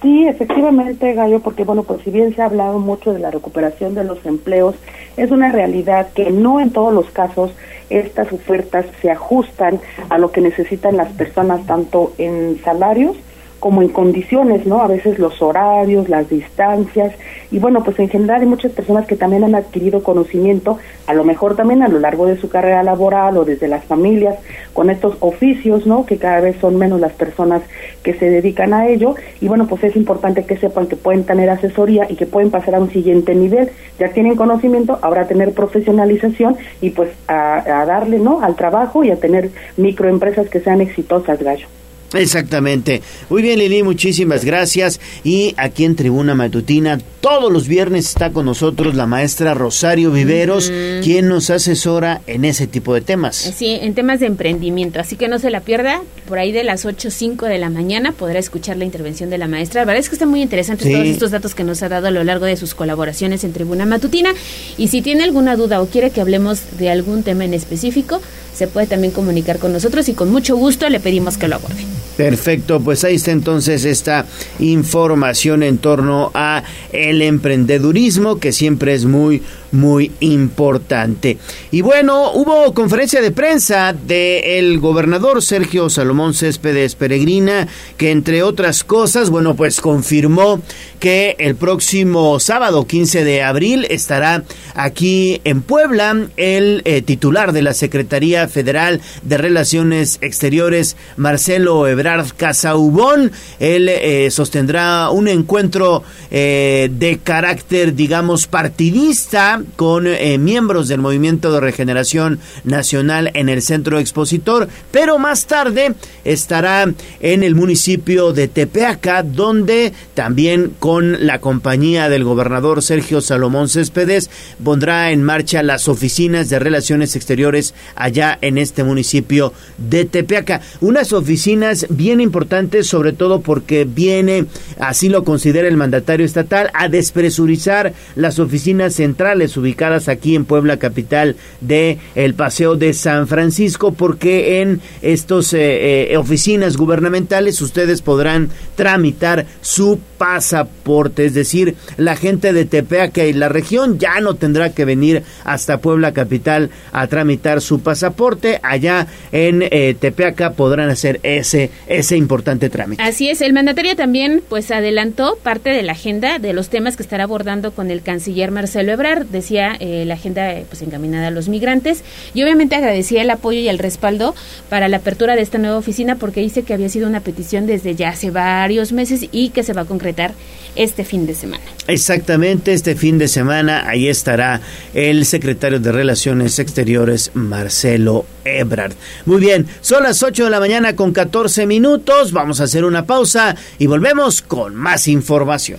Sí, efectivamente, Gallo, porque bueno, pues si bien se ha hablado mucho de la recuperación de los empleos, es una realidad que no en todos los casos estas ofertas se ajustan a lo que necesitan las personas, tanto en salarios como en condiciones, ¿no? A veces los horarios, las distancias y bueno, pues en general hay muchas personas que también han adquirido conocimiento, a lo mejor también a lo largo de su carrera laboral o desde las familias, con estos oficios, ¿no? Que cada vez son menos las personas que se dedican a ello y bueno, pues es importante que sepan que pueden tener asesoría y que pueden pasar a un siguiente nivel. Ya tienen conocimiento, ahora tener profesionalización y pues a, a darle, ¿no? Al trabajo y a tener microempresas que sean exitosas, Gallo. Exactamente. Muy bien, Lili, muchísimas gracias. Y aquí en Tribuna Matutina, todos los viernes está con nosotros la maestra Rosario Viveros, quien nos asesora en ese tipo de temas. Sí, en temas de emprendimiento, así que no se la pierda, por ahí de las 8 o 5 de la mañana podrá escuchar la intervención de la maestra. La verdad es que están muy interesantes Sí. todos estos datos que nos ha dado a lo largo de sus colaboraciones en Tribuna Matutina. Y si tiene alguna duda o quiere que hablemos de algún tema en específico, se puede también comunicar con nosotros y con mucho gusto le pedimos que lo aborde. Perfecto, pues ahí está entonces esta información en torno a el emprendedurismo que siempre es muy muy importante. Y bueno, hubo conferencia de prensa del gobernador Sergio Salomón Céspedes Peregrina que entre otras cosas, bueno, pues confirmó que el próximo sábado 15 de abril estará aquí en Puebla el eh, titular de la Secretaría Federal de Relaciones Exteriores, Marcelo Ebrard Casaubón. Él eh, sostendrá un encuentro eh, de carácter, digamos, partidista con eh, miembros del Movimiento de Regeneración Nacional en el Centro Expositor, pero más tarde estará en el municipio de Tepeaca, donde también con la compañía del gobernador Sergio Salomón Céspedes pondrá en marcha las oficinas de relaciones exteriores allá en este municipio de Tepeaca. Unas oficinas bien importantes, sobre todo porque viene, así lo considera el mandatario estatal, a despresurizar las oficinas centrales ubicadas aquí en Puebla, capital de el Paseo de San Francisco, porque en estas eh, eh, oficinas gubernamentales ustedes podrán tramitar su pasaporte, es decir, la gente de Tepeaca y la región ya no tendrá que venir hasta Puebla capital a tramitar su pasaporte, allá en eh, Tepeaca podrán hacer ese ese importante trámite. Así es, el mandatario también pues adelantó parte de la agenda de los temas que estará abordando con el canciller Marcelo Ebrard, decía eh, la agenda eh, pues encaminada a los migrantes y obviamente agradecía el apoyo y el respaldo para la apertura de esta nueva oficina porque dice que había sido una petición desde ya hace varios meses y que se va a concretar este fin de semana. Exactamente, este fin de semana ahí estará el secretario de Relaciones Exteriores, Marcelo Ebrard. Muy bien, son las 8 de la mañana con 14 minutos, vamos a hacer una pausa y volvemos con más información.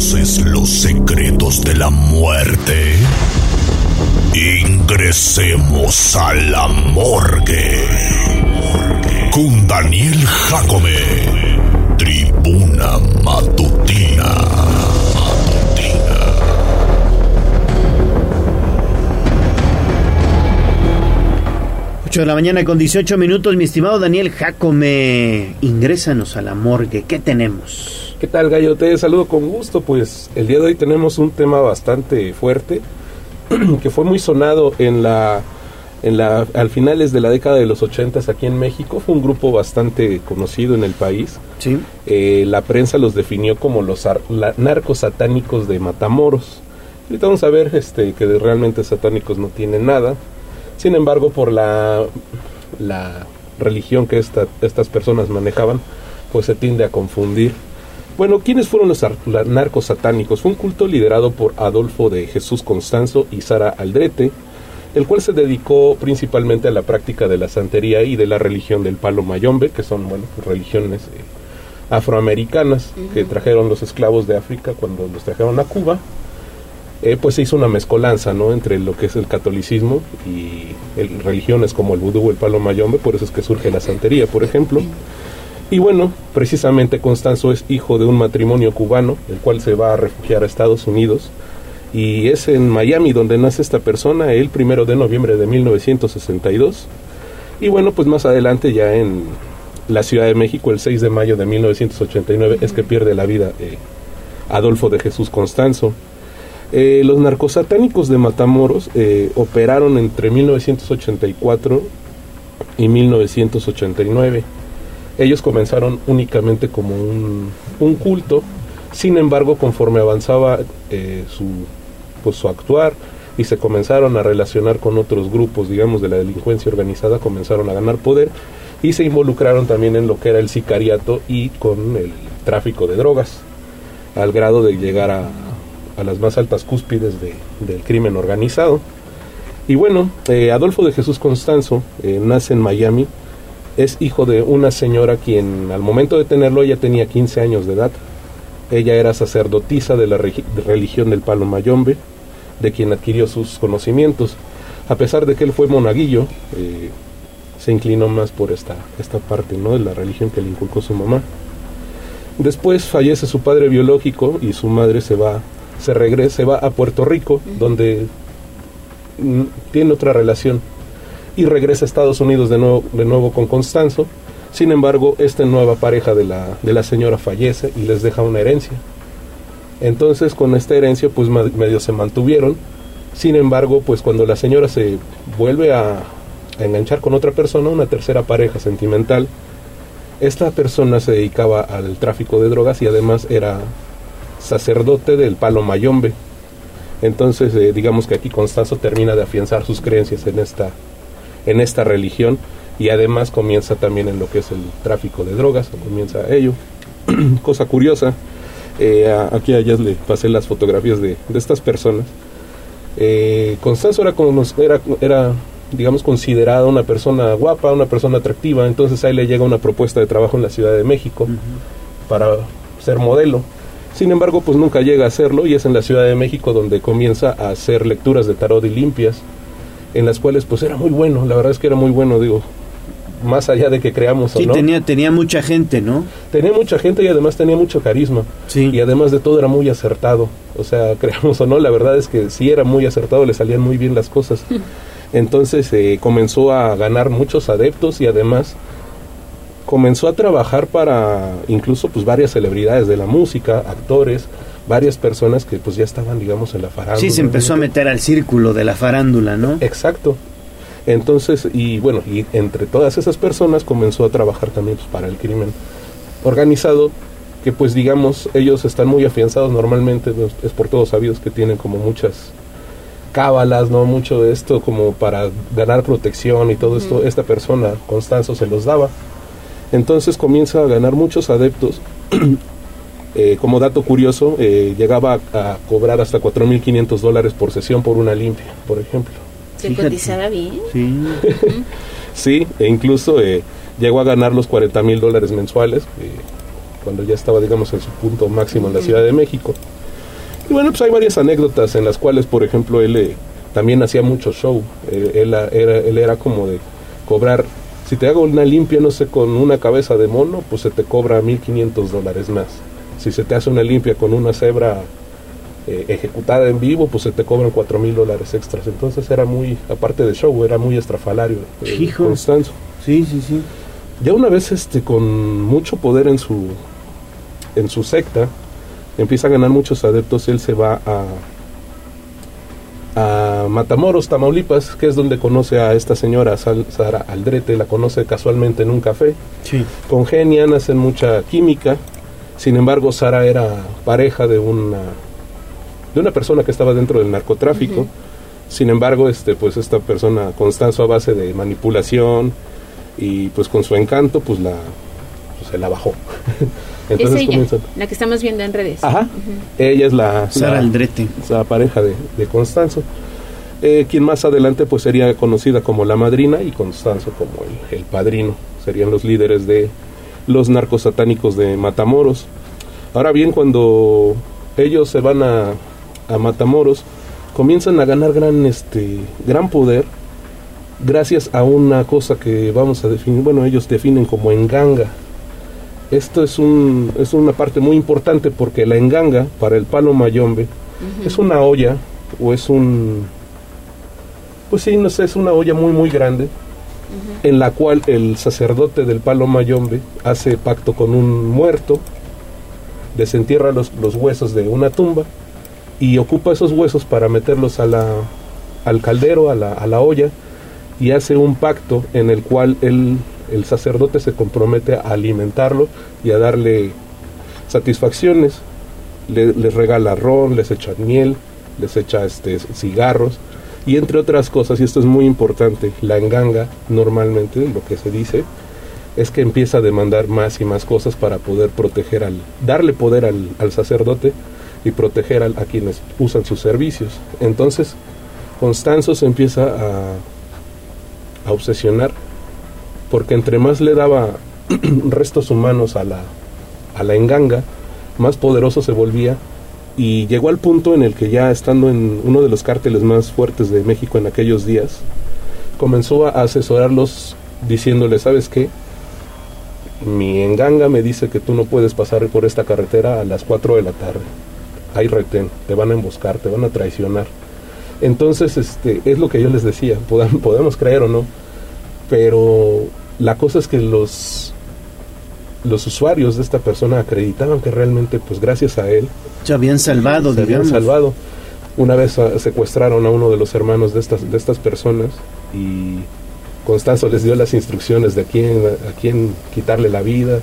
¿Conoces los secretos de la muerte? Ingresemos a la morgue. Con Daniel Jacome. Tribuna Matutina. 8 de la mañana con 18 minutos, mi estimado Daniel Jacome. Ingrésanos a la morgue. ¿Qué tenemos? ¿Qué tal, Gallo? Te saludo con gusto. Pues el día de hoy tenemos un tema bastante fuerte que fue muy sonado en la en la al finales de la década de los 80 aquí en México. Fue un grupo bastante conocido en el país. Sí. Eh, la prensa los definió como los la- narcos satánicos de Matamoros. Ahorita vamos a ver este que realmente satánicos no tienen nada. Sin embargo por la la religión que esta- estas personas manejaban pues se tiende a confundir bueno, ¿quiénes fueron los narcos satánicos? Fue un culto liderado por Adolfo de Jesús Constanzo y Sara Aldrete, el cual se dedicó principalmente a la práctica de la santería y de la religión del palo mayombe, que son bueno, pues, religiones eh, afroamericanas que trajeron los esclavos de África cuando los trajeron a Cuba. Eh, pues se hizo una mezcolanza ¿no? entre lo que es el catolicismo y el- religiones como el vudú o el palo mayombe, por eso es que surge la santería, por ejemplo. Y bueno, precisamente Constanzo es hijo de un matrimonio cubano, el cual se va a refugiar a Estados Unidos. Y es en Miami donde nace esta persona, el primero de noviembre de 1962. Y bueno, pues más adelante ya en la Ciudad de México, el 6 de mayo de 1989, es que pierde la vida eh, Adolfo de Jesús Constanzo. Eh, los narcosatánicos de Matamoros eh, operaron entre 1984 y 1989. Ellos comenzaron únicamente como un, un culto, sin embargo, conforme avanzaba eh, su, pues, su actuar y se comenzaron a relacionar con otros grupos, digamos, de la delincuencia organizada, comenzaron a ganar poder y se involucraron también en lo que era el sicariato y con el tráfico de drogas, al grado de llegar a, a las más altas cúspides de- del crimen organizado. Y bueno, eh, Adolfo de Jesús Constanzo eh, nace en Miami, es hijo de una señora quien al momento de tenerlo ella tenía 15 años de edad. Ella era sacerdotisa de la religión del Palo Mayombe, de quien adquirió sus conocimientos. A pesar de que él fue monaguillo, eh, se inclinó más por esta, esta parte ¿no? de la religión que le inculcó su mamá. Después fallece su padre biológico y su madre se va, se regresa, se va a Puerto Rico, donde mm, tiene otra relación y regresa a Estados Unidos de nuevo, de nuevo con Constanzo, Sin embargo, esta nueva pareja de la, de la señora fallece y les deja una herencia. Entonces, con esta herencia, pues medio se mantuvieron. Sin embargo, pues cuando la señora se vuelve a, a enganchar con otra persona, una tercera pareja sentimental, esta persona se dedicaba al tráfico de drogas y además era sacerdote del palo mayombe. Entonces, eh, digamos que aquí Constanzo termina de afianzar sus creencias en esta, en esta religión y además comienza también en lo que es el tráfico de drogas, comienza ello. Cosa curiosa, eh, aquí a ellas le pasé las fotografías de, de estas personas. Eh, Constanzo era, como nos- era, era, digamos, considerada una persona guapa, una persona atractiva, entonces ahí le llega una propuesta de trabajo en la Ciudad de México para ser modelo. Sin embargo, pues nunca llega a hacerlo y es en la Ciudad de México donde comienza a hacer lecturas de tarot y limpias, en las cuales pues era muy bueno, la verdad es que era muy bueno, digo, más allá de que creamos Sí, o no. tenía, tenía mucha gente, ¿no? Tenía mucha gente y además tenía mucho carisma. Y además de todo era muy acertado. O sea, creamos o no, la verdad es que sí era muy acertado, le salían muy bien las cosas. Entonces eh, comenzó a ganar muchos adeptos y además comenzó a trabajar para incluso pues varias celebridades de la música, actores, varias personas que pues ya estaban digamos en la farándula. Sí, se empezó a meter al círculo de la farándula, ¿no? Exacto. Entonces, y bueno, y entre todas esas personas comenzó a trabajar también pues, para el crimen organizado, que pues digamos, ellos están muy afianzados normalmente, pues, es por todos sabidos que tienen como muchas cábalas, ¿no? Mucho de esto como para ganar protección y todo esto, esta persona, Constanzo, se los daba. Entonces comienza a ganar muchos adeptos. Eh, como dato curioso, eh, llegaba a, a cobrar hasta 4.500 dólares por sesión por una limpia, por ejemplo. Se cotizaba bien. Sí. Sí, e incluso eh, llegó a ganar los 40 mil dólares mensuales eh, cuando ya estaba, digamos, en su punto máximo en la Ciudad de México. Y bueno, pues hay varias anécdotas en las cuales, por ejemplo, él eh, también hacía mucho show. Eh, él, a- era, él era como de cobrar, si te hago una limpia, no sé, con una cabeza de mono, pues se te cobra 1.500 dólares más. Si se te hace una limpia con una cebra eh, ejecutada en vivo, pues se te cobran cuatro mil dólares extras. Entonces era muy, aparte de show, era muy estrafalario. eh, Hijo. Constanzo. Sí, sí, sí. Ya una vez este con mucho poder en su en su secta, empieza a ganar muchos adeptos, él se va a a Matamoros, Tamaulipas, que es donde conoce a esta señora Sal- Sara Aldrete, la conoce casualmente en un café. Sí. Congenian, hacen mucha química. Sin embargo, Sara era pareja de una de una persona que estaba dentro del narcotráfico. Sin embargo, este pues esta persona Constanzo a base de manipulación y pues con su encanto pues la pues, se la bajó. es Entonces ella, comienza la que estamos viendo en redes. Ajá. Ella es la, Sara la- Aldrete. la pareja de, de Constanzo. Eh, quien más adelante pues sería conocida como la madrina y Constanzo como el, el padrino. Serían los líderes de los narcos satánicos de Matamoros. Ahora bien, cuando ellos se van a, a Matamoros, comienzan a ganar gran, este, gran poder gracias a una cosa que vamos a definir, bueno, ellos definen como enganga. Esto es, un, es una parte muy importante porque la enganga para el palo mayombe es una olla o es un, pues sí, no sé, es una olla muy muy grande en la cual el sacerdote del palo mayombe hace pacto con un muerto, desentierra los, los huesos de una tumba y ocupa esos huesos para meterlos a al caldero, a la, a la olla, y hace un pacto en el cual él, el sacerdote se compromete a alimentarlo y a darle satisfacciones. Le- les regala ron, les echa miel, les echa este, cigarros y entre otras cosas, y esto es muy importante, la enganga normalmente, lo que se dice, es que empieza a demandar más y más cosas para poder proteger al, darle poder al, al sacerdote y proteger al- a quienes usan sus servicios. Entonces, Constanzo se empieza a, a obsesionar porque entre más le daba restos humanos a la, a la enganga, más poderoso se volvía y llegó al punto en el que ya estando en uno de los cárteles más fuertes de México en aquellos días, comenzó a asesorarlos diciéndole, ¿sabes qué? Mi enganga me dice que tú no puedes pasar por esta carretera a las 4 de la tarde. Hay retén, te van a emboscar, te van a traicionar. Entonces, este, es lo que yo les decía, podemos creer o no, pero la cosa es que los los usuarios de esta persona acreditaban que realmente, pues gracias a él, Se habían salvado, se habían salvado. Una vez ah, secuestraron a uno de los hermanos de estas, de estas personas y Constanzo les dio las instrucciones de a quién, a quién quitarle la vida,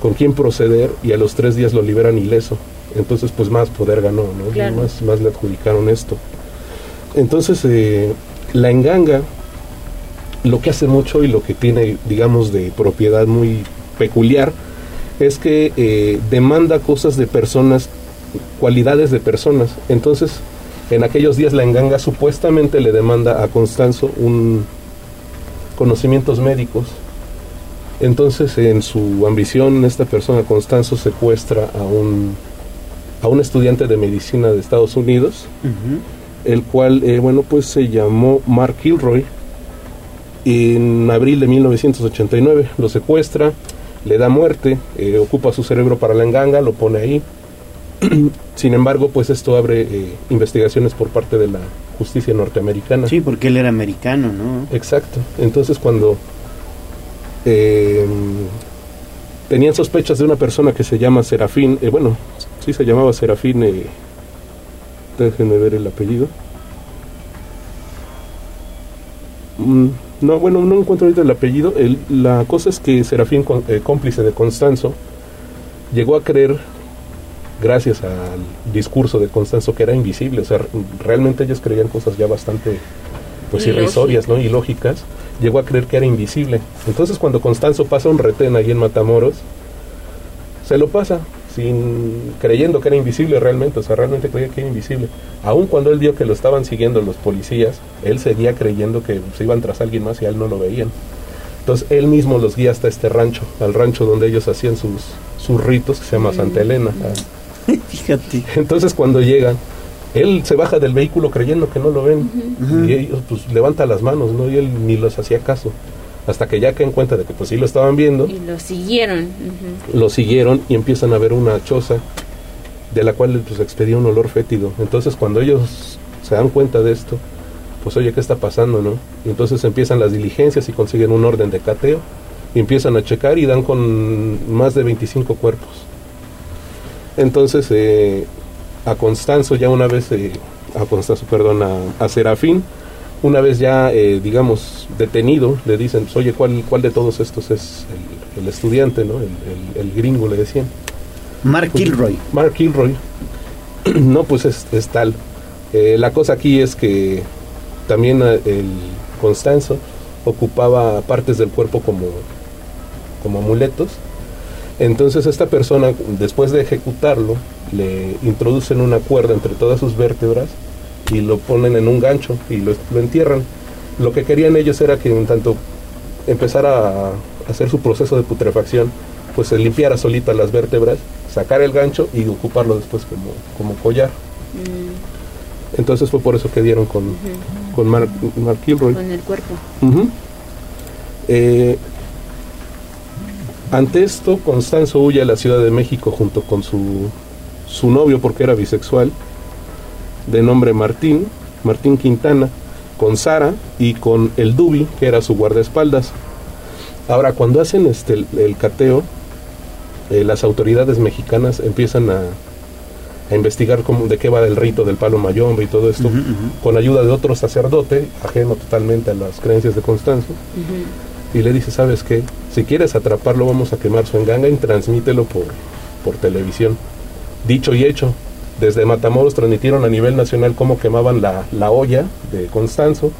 con quién proceder y a los tres días lo liberan ileso. Entonces pues más poder ganó, ¿no? Claro. Más, más le adjudicaron esto. Entonces eh, la enganga lo que hace mucho y lo que tiene, digamos, de propiedad muy peculiar es que eh, demanda cosas de personas, cualidades de personas. Entonces, en aquellos días la enganga supuestamente le demanda a Constanzo un conocimientos médicos. Entonces, en su ambición, esta persona, Constanzo, secuestra a un, a un estudiante de medicina de Estados Unidos, el cual, eh, bueno, pues se llamó Mark Kilroy. En abril de 1989 lo secuestra, le da muerte, eh, ocupa su cerebro para la enganga, lo pone ahí. Sin embargo, pues esto abre eh, investigaciones por parte de la justicia norteamericana. Sí, porque él era americano, ¿no? Exacto. Entonces cuando eh, tenían sospechas de una persona que se llama Serafín, bueno, sí se llamaba Serafín, déjenme ver el apellido. Mm, no, bueno, no encuentro ahorita el apellido. El- la cosa es que Serafín, con- eh, cómplice de Constanzo, llegó a creer, gracias al discurso de Constanzo, que era invisible. O sea, realmente ellos creían cosas ya bastante pues irrisorias, ¿no? Ilógicas. Llegó a creer que era invisible. Entonces, cuando Constanzo pasa un retén ahí en Matamoros, se lo pasa sin creyendo que era invisible realmente, o sea, realmente creía que era invisible. Aun cuando él vio que lo estaban siguiendo los policías, él seguía creyendo que se iban tras alguien más y a él no lo veían. Entonces él mismo los guía hasta este rancho, al rancho donde ellos hacían sus, sus ritos, que se llama Santa Elena. Fíjate. Entonces cuando llegan, él se baja del vehículo creyendo que no lo ven. Y ellos pues levanta las manos, ¿no? Y él ni los hacía caso. Hasta que ya caen en cuenta de que pues sí lo estaban viendo, Y lo siguieron. lo siguieron y empiezan a ver una choza de la cual pues expedía un olor fétido. Entonces cuando ellos se dan cuenta de esto, pues oye, ¿qué está pasando, no? Y entonces empiezan las diligencias y consiguen un orden de cateo y empiezan a checar y dan con más de 25 cuerpos. Entonces eh, a Constanzo ya una vez, eh, a Constanzo, perdón, a, a Serafín, una vez ya, eh, digamos, detenido, le dicen, pues, oye, ¿cuál, ¿cuál de todos estos es el, el estudiante, no? El, el- el gringo, le decían. Mark Kilroy. Mark Kilroy. no, pues es, es tal. Eh, la cosa aquí es que también eh, el Constanzo ocupaba partes del cuerpo como, como amuletos. Entonces esta persona, después de ejecutarlo, le introducen una cuerda entre todas sus vértebras y lo ponen en un gancho y lo, lo entierran. Lo que querían ellos era que en tanto empezara a hacer su proceso de putrefacción, pues se limpiara solita las vértebras, sacar el gancho y ocuparlo después como, como collar. Entonces fue por eso que dieron con, con Mark, Mark Kilroy. Con el cuerpo. Eh, ante esto, Constanzo huye a la Ciudad de México junto con su, su novio, porque era bisexual, de nombre Martín, Martín Quintana, con Sara y con el Dubi, que era su guardaespaldas. Ahora, cuando hacen este, el, el cateo, eh, las autoridades mexicanas empiezan a, a investigar cómo, de qué va el rito del palo mayombe y todo esto, con ayuda de otro sacerdote, ajeno totalmente a las creencias de Constanzo, y le dice, ¿sabes qué? Si quieres atraparlo, vamos a quemar su enganga y transmítelo por, por televisión. Dicho y hecho, desde Matamoros transmitieron a nivel nacional cómo quemaban la, la olla de Constanzo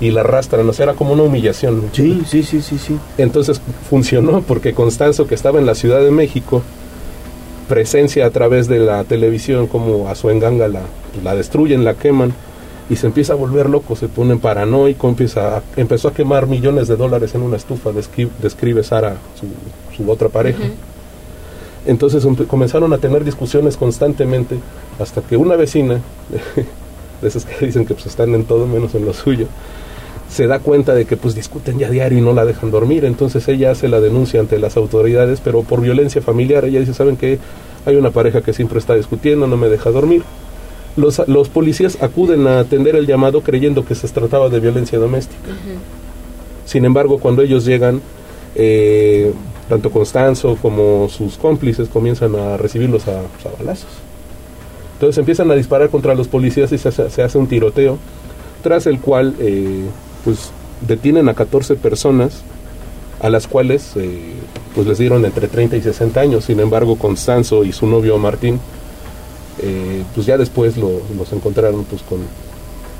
y la arrastran, o sea, era como una humillación. Sí, sí, sí, sí, sí. Entonces funcionó porque Constanzo, que estaba en la Ciudad de México, presencia a través de la televisión como a su enganga la, la destruyen, la queman y se empieza a volver loco, se pone paranoico, empieza a- empezó a quemar millones de dólares en una estufa, descri- describe Sara, su, su otra pareja. Entonces empe- comenzaron a tener discusiones constantemente hasta que una vecina, de esas que dicen que pues están en todo menos en lo suyo, se da cuenta de que pues discuten ya diario y no la dejan dormir, entonces ella hace la denuncia ante las autoridades, pero por violencia familiar, ella dice, ¿saben qué? Hay una pareja que siempre está discutiendo, no me deja dormir. Los, los policías acuden a atender el llamado creyendo que se trataba de violencia doméstica. Sin embargo, cuando ellos llegan, eh, tanto Constanzo como sus cómplices comienzan a recibirlos a, pues, a balazos. Entonces empiezan a disparar contra los policías y se hace, un tiroteo, tras el cual eh, pues detienen a 14 personas a las cuales eh, pues les dieron entre 30 y 60 años. Sin embargo, Constanzo y su novio Martín, eh, pues ya después lo- los encontraron pues con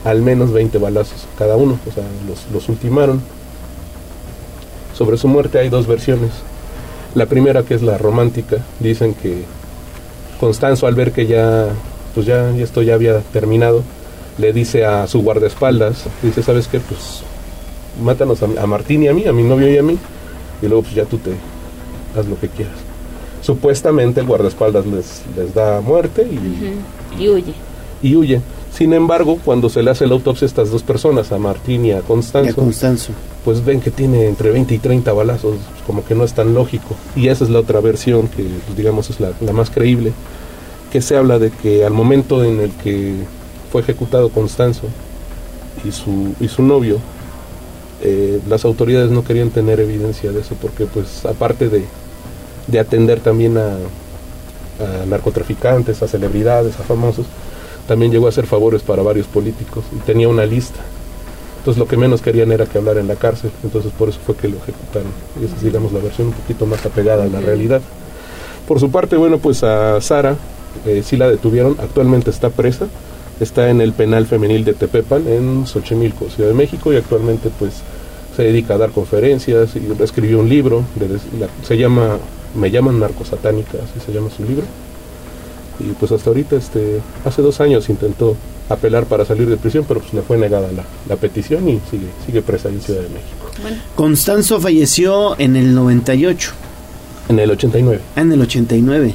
al menos 20 balazos cada uno, o sea, los, los ultimaron. Sobre su muerte hay dos versiones. La primera, que es la romántica, dicen que Constanzo al ver que ya, pues ya, ya esto ya había terminado, le dice a su guardaespaldas, dice, ¿sabes qué? Pues mátanos a, a Martín y a mí, a mi novio y a mí, y luego pues ya tú te haz lo que quieras. Supuestamente el guardaespaldas les, les da muerte y. Y huye. y huye. Sin embargo, cuando se le hace la autopsia a estas dos personas, a Martín y a Constanzo, Y a Constanzo. pues ven que tiene entre 20 y 30 balazos, pues, como que no es tan lógico. Y esa es la otra versión que, pues, digamos, es la, la más creíble, que se habla de que al momento en el que fue ejecutado Constanzo y su, y su novio, eh, las autoridades no querían tener evidencia de eso, porque pues aparte de, de atender también a, a narcotraficantes, a celebridades, a famosos, también llegó a hacer favores para varios políticos y tenía una lista. Entonces lo que menos querían era que hablara en la cárcel, entonces por eso fue que lo ejecutaron. Y esa es, digamos, la versión un poquito más apegada a la realidad. Por su parte, bueno, pues a Sara eh, sí la detuvieron, actualmente está presa, está en el penal femenil de Tepepan, en Xochimilco, Ciudad de México, y actualmente pues se dedica a dar conferencias y escribió un libro, de la- se llama, me llaman narcosatánica, así se llama su libro. Y pues hasta ahorita, este, hace dos años intentó apelar para salir de prisión, pero pues le fue negada la, la petición y sigue, sigue presa en Ciudad de México. Constanzo falleció en el 98. En el 89. Ah, en el 89.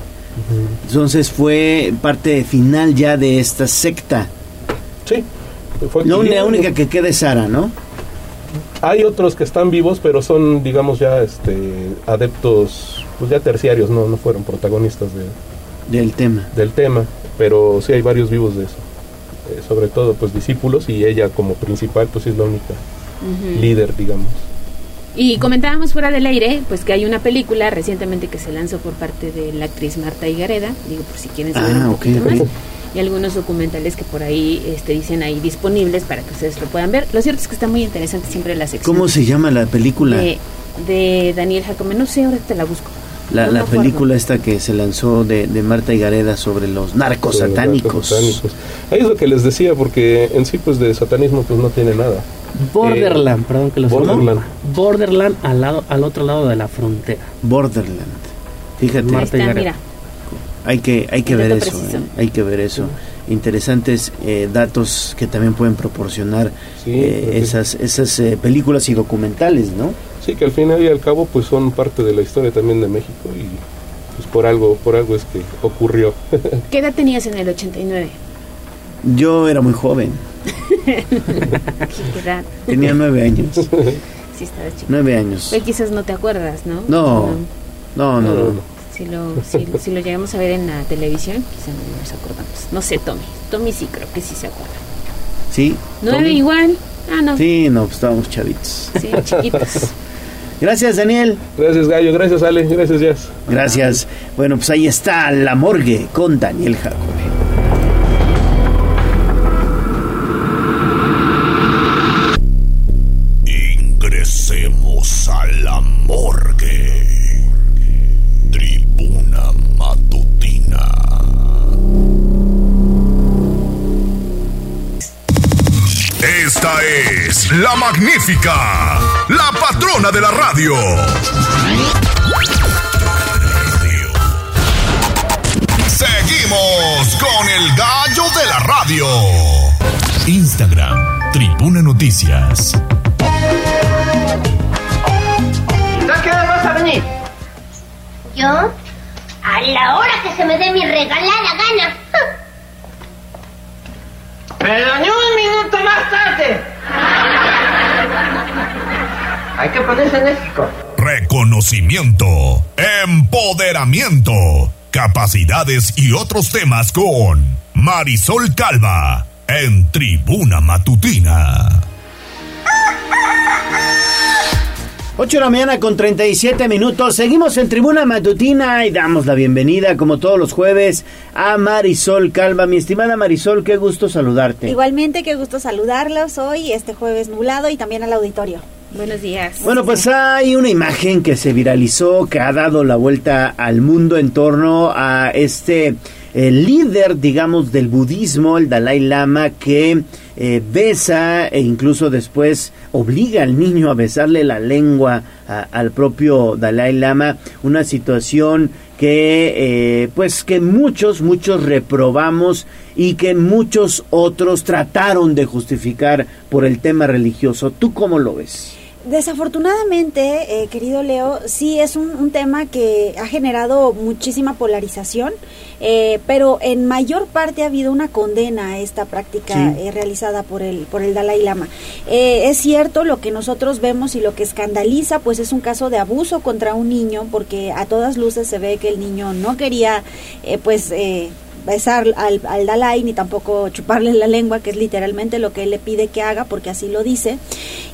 Entonces fue parte final ya de esta secta. Sí. Fue La, única que queda es Sara, ¿no? Hay otros que están vivos, pero son, digamos, ya este, adeptos, pues ya terciarios, no, no fueron protagonistas de, del tema. Del tema, pero sí hay varios vivos de eso. Eh, sobre todo, pues discípulos y ella como principal, pues sí es la única líder, digamos. Y comentábamos fuera del aire, pues que hay una película recientemente que se lanzó por parte de la actriz Marta Higareda, digo por si quieren saber Ah, un poquito ok. más, y algunos documentales que por ahí este, dicen ahí disponibles para que ustedes lo puedan ver. Lo cierto es que está muy interesante siempre la sección ¿Cómo se llama la película? de, de Daniel Jacome. No sé, ahora te la busco. La, No la película esta que se lanzó de, de Marta Higareda sobre los narcos Sobre los satánicos. Ahí es lo que les decía, porque en sí, pues de satanismo, pues no tiene nada. Borderland, perdón que lo Borderland. Borderland al lado, al otro lado de la frontera. Borderland. Fíjate. Marta está, Higareda. mira. Hay que, hay que ver eso. eh, Hay que ver eso. Interesantes eh, datos que también pueden proporcionar eh, porque- esas, esas eh, películas y documentales, ¿no? Sí, que al final y al cabo, pues son parte de la historia también de México y pues por algo, por algo es que ocurrió. ¿Qué edad tenías en el 89? Yo era muy joven. ¿Qué edad? Tenía nueve años. Sí, estabas chico. Nueve años. Pues quizás no te acuerdas, ¿no? No, no, no, no. Si lo, si, si lo llegamos a ver en la televisión, quizás no nos acordamos. No sé, Tommy. Tommy sí creo que sí se acuerda. ¿Sí? ¿Nueve Tommy? igual? Ah, no. Sí, no, pues estábamos chavitos. Sí, chiquitos. Gracias, Daniel. Gracias, Gallo. Gracias, Ale. Gracias, Jazz. Gracias. Bueno, pues ahí está La Morgue con Daniel Jacobe. Ingresemos a la morgue. Tribuna matutina. Esta es la magnífica, la patrona de la radio. Seguimos con el gallo de la radio. Instagram, Tribuna Noticias. ¿A qué hora vas a venir? ¿Yo? A la hora que se me dé mi regalada gana. Pero ni un minuto más tarde. Hay que ponerse enérgico. Reconocimiento, empoderamiento, capacidades y otros temas con Marisol Calva en Tribuna Matutina. 8 de la mañana con 37 minutos. Seguimos en Tribuna Matutina y damos la bienvenida, como todos los jueves, a Marisol Calva. Mi estimada Marisol, qué gusto saludarte. Igualmente, qué gusto saludarlos hoy, este jueves nublado y también al auditorio. Buenos días. Bueno, pues hay una imagen que se viralizó, que ha dado la vuelta al mundo en torno a este líder, digamos, del budismo, el Dalai Lama, que eh, besa e incluso después obliga al niño a besarle la lengua al propio Dalai Lama, una situación que eh, pues que muchos muchos reprobamos y que muchos otros trataron de justificar por el tema religioso. ¿Tú cómo lo ves? Desafortunadamente, eh, querido Leo, sí es un, tema que ha generado muchísima polarización, eh, pero en mayor parte ha habido una condena a esta práctica eh, realizada por el, por el Dalai Lama. es cierto, lo que nosotros vemos y lo que escandaliza, pues es un caso de abuso contra un niño, porque a todas luces se ve que el niño no quería, pues besar al, al, Dalai ni tampoco chuparle la lengua, que es literalmente lo que él le pide que haga, porque así lo dice.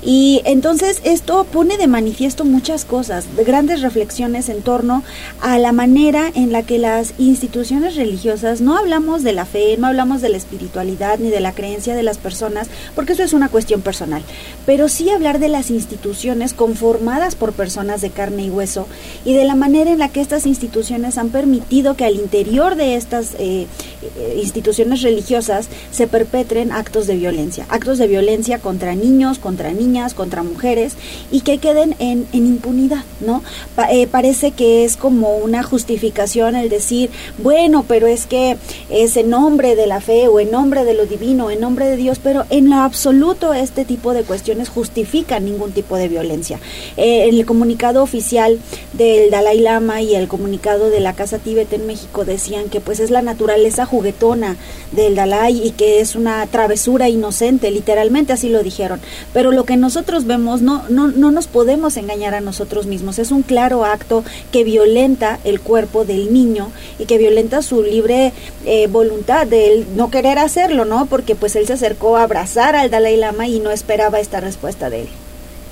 Y entonces esto pone de manifiesto muchas cosas, grandes reflexiones en torno a la manera en la que las instituciones religiosas, no hablamos de la fe, no hablamos de la espiritualidad ni de la creencia de las personas, porque eso es una cuestión personal, pero sí hablar de las instituciones conformadas por personas de carne y hueso y de la manera en la que estas instituciones han permitido que al interior de estas eh, eh, instituciones religiosas se perpetren actos de violencia, actos de violencia contra niños, contra niñas, contra mujeres y que queden en, impunidad, ¿no? Eh, parece que es como una justificación el decir, bueno, pero es que es en nombre de la fe o en nombre de lo divino, en nombre de Dios, pero en lo absoluto este tipo de cuestiones justifican ningún tipo de violencia. Eh, el comunicado oficial del Dalai Lama y el comunicado de la Casa Tíbet en México decían que pues es la naturaleza esa juguetona del Dalai y que es una travesura inocente, literalmente así lo dijeron. Pero lo que nosotros vemos no, no, no nos podemos engañar a nosotros mismos. Es un claro acto que violenta el cuerpo del niño y que violenta su libre eh, voluntad de él no querer hacerlo, ¿no? Porque pues él se acercó a abrazar al Dalai Lama y no esperaba esta respuesta de él.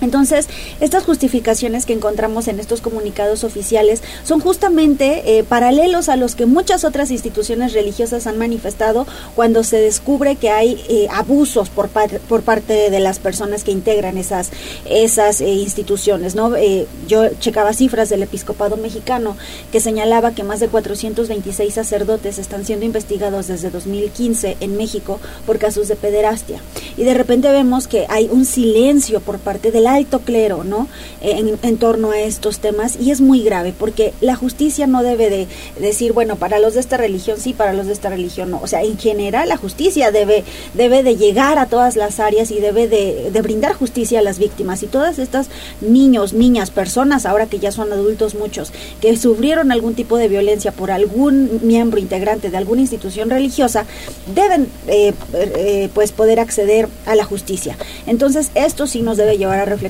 Entonces, estas justificaciones que encontramos en estos comunicados oficiales son justamente eh, paralelos a los que muchas otras instituciones religiosas han manifestado cuando se descubre que hay eh, abusos por, por parte de las personas que integran esas, esas eh, instituciones. ¿no? yo checaba cifras del episcopado mexicano que señalaba que más de 426 sacerdotes están siendo investigados desde 2015 en México por casos de pederastia. Y de repente vemos que hay un silencio por parte de alto clero, ¿no? En, torno a estos temas y es muy grave porque la justicia no debe de decir, bueno, para los de esta religión sí, para los de esta religión no. O sea, en general la justicia debe, debe de llegar a todas las áreas y debe de, de brindar justicia a las víctimas. Y todas estas niños, niñas, personas, ahora que ya son adultos muchos, que sufrieron algún tipo de violencia por algún miembro integrante de alguna institución religiosa, deben eh, eh, pues poder acceder a la justicia. Entonces, esto sí nos debe llevar a reflexionar,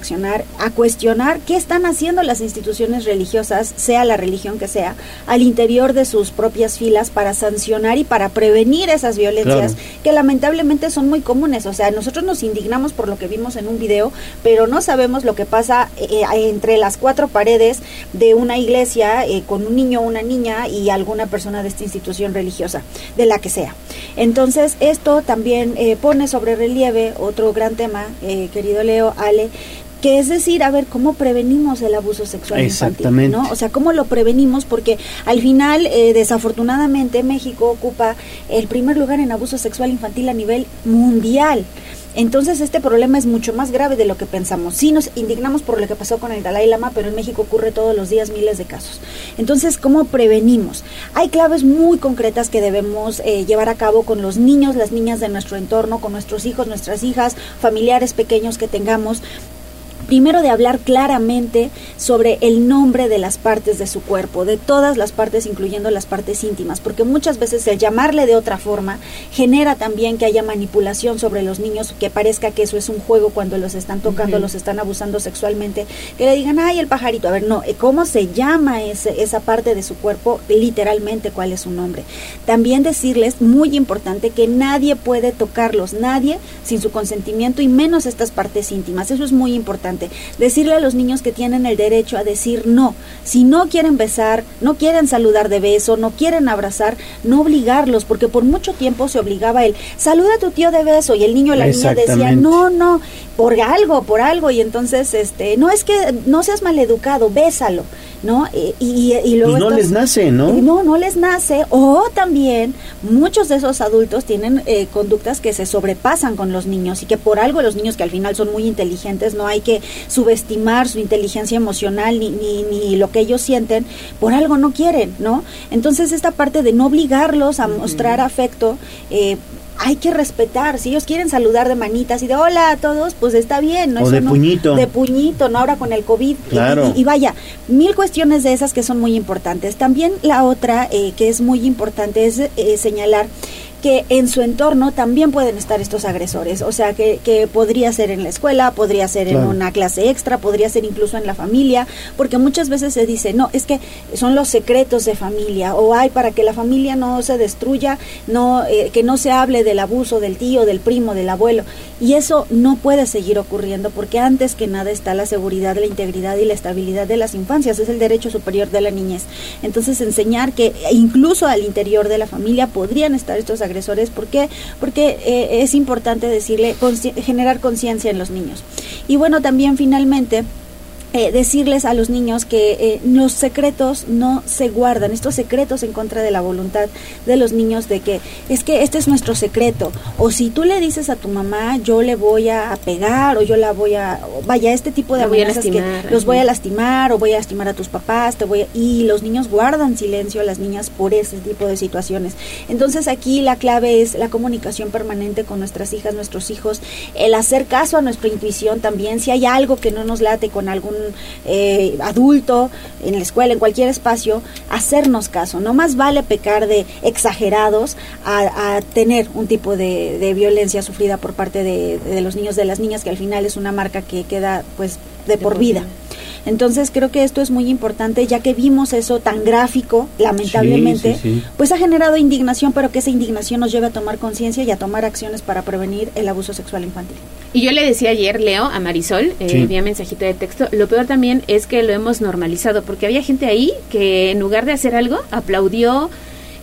a cuestionar qué están haciendo las instituciones religiosas, sea la religión que sea, al interior de sus propias filas para sancionar y para prevenir esas violencias que lamentablemente son muy comunes. O sea, nosotros nos indignamos por lo que vimos en un video, pero no sabemos lo que pasa eh, eh, entre las cuatro paredes de una iglesia eh, con un niño, una niña y alguna persona de esta institución religiosa, de la que sea. Entonces, esto también pone sobre relieve otro gran tema, querido Leo, Ale, que es decir, a ver, ¿cómo prevenimos el abuso sexual infantil? ¿no? O sea, ¿cómo lo prevenimos? Porque al final, eh, desafortunadamente, México ocupa el primer lugar en abuso sexual infantil a nivel mundial. Entonces este problema es mucho más grave de lo que pensamos. Sí nos indignamos por lo que pasó con el Dalai Lama, pero en México ocurre todos los días miles de casos. Entonces, ¿cómo prevenimos? Hay claves muy concretas que debemos eh, llevar a cabo con los niños, las niñas de nuestro entorno, con nuestros hijos, nuestras hijas, familiares pequeños que tengamos, primero de hablar claramente sobre el nombre de las partes de su cuerpo, de todas las partes, incluyendo las partes íntimas, porque muchas veces el llamarle de otra forma genera también que haya manipulación sobre los niños, que parezca que eso es un juego cuando los están tocando, los están abusando sexualmente, que le digan, ay, el pajarito, a ver, no, eh, ¿cómo se llama ese, esa parte de su cuerpo? Literalmente, ¿cuál es su nombre? También decirles, muy importante, que nadie puede tocarlos, nadie sin su consentimiento y menos estas partes íntimas, eso es muy importante importante. Decirle a los niños que tienen el derecho a decir no. Si no quieren besar, no quieren saludar de beso, no quieren abrazar, no obligarlos, porque por mucho tiempo se obligaba el saluda a tu tío de beso y el niño o la niña decía no, no, por algo, por algo y entonces este, no es que no seas maleducado, bésalo. ¿no? Y, y, y luego no les nace, ¿no? No, no les nace. O también muchos de esos adultos tienen eh, conductas que se sobrepasan con los niños y que por algo los niños que al final son muy inteligentes, no hay que subestimar su inteligencia emocional ni, ni, ni lo que ellos sienten, por algo no quieren, ¿no? Entonces esta parte de no obligarlos a mostrar afecto, eh, hay que respetar. Si ellos quieren saludar de manitas y de hola a todos, pues está bien. ¿no? O Eso de no- puñito. De puñito, ¿no? Ahora con el COVID. Y- Claro. Y, y vaya, mil cuestiones de esas que son muy importantes. También la otra eh, que es muy importante es eh, señalar que en su entorno también pueden estar estos agresores. O sea, que, que podría ser en la escuela, podría ser en una clase extra, podría ser incluso en la familia, porque muchas veces se dice, no, es que son los secretos de familia, o hay para que la familia no se destruya, no eh, que no se hable del abuso del tío, del primo, del abuelo. Y eso no puede seguir ocurriendo, porque antes que nada está la seguridad, la integridad y la estabilidad de las infancias, es el derecho superior de la niñez. Entonces, enseñar que incluso al interior de la familia podrían estar estos agresores, ¿por qué? Porque eh, es importante decirle, generar conciencia en los niños. Y bueno, también finalmente eh, decirles a los niños que eh, los secretos no se guardan, estos secretos en contra de la voluntad de los niños de que es que este es nuestro secreto, o si tú le dices a tu mamá yo le voy a pegar o yo la voy a, vaya, este tipo de La amenazas lastimar, que los voy a lastimar o voy a lastimar a tus papás, te voy a- y los niños guardan silencio a las niñas por ese tipo de situaciones. Entonces aquí la clave es la comunicación permanente con nuestras hijas, nuestros hijos, el hacer caso a nuestra intuición también, si hay algo que no nos late con algún eh, adulto en la escuela, en cualquier espacio, hacernos caso. No más vale pecar de exagerados a, a tener un tipo de, violencia sufrida por parte de los niños, de las niñas, que al final es una marca que queda pues de, por vida. Entonces creo que esto es muy importante, ya que vimos eso tan gráfico, lamentablemente, Sí, sí, sí. pues ha generado indignación, pero que esa indignación nos lleve a tomar conciencia y a tomar acciones para prevenir el abuso sexual infantil. Y yo le decía ayer, Leo, a Marisol, eh, Sí. vía mensajito de texto, lo peor también es que lo hemos normalizado, porque había gente ahí que en lugar de hacer algo, aplaudió,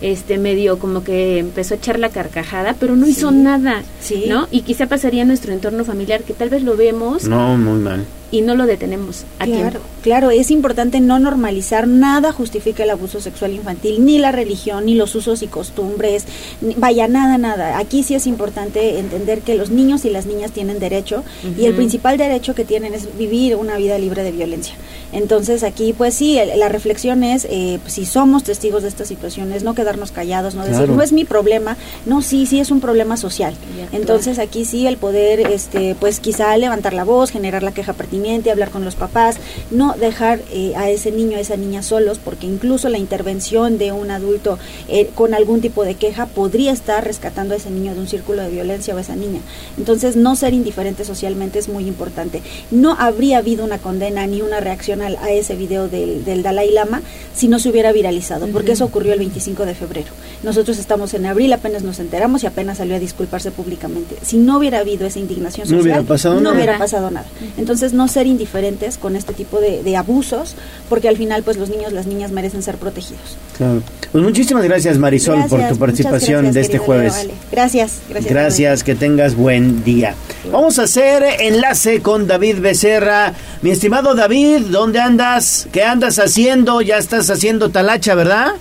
este medio como que empezó a echar la carcajada, pero no hizo nada, ¿no? Y quizá pasaría en nuestro entorno familiar que tal vez lo vemos No, muy mal. Y no lo detenemos a Claro, tiempo. claro, es importante no normalizar, nada justifica el abuso sexual infantil, ni la religión, ni los usos y costumbres, ni- vaya, nada, nada. Aquí sí es importante entender que los niños y las niñas tienen derecho y el principal derecho que tienen es vivir una vida libre de violencia. Entonces aquí, pues sí, el- la reflexión es, eh, pues, si somos testigos de estas situaciones, no quedarnos callados, no decir, no es mi problema, no, sí, sí es un problema social. Entonces aquí sí el poder, este, pues quizá levantar la voz, generar la queja pertinente, hablar con los papás, no dejar eh, a ese niño, a esa niña solos, porque incluso la intervención de un adulto eh, con algún tipo de queja podría estar rescatando a ese niño de un círculo de violencia o a esa niña. Entonces no ser indiferente socialmente es muy importante. No habría habido una condena ni una reacción al- a, ese video del, del Dalai Lama si no se hubiera viralizado, porque eso ocurrió el 25 de febrero. Nosotros estamos en abril, apenas nos enteramos y apenas salió a disculparse públicamente. Si no hubiera habido esa indignación No social, hubiera pasado no nada. hubiera pasado nada. Entonces, no ser indiferentes con este tipo de, de abusos, porque al final, pues los niños, las niñas merecen ser protegidos. Claro. Pues muchísimas gracias Marisol Gracias, por tu participación gracias, de este querido jueves. Leo, vale. Gracias, gracias. Gracias, que tengas buen día. Vamos a hacer enlace con David Becerra. Mi estimado David, ¿dónde andas? ¿Qué andas haciendo? Ya estás haciendo talacha, ¿verdad?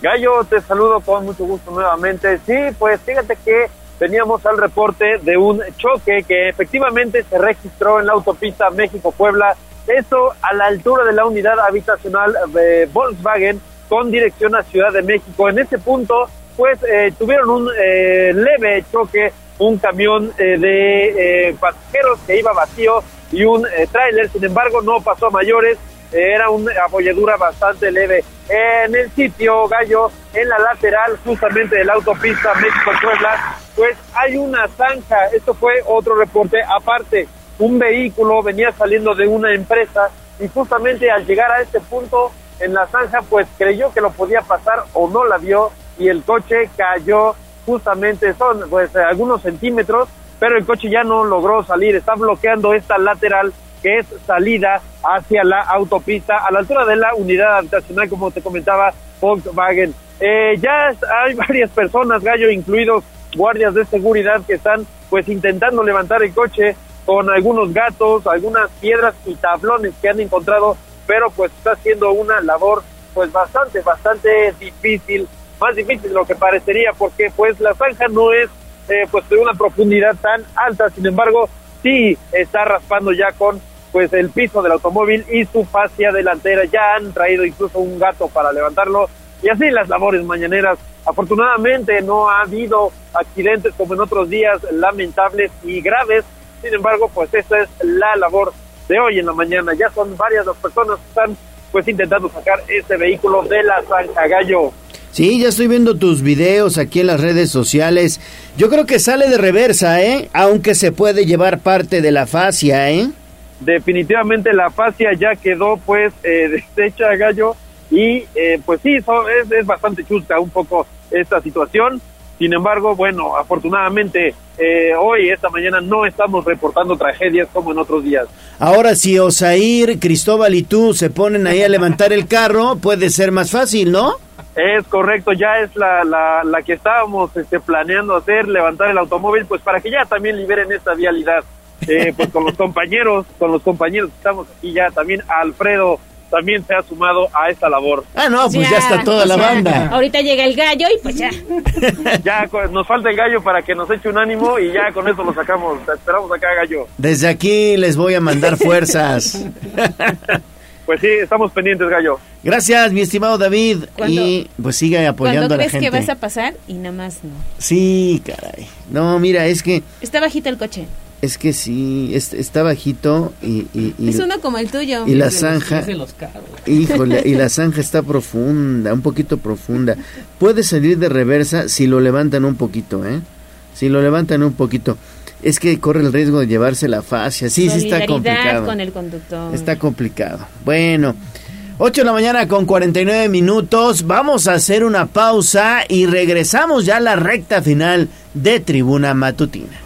Gallo, te saludo con mucho gusto nuevamente. Sí, pues fíjate que teníamos al reporte de un choque que efectivamente se registró en la autopista México-Puebla, esto a la altura de la unidad habitacional de Volkswagen con dirección a Ciudad de México. En ese punto, pues eh, tuvieron un eh, leve choque, un camión eh, de eh, pasajeros que iba vacío y un eh, tráiler, sin embargo no pasó a mayores, era una abolladura bastante leve. En el sitio, Gallo, en la lateral justamente de la autopista México-Puebla, pues hay una zanja, esto fue otro reporte. Aparte, un vehículo venía saliendo de una empresa y justamente al llegar a este punto en la zanja, pues creyó que lo podía pasar o no la vio y el coche cayó justamente, son pues algunos centímetros, pero el coche ya no logró salir, está bloqueando esta lateral que es salida hacia la autopista a la altura de la unidad habitacional, como te comentaba Volkswagen. Eh, ya hay varias personas, Gallo, incluidos guardias de seguridad que están pues intentando levantar el coche con algunos gatos, algunas piedras y tablones que han encontrado, pero pues está haciendo una labor pues bastante, bastante difícil, más difícil de lo que parecería, porque pues la zanja no es eh, pues de una profundidad tan alta, sin embargo, sí está raspando ya con pues el piso del automóvil y su fascia delantera, ya han traído incluso un gato para levantarlo, y así las labores mañaneras. Afortunadamente no ha habido accidentes como en otros días lamentables y graves, sin embargo, pues esa es la labor de hoy en la mañana. Ya son varias las personas que están pues intentando sacar este vehículo de la Zanja. Sí, ya estoy viendo tus videos aquí en las redes sociales. Yo creo que sale de reversa, ¿eh? Aunque se puede llevar parte de la fascia, ¿eh? Definitivamente la fascia ya quedó pues eh, deshecha, Gallo. Y eh, pues sí, es, es bastante chusca un poco esta situación. Sin embargo, bueno, afortunadamente eh, hoy, esta mañana, no estamos reportando tragedias como en otros días. Ahora, si Osair, Cristóbal y tú se ponen ahí a levantar el carro, puede ser más fácil, ¿no? Es correcto, ya es la, la, la que estábamos este, planeando hacer, levantar el automóvil, pues para que ya también liberen esta vialidad. Eh, pues con los compañeros, con los compañeros que estamos aquí ya, también Alfredo también se ha sumado a esta labor. Ah, no, pues ya, está toda la banda. Ahorita llega el gallo y pues ya. ya nos falta el gallo para que nos eche un ánimo y ya con eso lo sacamos. Te esperamos acá, gallo. Desde aquí les voy a mandar fuerzas. pues sí, estamos pendientes, gallo. Gracias, mi estimado David. y pues sigue apoyando a la gente. crees que vas a pasar y nada más no? Sí, caray. No, mira, es que... Está bajito el coche. Es que sí, está bajito y, Es uno como el tuyo. Y la zanja... Híjole, y la zanja está profunda, un poquito profunda. Puede salir de reversa si lo levantan un poquito, ¿eh? Si lo levantan un poquito. Es que corre el riesgo de llevarse la fascia. Sí, sí está complicado. con el conductor. Está complicado. Bueno, 8 de la mañana con 49 minutos. Vamos a hacer una pausa y regresamos ya a la recta final de Tribuna Matutina.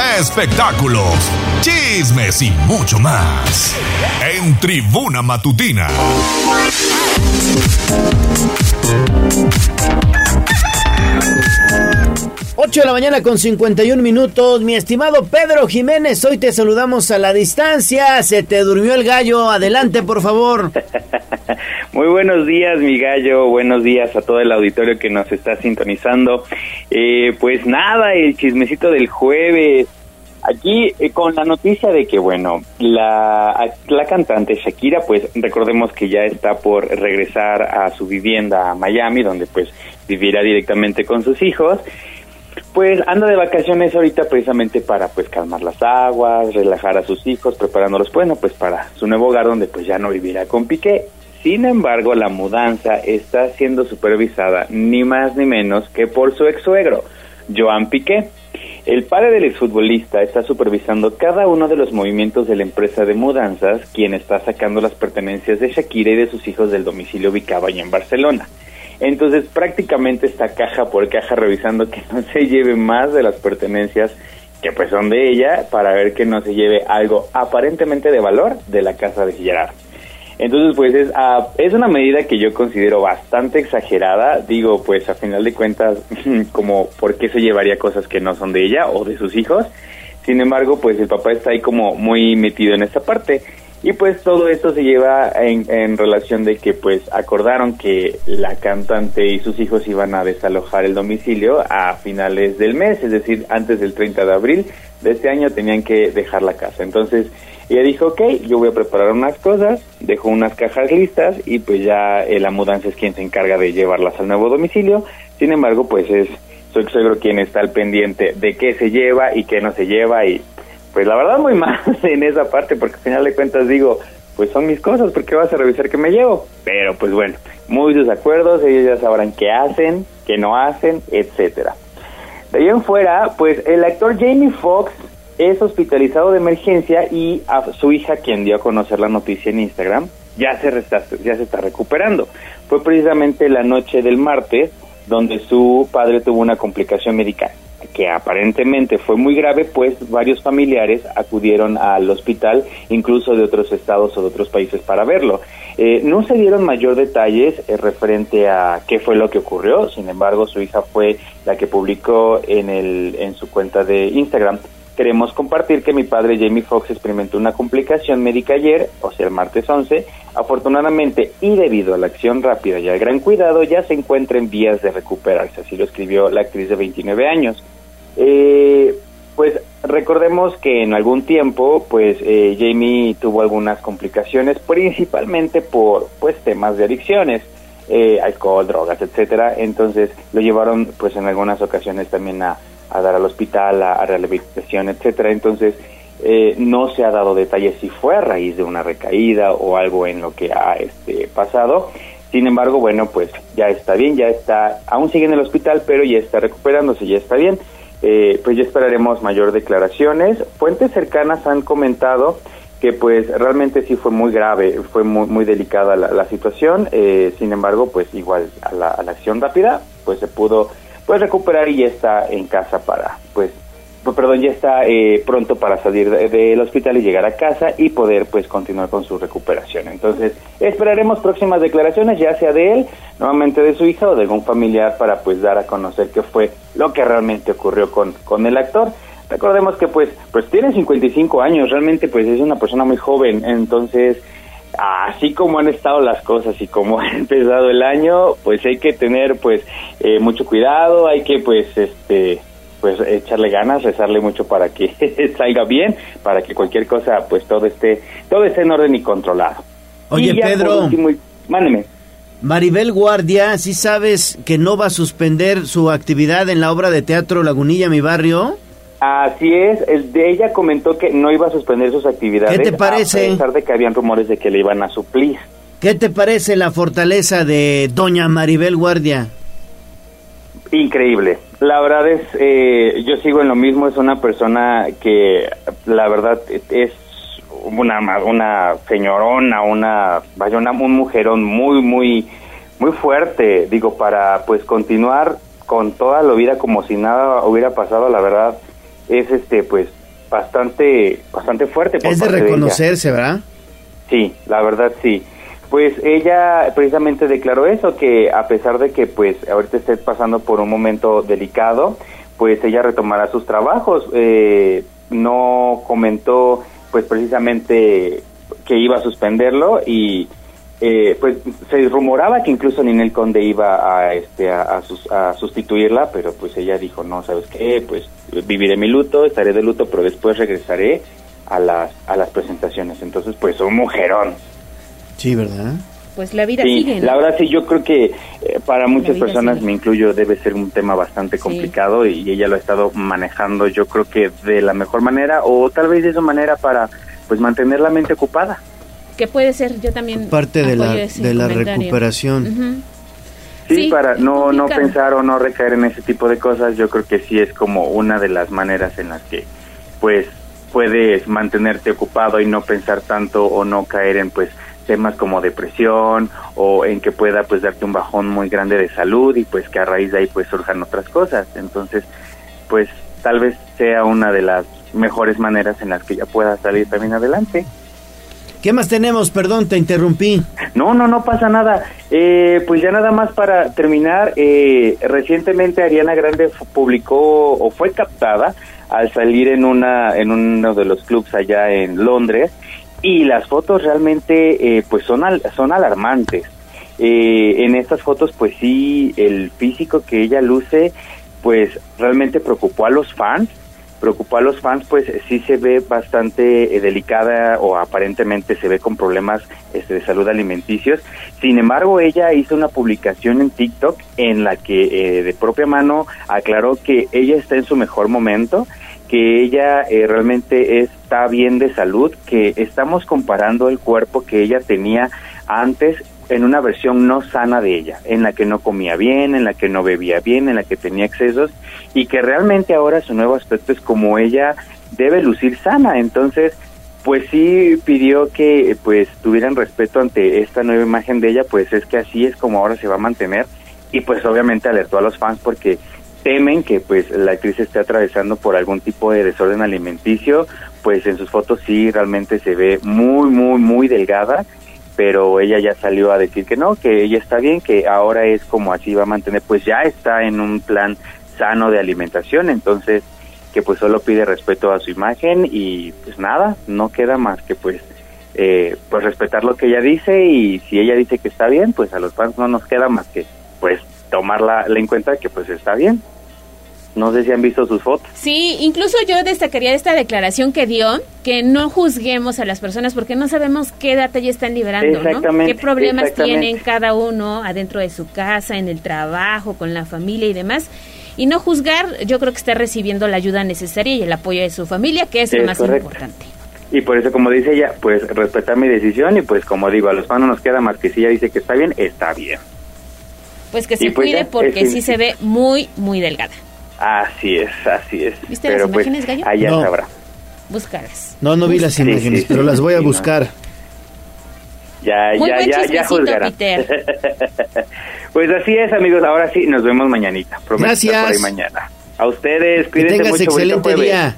espectáculos, chismes y mucho más. En Tribuna Matutina. 8 de la mañana con 51 minutos. Mi estimado Pedro Jiménez, hoy te saludamos a la distancia. Se te durmió el gallo. Adelante, por favor. Muy buenos días, mi gallo. Buenos días a todo el auditorio que nos está sintonizando. Eh, pues nada, el chismecito del jueves. Aquí eh, con la noticia de que, bueno, la, la cantante Shakira, pues recordemos que ya está por regresar a su vivienda a Miami, donde pues vivirá directamente con sus hijos pues anda de vacaciones ahorita precisamente para pues calmar las aguas, relajar a sus hijos, preparándolos, bueno, pues para su nuevo hogar donde pues ya no vivirá con Piqué. Sin embargo, la mudanza está siendo supervisada ni más ni menos que por su ex suegro, Joan Piqué. El padre del exfutbolista está supervisando cada uno de los movimientos de la empresa de mudanzas, quien está sacando las pertenencias de Shakira y de sus hijos del domicilio ubicado allá en Barcelona. Entonces prácticamente está caja por caja revisando que no se lleve más de las pertenencias que pues son de ella para ver que no se lleve algo aparentemente de valor de la casa de Gerard. Entonces, pues es, ah, es una medida que yo considero bastante exagerada. Digo, pues a final de cuentas, como por qué se llevaría cosas que no son de ella o de sus hijos. Sin embargo, pues el papá está ahí como muy metido en esta parte. Y pues todo esto se lleva en, relación de que pues acordaron que la cantante y sus hijos iban a desalojar el domicilio a finales del mes, es decir, antes del 30 de abril de este año tenían que dejar la casa. Entonces ella dijo, ok, yo voy a preparar unas cosas, dejó unas cajas listas y pues ya eh, la mudanza es quien se encarga de llevarlas al nuevo domicilio. Sin embargo, pues es su ex suegro quien está al pendiente de qué se lleva y qué no se lleva y pues la verdad muy mal en esa parte porque al final de cuentas digo, pues son mis cosas, ¿por qué vas a revisar qué me llevo? Pero pues bueno, muy sus acuerdos, ellos ya sabrán qué hacen, qué no hacen, etcétera. De ahí en fuera, pues el actor Jamie Foxx es hospitalizado de emergencia y a su hija, quien dio a conocer la noticia en Instagram, ya se, resta- ya se está recuperando. Fue precisamente la noche del martes donde su padre tuvo una complicación médica que aparentemente fue muy grave, pues varios familiares acudieron al hospital, incluso de otros estados o de otros países, para verlo. Eh, no se dieron mayor detalles eh, referente a qué fue lo que ocurrió, sin embargo, su hija fue la que publicó en, el, en su cuenta de Instagram. Queremos compartir que mi padre Jamie Foxx experimentó una complicación médica ayer, o sea, el martes 11. Afortunadamente, y debido a la acción rápida y al gran cuidado, ya se encuentra en vías de recuperarse, así lo escribió la actriz de 29 años. Eh, pues recordemos que en algún tiempo, pues eh, Jamie tuvo algunas complicaciones, principalmente por pues temas de adicciones, eh, alcohol, drogas, etcétera. Entonces lo llevaron, pues en algunas ocasiones también a, a dar al hospital, a, rehabilitación, etcétera. Entonces eh, no se ha dado detalles si fue a raíz de una recaída o algo en lo que ha este, pasado. Sin embargo, bueno, pues ya está bien, ya está, aún sigue en el hospital, pero ya está recuperándose, ya está bien. Eh, pues ya esperaremos mayor declaraciones. Fuentes cercanas han comentado que pues realmente sí fue muy grave, fue muy, muy delicada la, la situación, eh, sin embargo pues igual a la, a la acción rápida pues se pudo pues recuperar y ya está en casa para pues perdón, ya está eh, pronto para salir de- del hospital y llegar a casa y poder pues continuar con su recuperación. Entonces, esperaremos próximas declaraciones, ya sea de él, nuevamente de su hija o de algún familiar para pues dar a conocer qué fue lo que realmente ocurrió con, con el actor. Recordemos que pues pues tiene 55 años, realmente pues es una persona muy joven, entonces así como han estado las cosas y como ha empezado el año, pues hay que tener pues eh, mucho cuidado, hay que pues este pues echarle ganas, rezarle mucho para que salga bien, para que cualquier cosa pues todo esté todo esté en orden y controlado. Oye, Y Pedro. último, mándeme. Maribel Guardia, ¿sí sabes que no va a suspender su actividad en la obra de teatro Lagunilla, mi barrio? Así es, el de ella comentó que no iba a suspender sus actividades ¿Qué te parece? a pesar de que habían rumores de que le iban a suplir. ¿Qué te parece la fortaleza de doña Maribel Guardia? Increíble. La verdad es, eh, yo sigo en lo mismo, es una persona que la verdad es una, una señorona, una, vaya, una, un mujerón muy, muy, muy fuerte, digo, para pues continuar con toda la vida como si nada hubiera pasado, la verdad es este, pues, bastante, bastante fuerte. por Es de reconocerse, ¿verdad? Sí, la verdad sí. Pues ella precisamente declaró eso, que a pesar de que pues ahorita esté pasando por un momento delicado, pues ella retomará sus trabajos. Eh, no comentó pues precisamente que iba a suspenderlo y eh, pues se rumoraba que incluso Ninel Conde iba a este a, a sus- a sustituirla, pero pues ella dijo no, sabes qué, pues viviré mi luto, estaré de luto, pero después regresaré a las a las presentaciones. Entonces pues un mujerón. Sí, ¿verdad? Pues la vida Sí, sigue. ¿no? la verdad sí, yo creo que eh, para muchas personas, sigue. me incluyo, debe ser un tema bastante complicado y ella lo ha estado manejando yo creo que de la mejor manera o tal vez de su manera para pues mantener la mente ocupada. Que puede ser, yo también. Parte de la, de recuperación. Sí, Sí, para no, no pensar o no recaer en ese tipo de cosas, yo creo que sí es como una de las maneras en las que pues puedes mantenerte ocupado y no pensar tanto o no caer en pues temas como depresión o en que pueda pues darte un bajón muy grande de salud y pues que a raíz de ahí pues surjan otras cosas. Entonces, pues tal vez sea una de las mejores maneras en las que ya pueda salir también adelante. ¿Qué más tenemos? Perdón, te interrumpí. No, no, no pasa nada. Eh, pues ya nada más para terminar, eh, recientemente Ariana Grande publicó o fue captada al salir en una en uno de los clubs allá en Londres y las fotos realmente eh, pues son al- son alarmantes. Eh, en estas fotos pues sí el físico que ella luce pues realmente preocupó a los fans preocupó a los fans, pues sí se ve bastante eh, delicada o aparentemente se ve con problemas este, de salud alimenticios. Sin embargo, ella hizo una publicación en TikTok en la que eh, de propia mano aclaró que ella está en su mejor momento, que ella eh, realmente está bien de salud, que estamos comparando el cuerpo que ella tenía antes en una versión no sana de ella, en la que no comía bien, en la que no bebía bien, en la que tenía excesos y que realmente ahora su nuevo aspecto es como ella debe lucir sana. Entonces, pues sí pidió que pues tuvieran respeto ante esta nueva imagen de ella, pues es que así es como ahora se va a mantener y pues obviamente alertó a los fans porque temen que pues la actriz esté atravesando por algún tipo de desorden alimenticio, pues en sus fotos sí realmente se ve muy muy muy delgada pero ella ya salió a decir que no, que ella está bien, que ahora es como así va a mantener, pues ya está en un plan sano de alimentación, entonces que pues solo pide respeto a su imagen y pues nada, no queda más que pues eh, pues respetar lo que ella dice y si ella dice que está bien, pues a los fans no nos queda más que pues tomarla en cuenta que pues está bien. No sé si han visto sus fotos. Sí, incluso yo destacaría esta declaración que dio, que no juzguemos a las personas porque no sabemos qué data ya están liberando, ¿no? Qué problemas tienen cada uno adentro de su casa, en el trabajo, con la familia y demás. Y no juzgar, yo creo que está recibiendo la ayuda necesaria y el apoyo de su familia, que es, lo más importante. Y por eso, como dice ella, pues respetar mi decisión y pues como digo, a los no nos queda más que si ella dice que está bien, está bien. Pues que se pues cuide porque sí se ve muy, muy delgada. Así es, así es. ¿Viste pero las pues, imágenes, Gallo? Allá no. sabrá. Búscalas. No, no vi las imágenes, pero las voy a buscar. Ya, ya, ya, ya juzgarán. pues así es, amigos. Ahora sí, nos vemos mañanita. Prometo Gracias. Por ahí mañana. A ustedes, cuídense que tengas mucho. excelente día.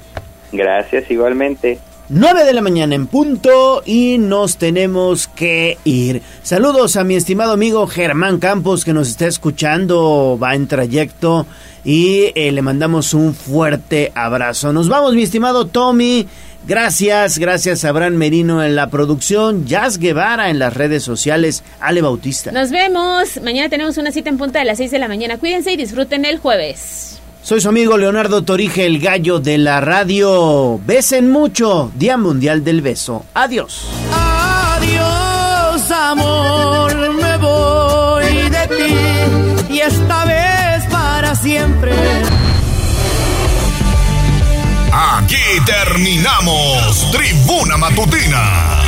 Gracias, igualmente. 9 de la mañana en punto y nos tenemos que ir. Saludos a mi estimado amigo Germán Campos que nos está escuchando, va en trayecto y eh, le mandamos un fuerte abrazo. Nos vamos, mi estimado Tommy. Gracias, gracias a Abraham Merino en la producción, Jazz Guevara en las redes sociales, Ale Bautista. Nos vemos. Mañana tenemos una cita en punta de las 6 de la mañana. Cuídense y disfruten el jueves. Soy su amigo Leonardo Torije, el gallo de la radio. Besen mucho. Día Mundial del Beso. Adiós. Adiós, amor, Aquí terminamos. Tribuna Matutina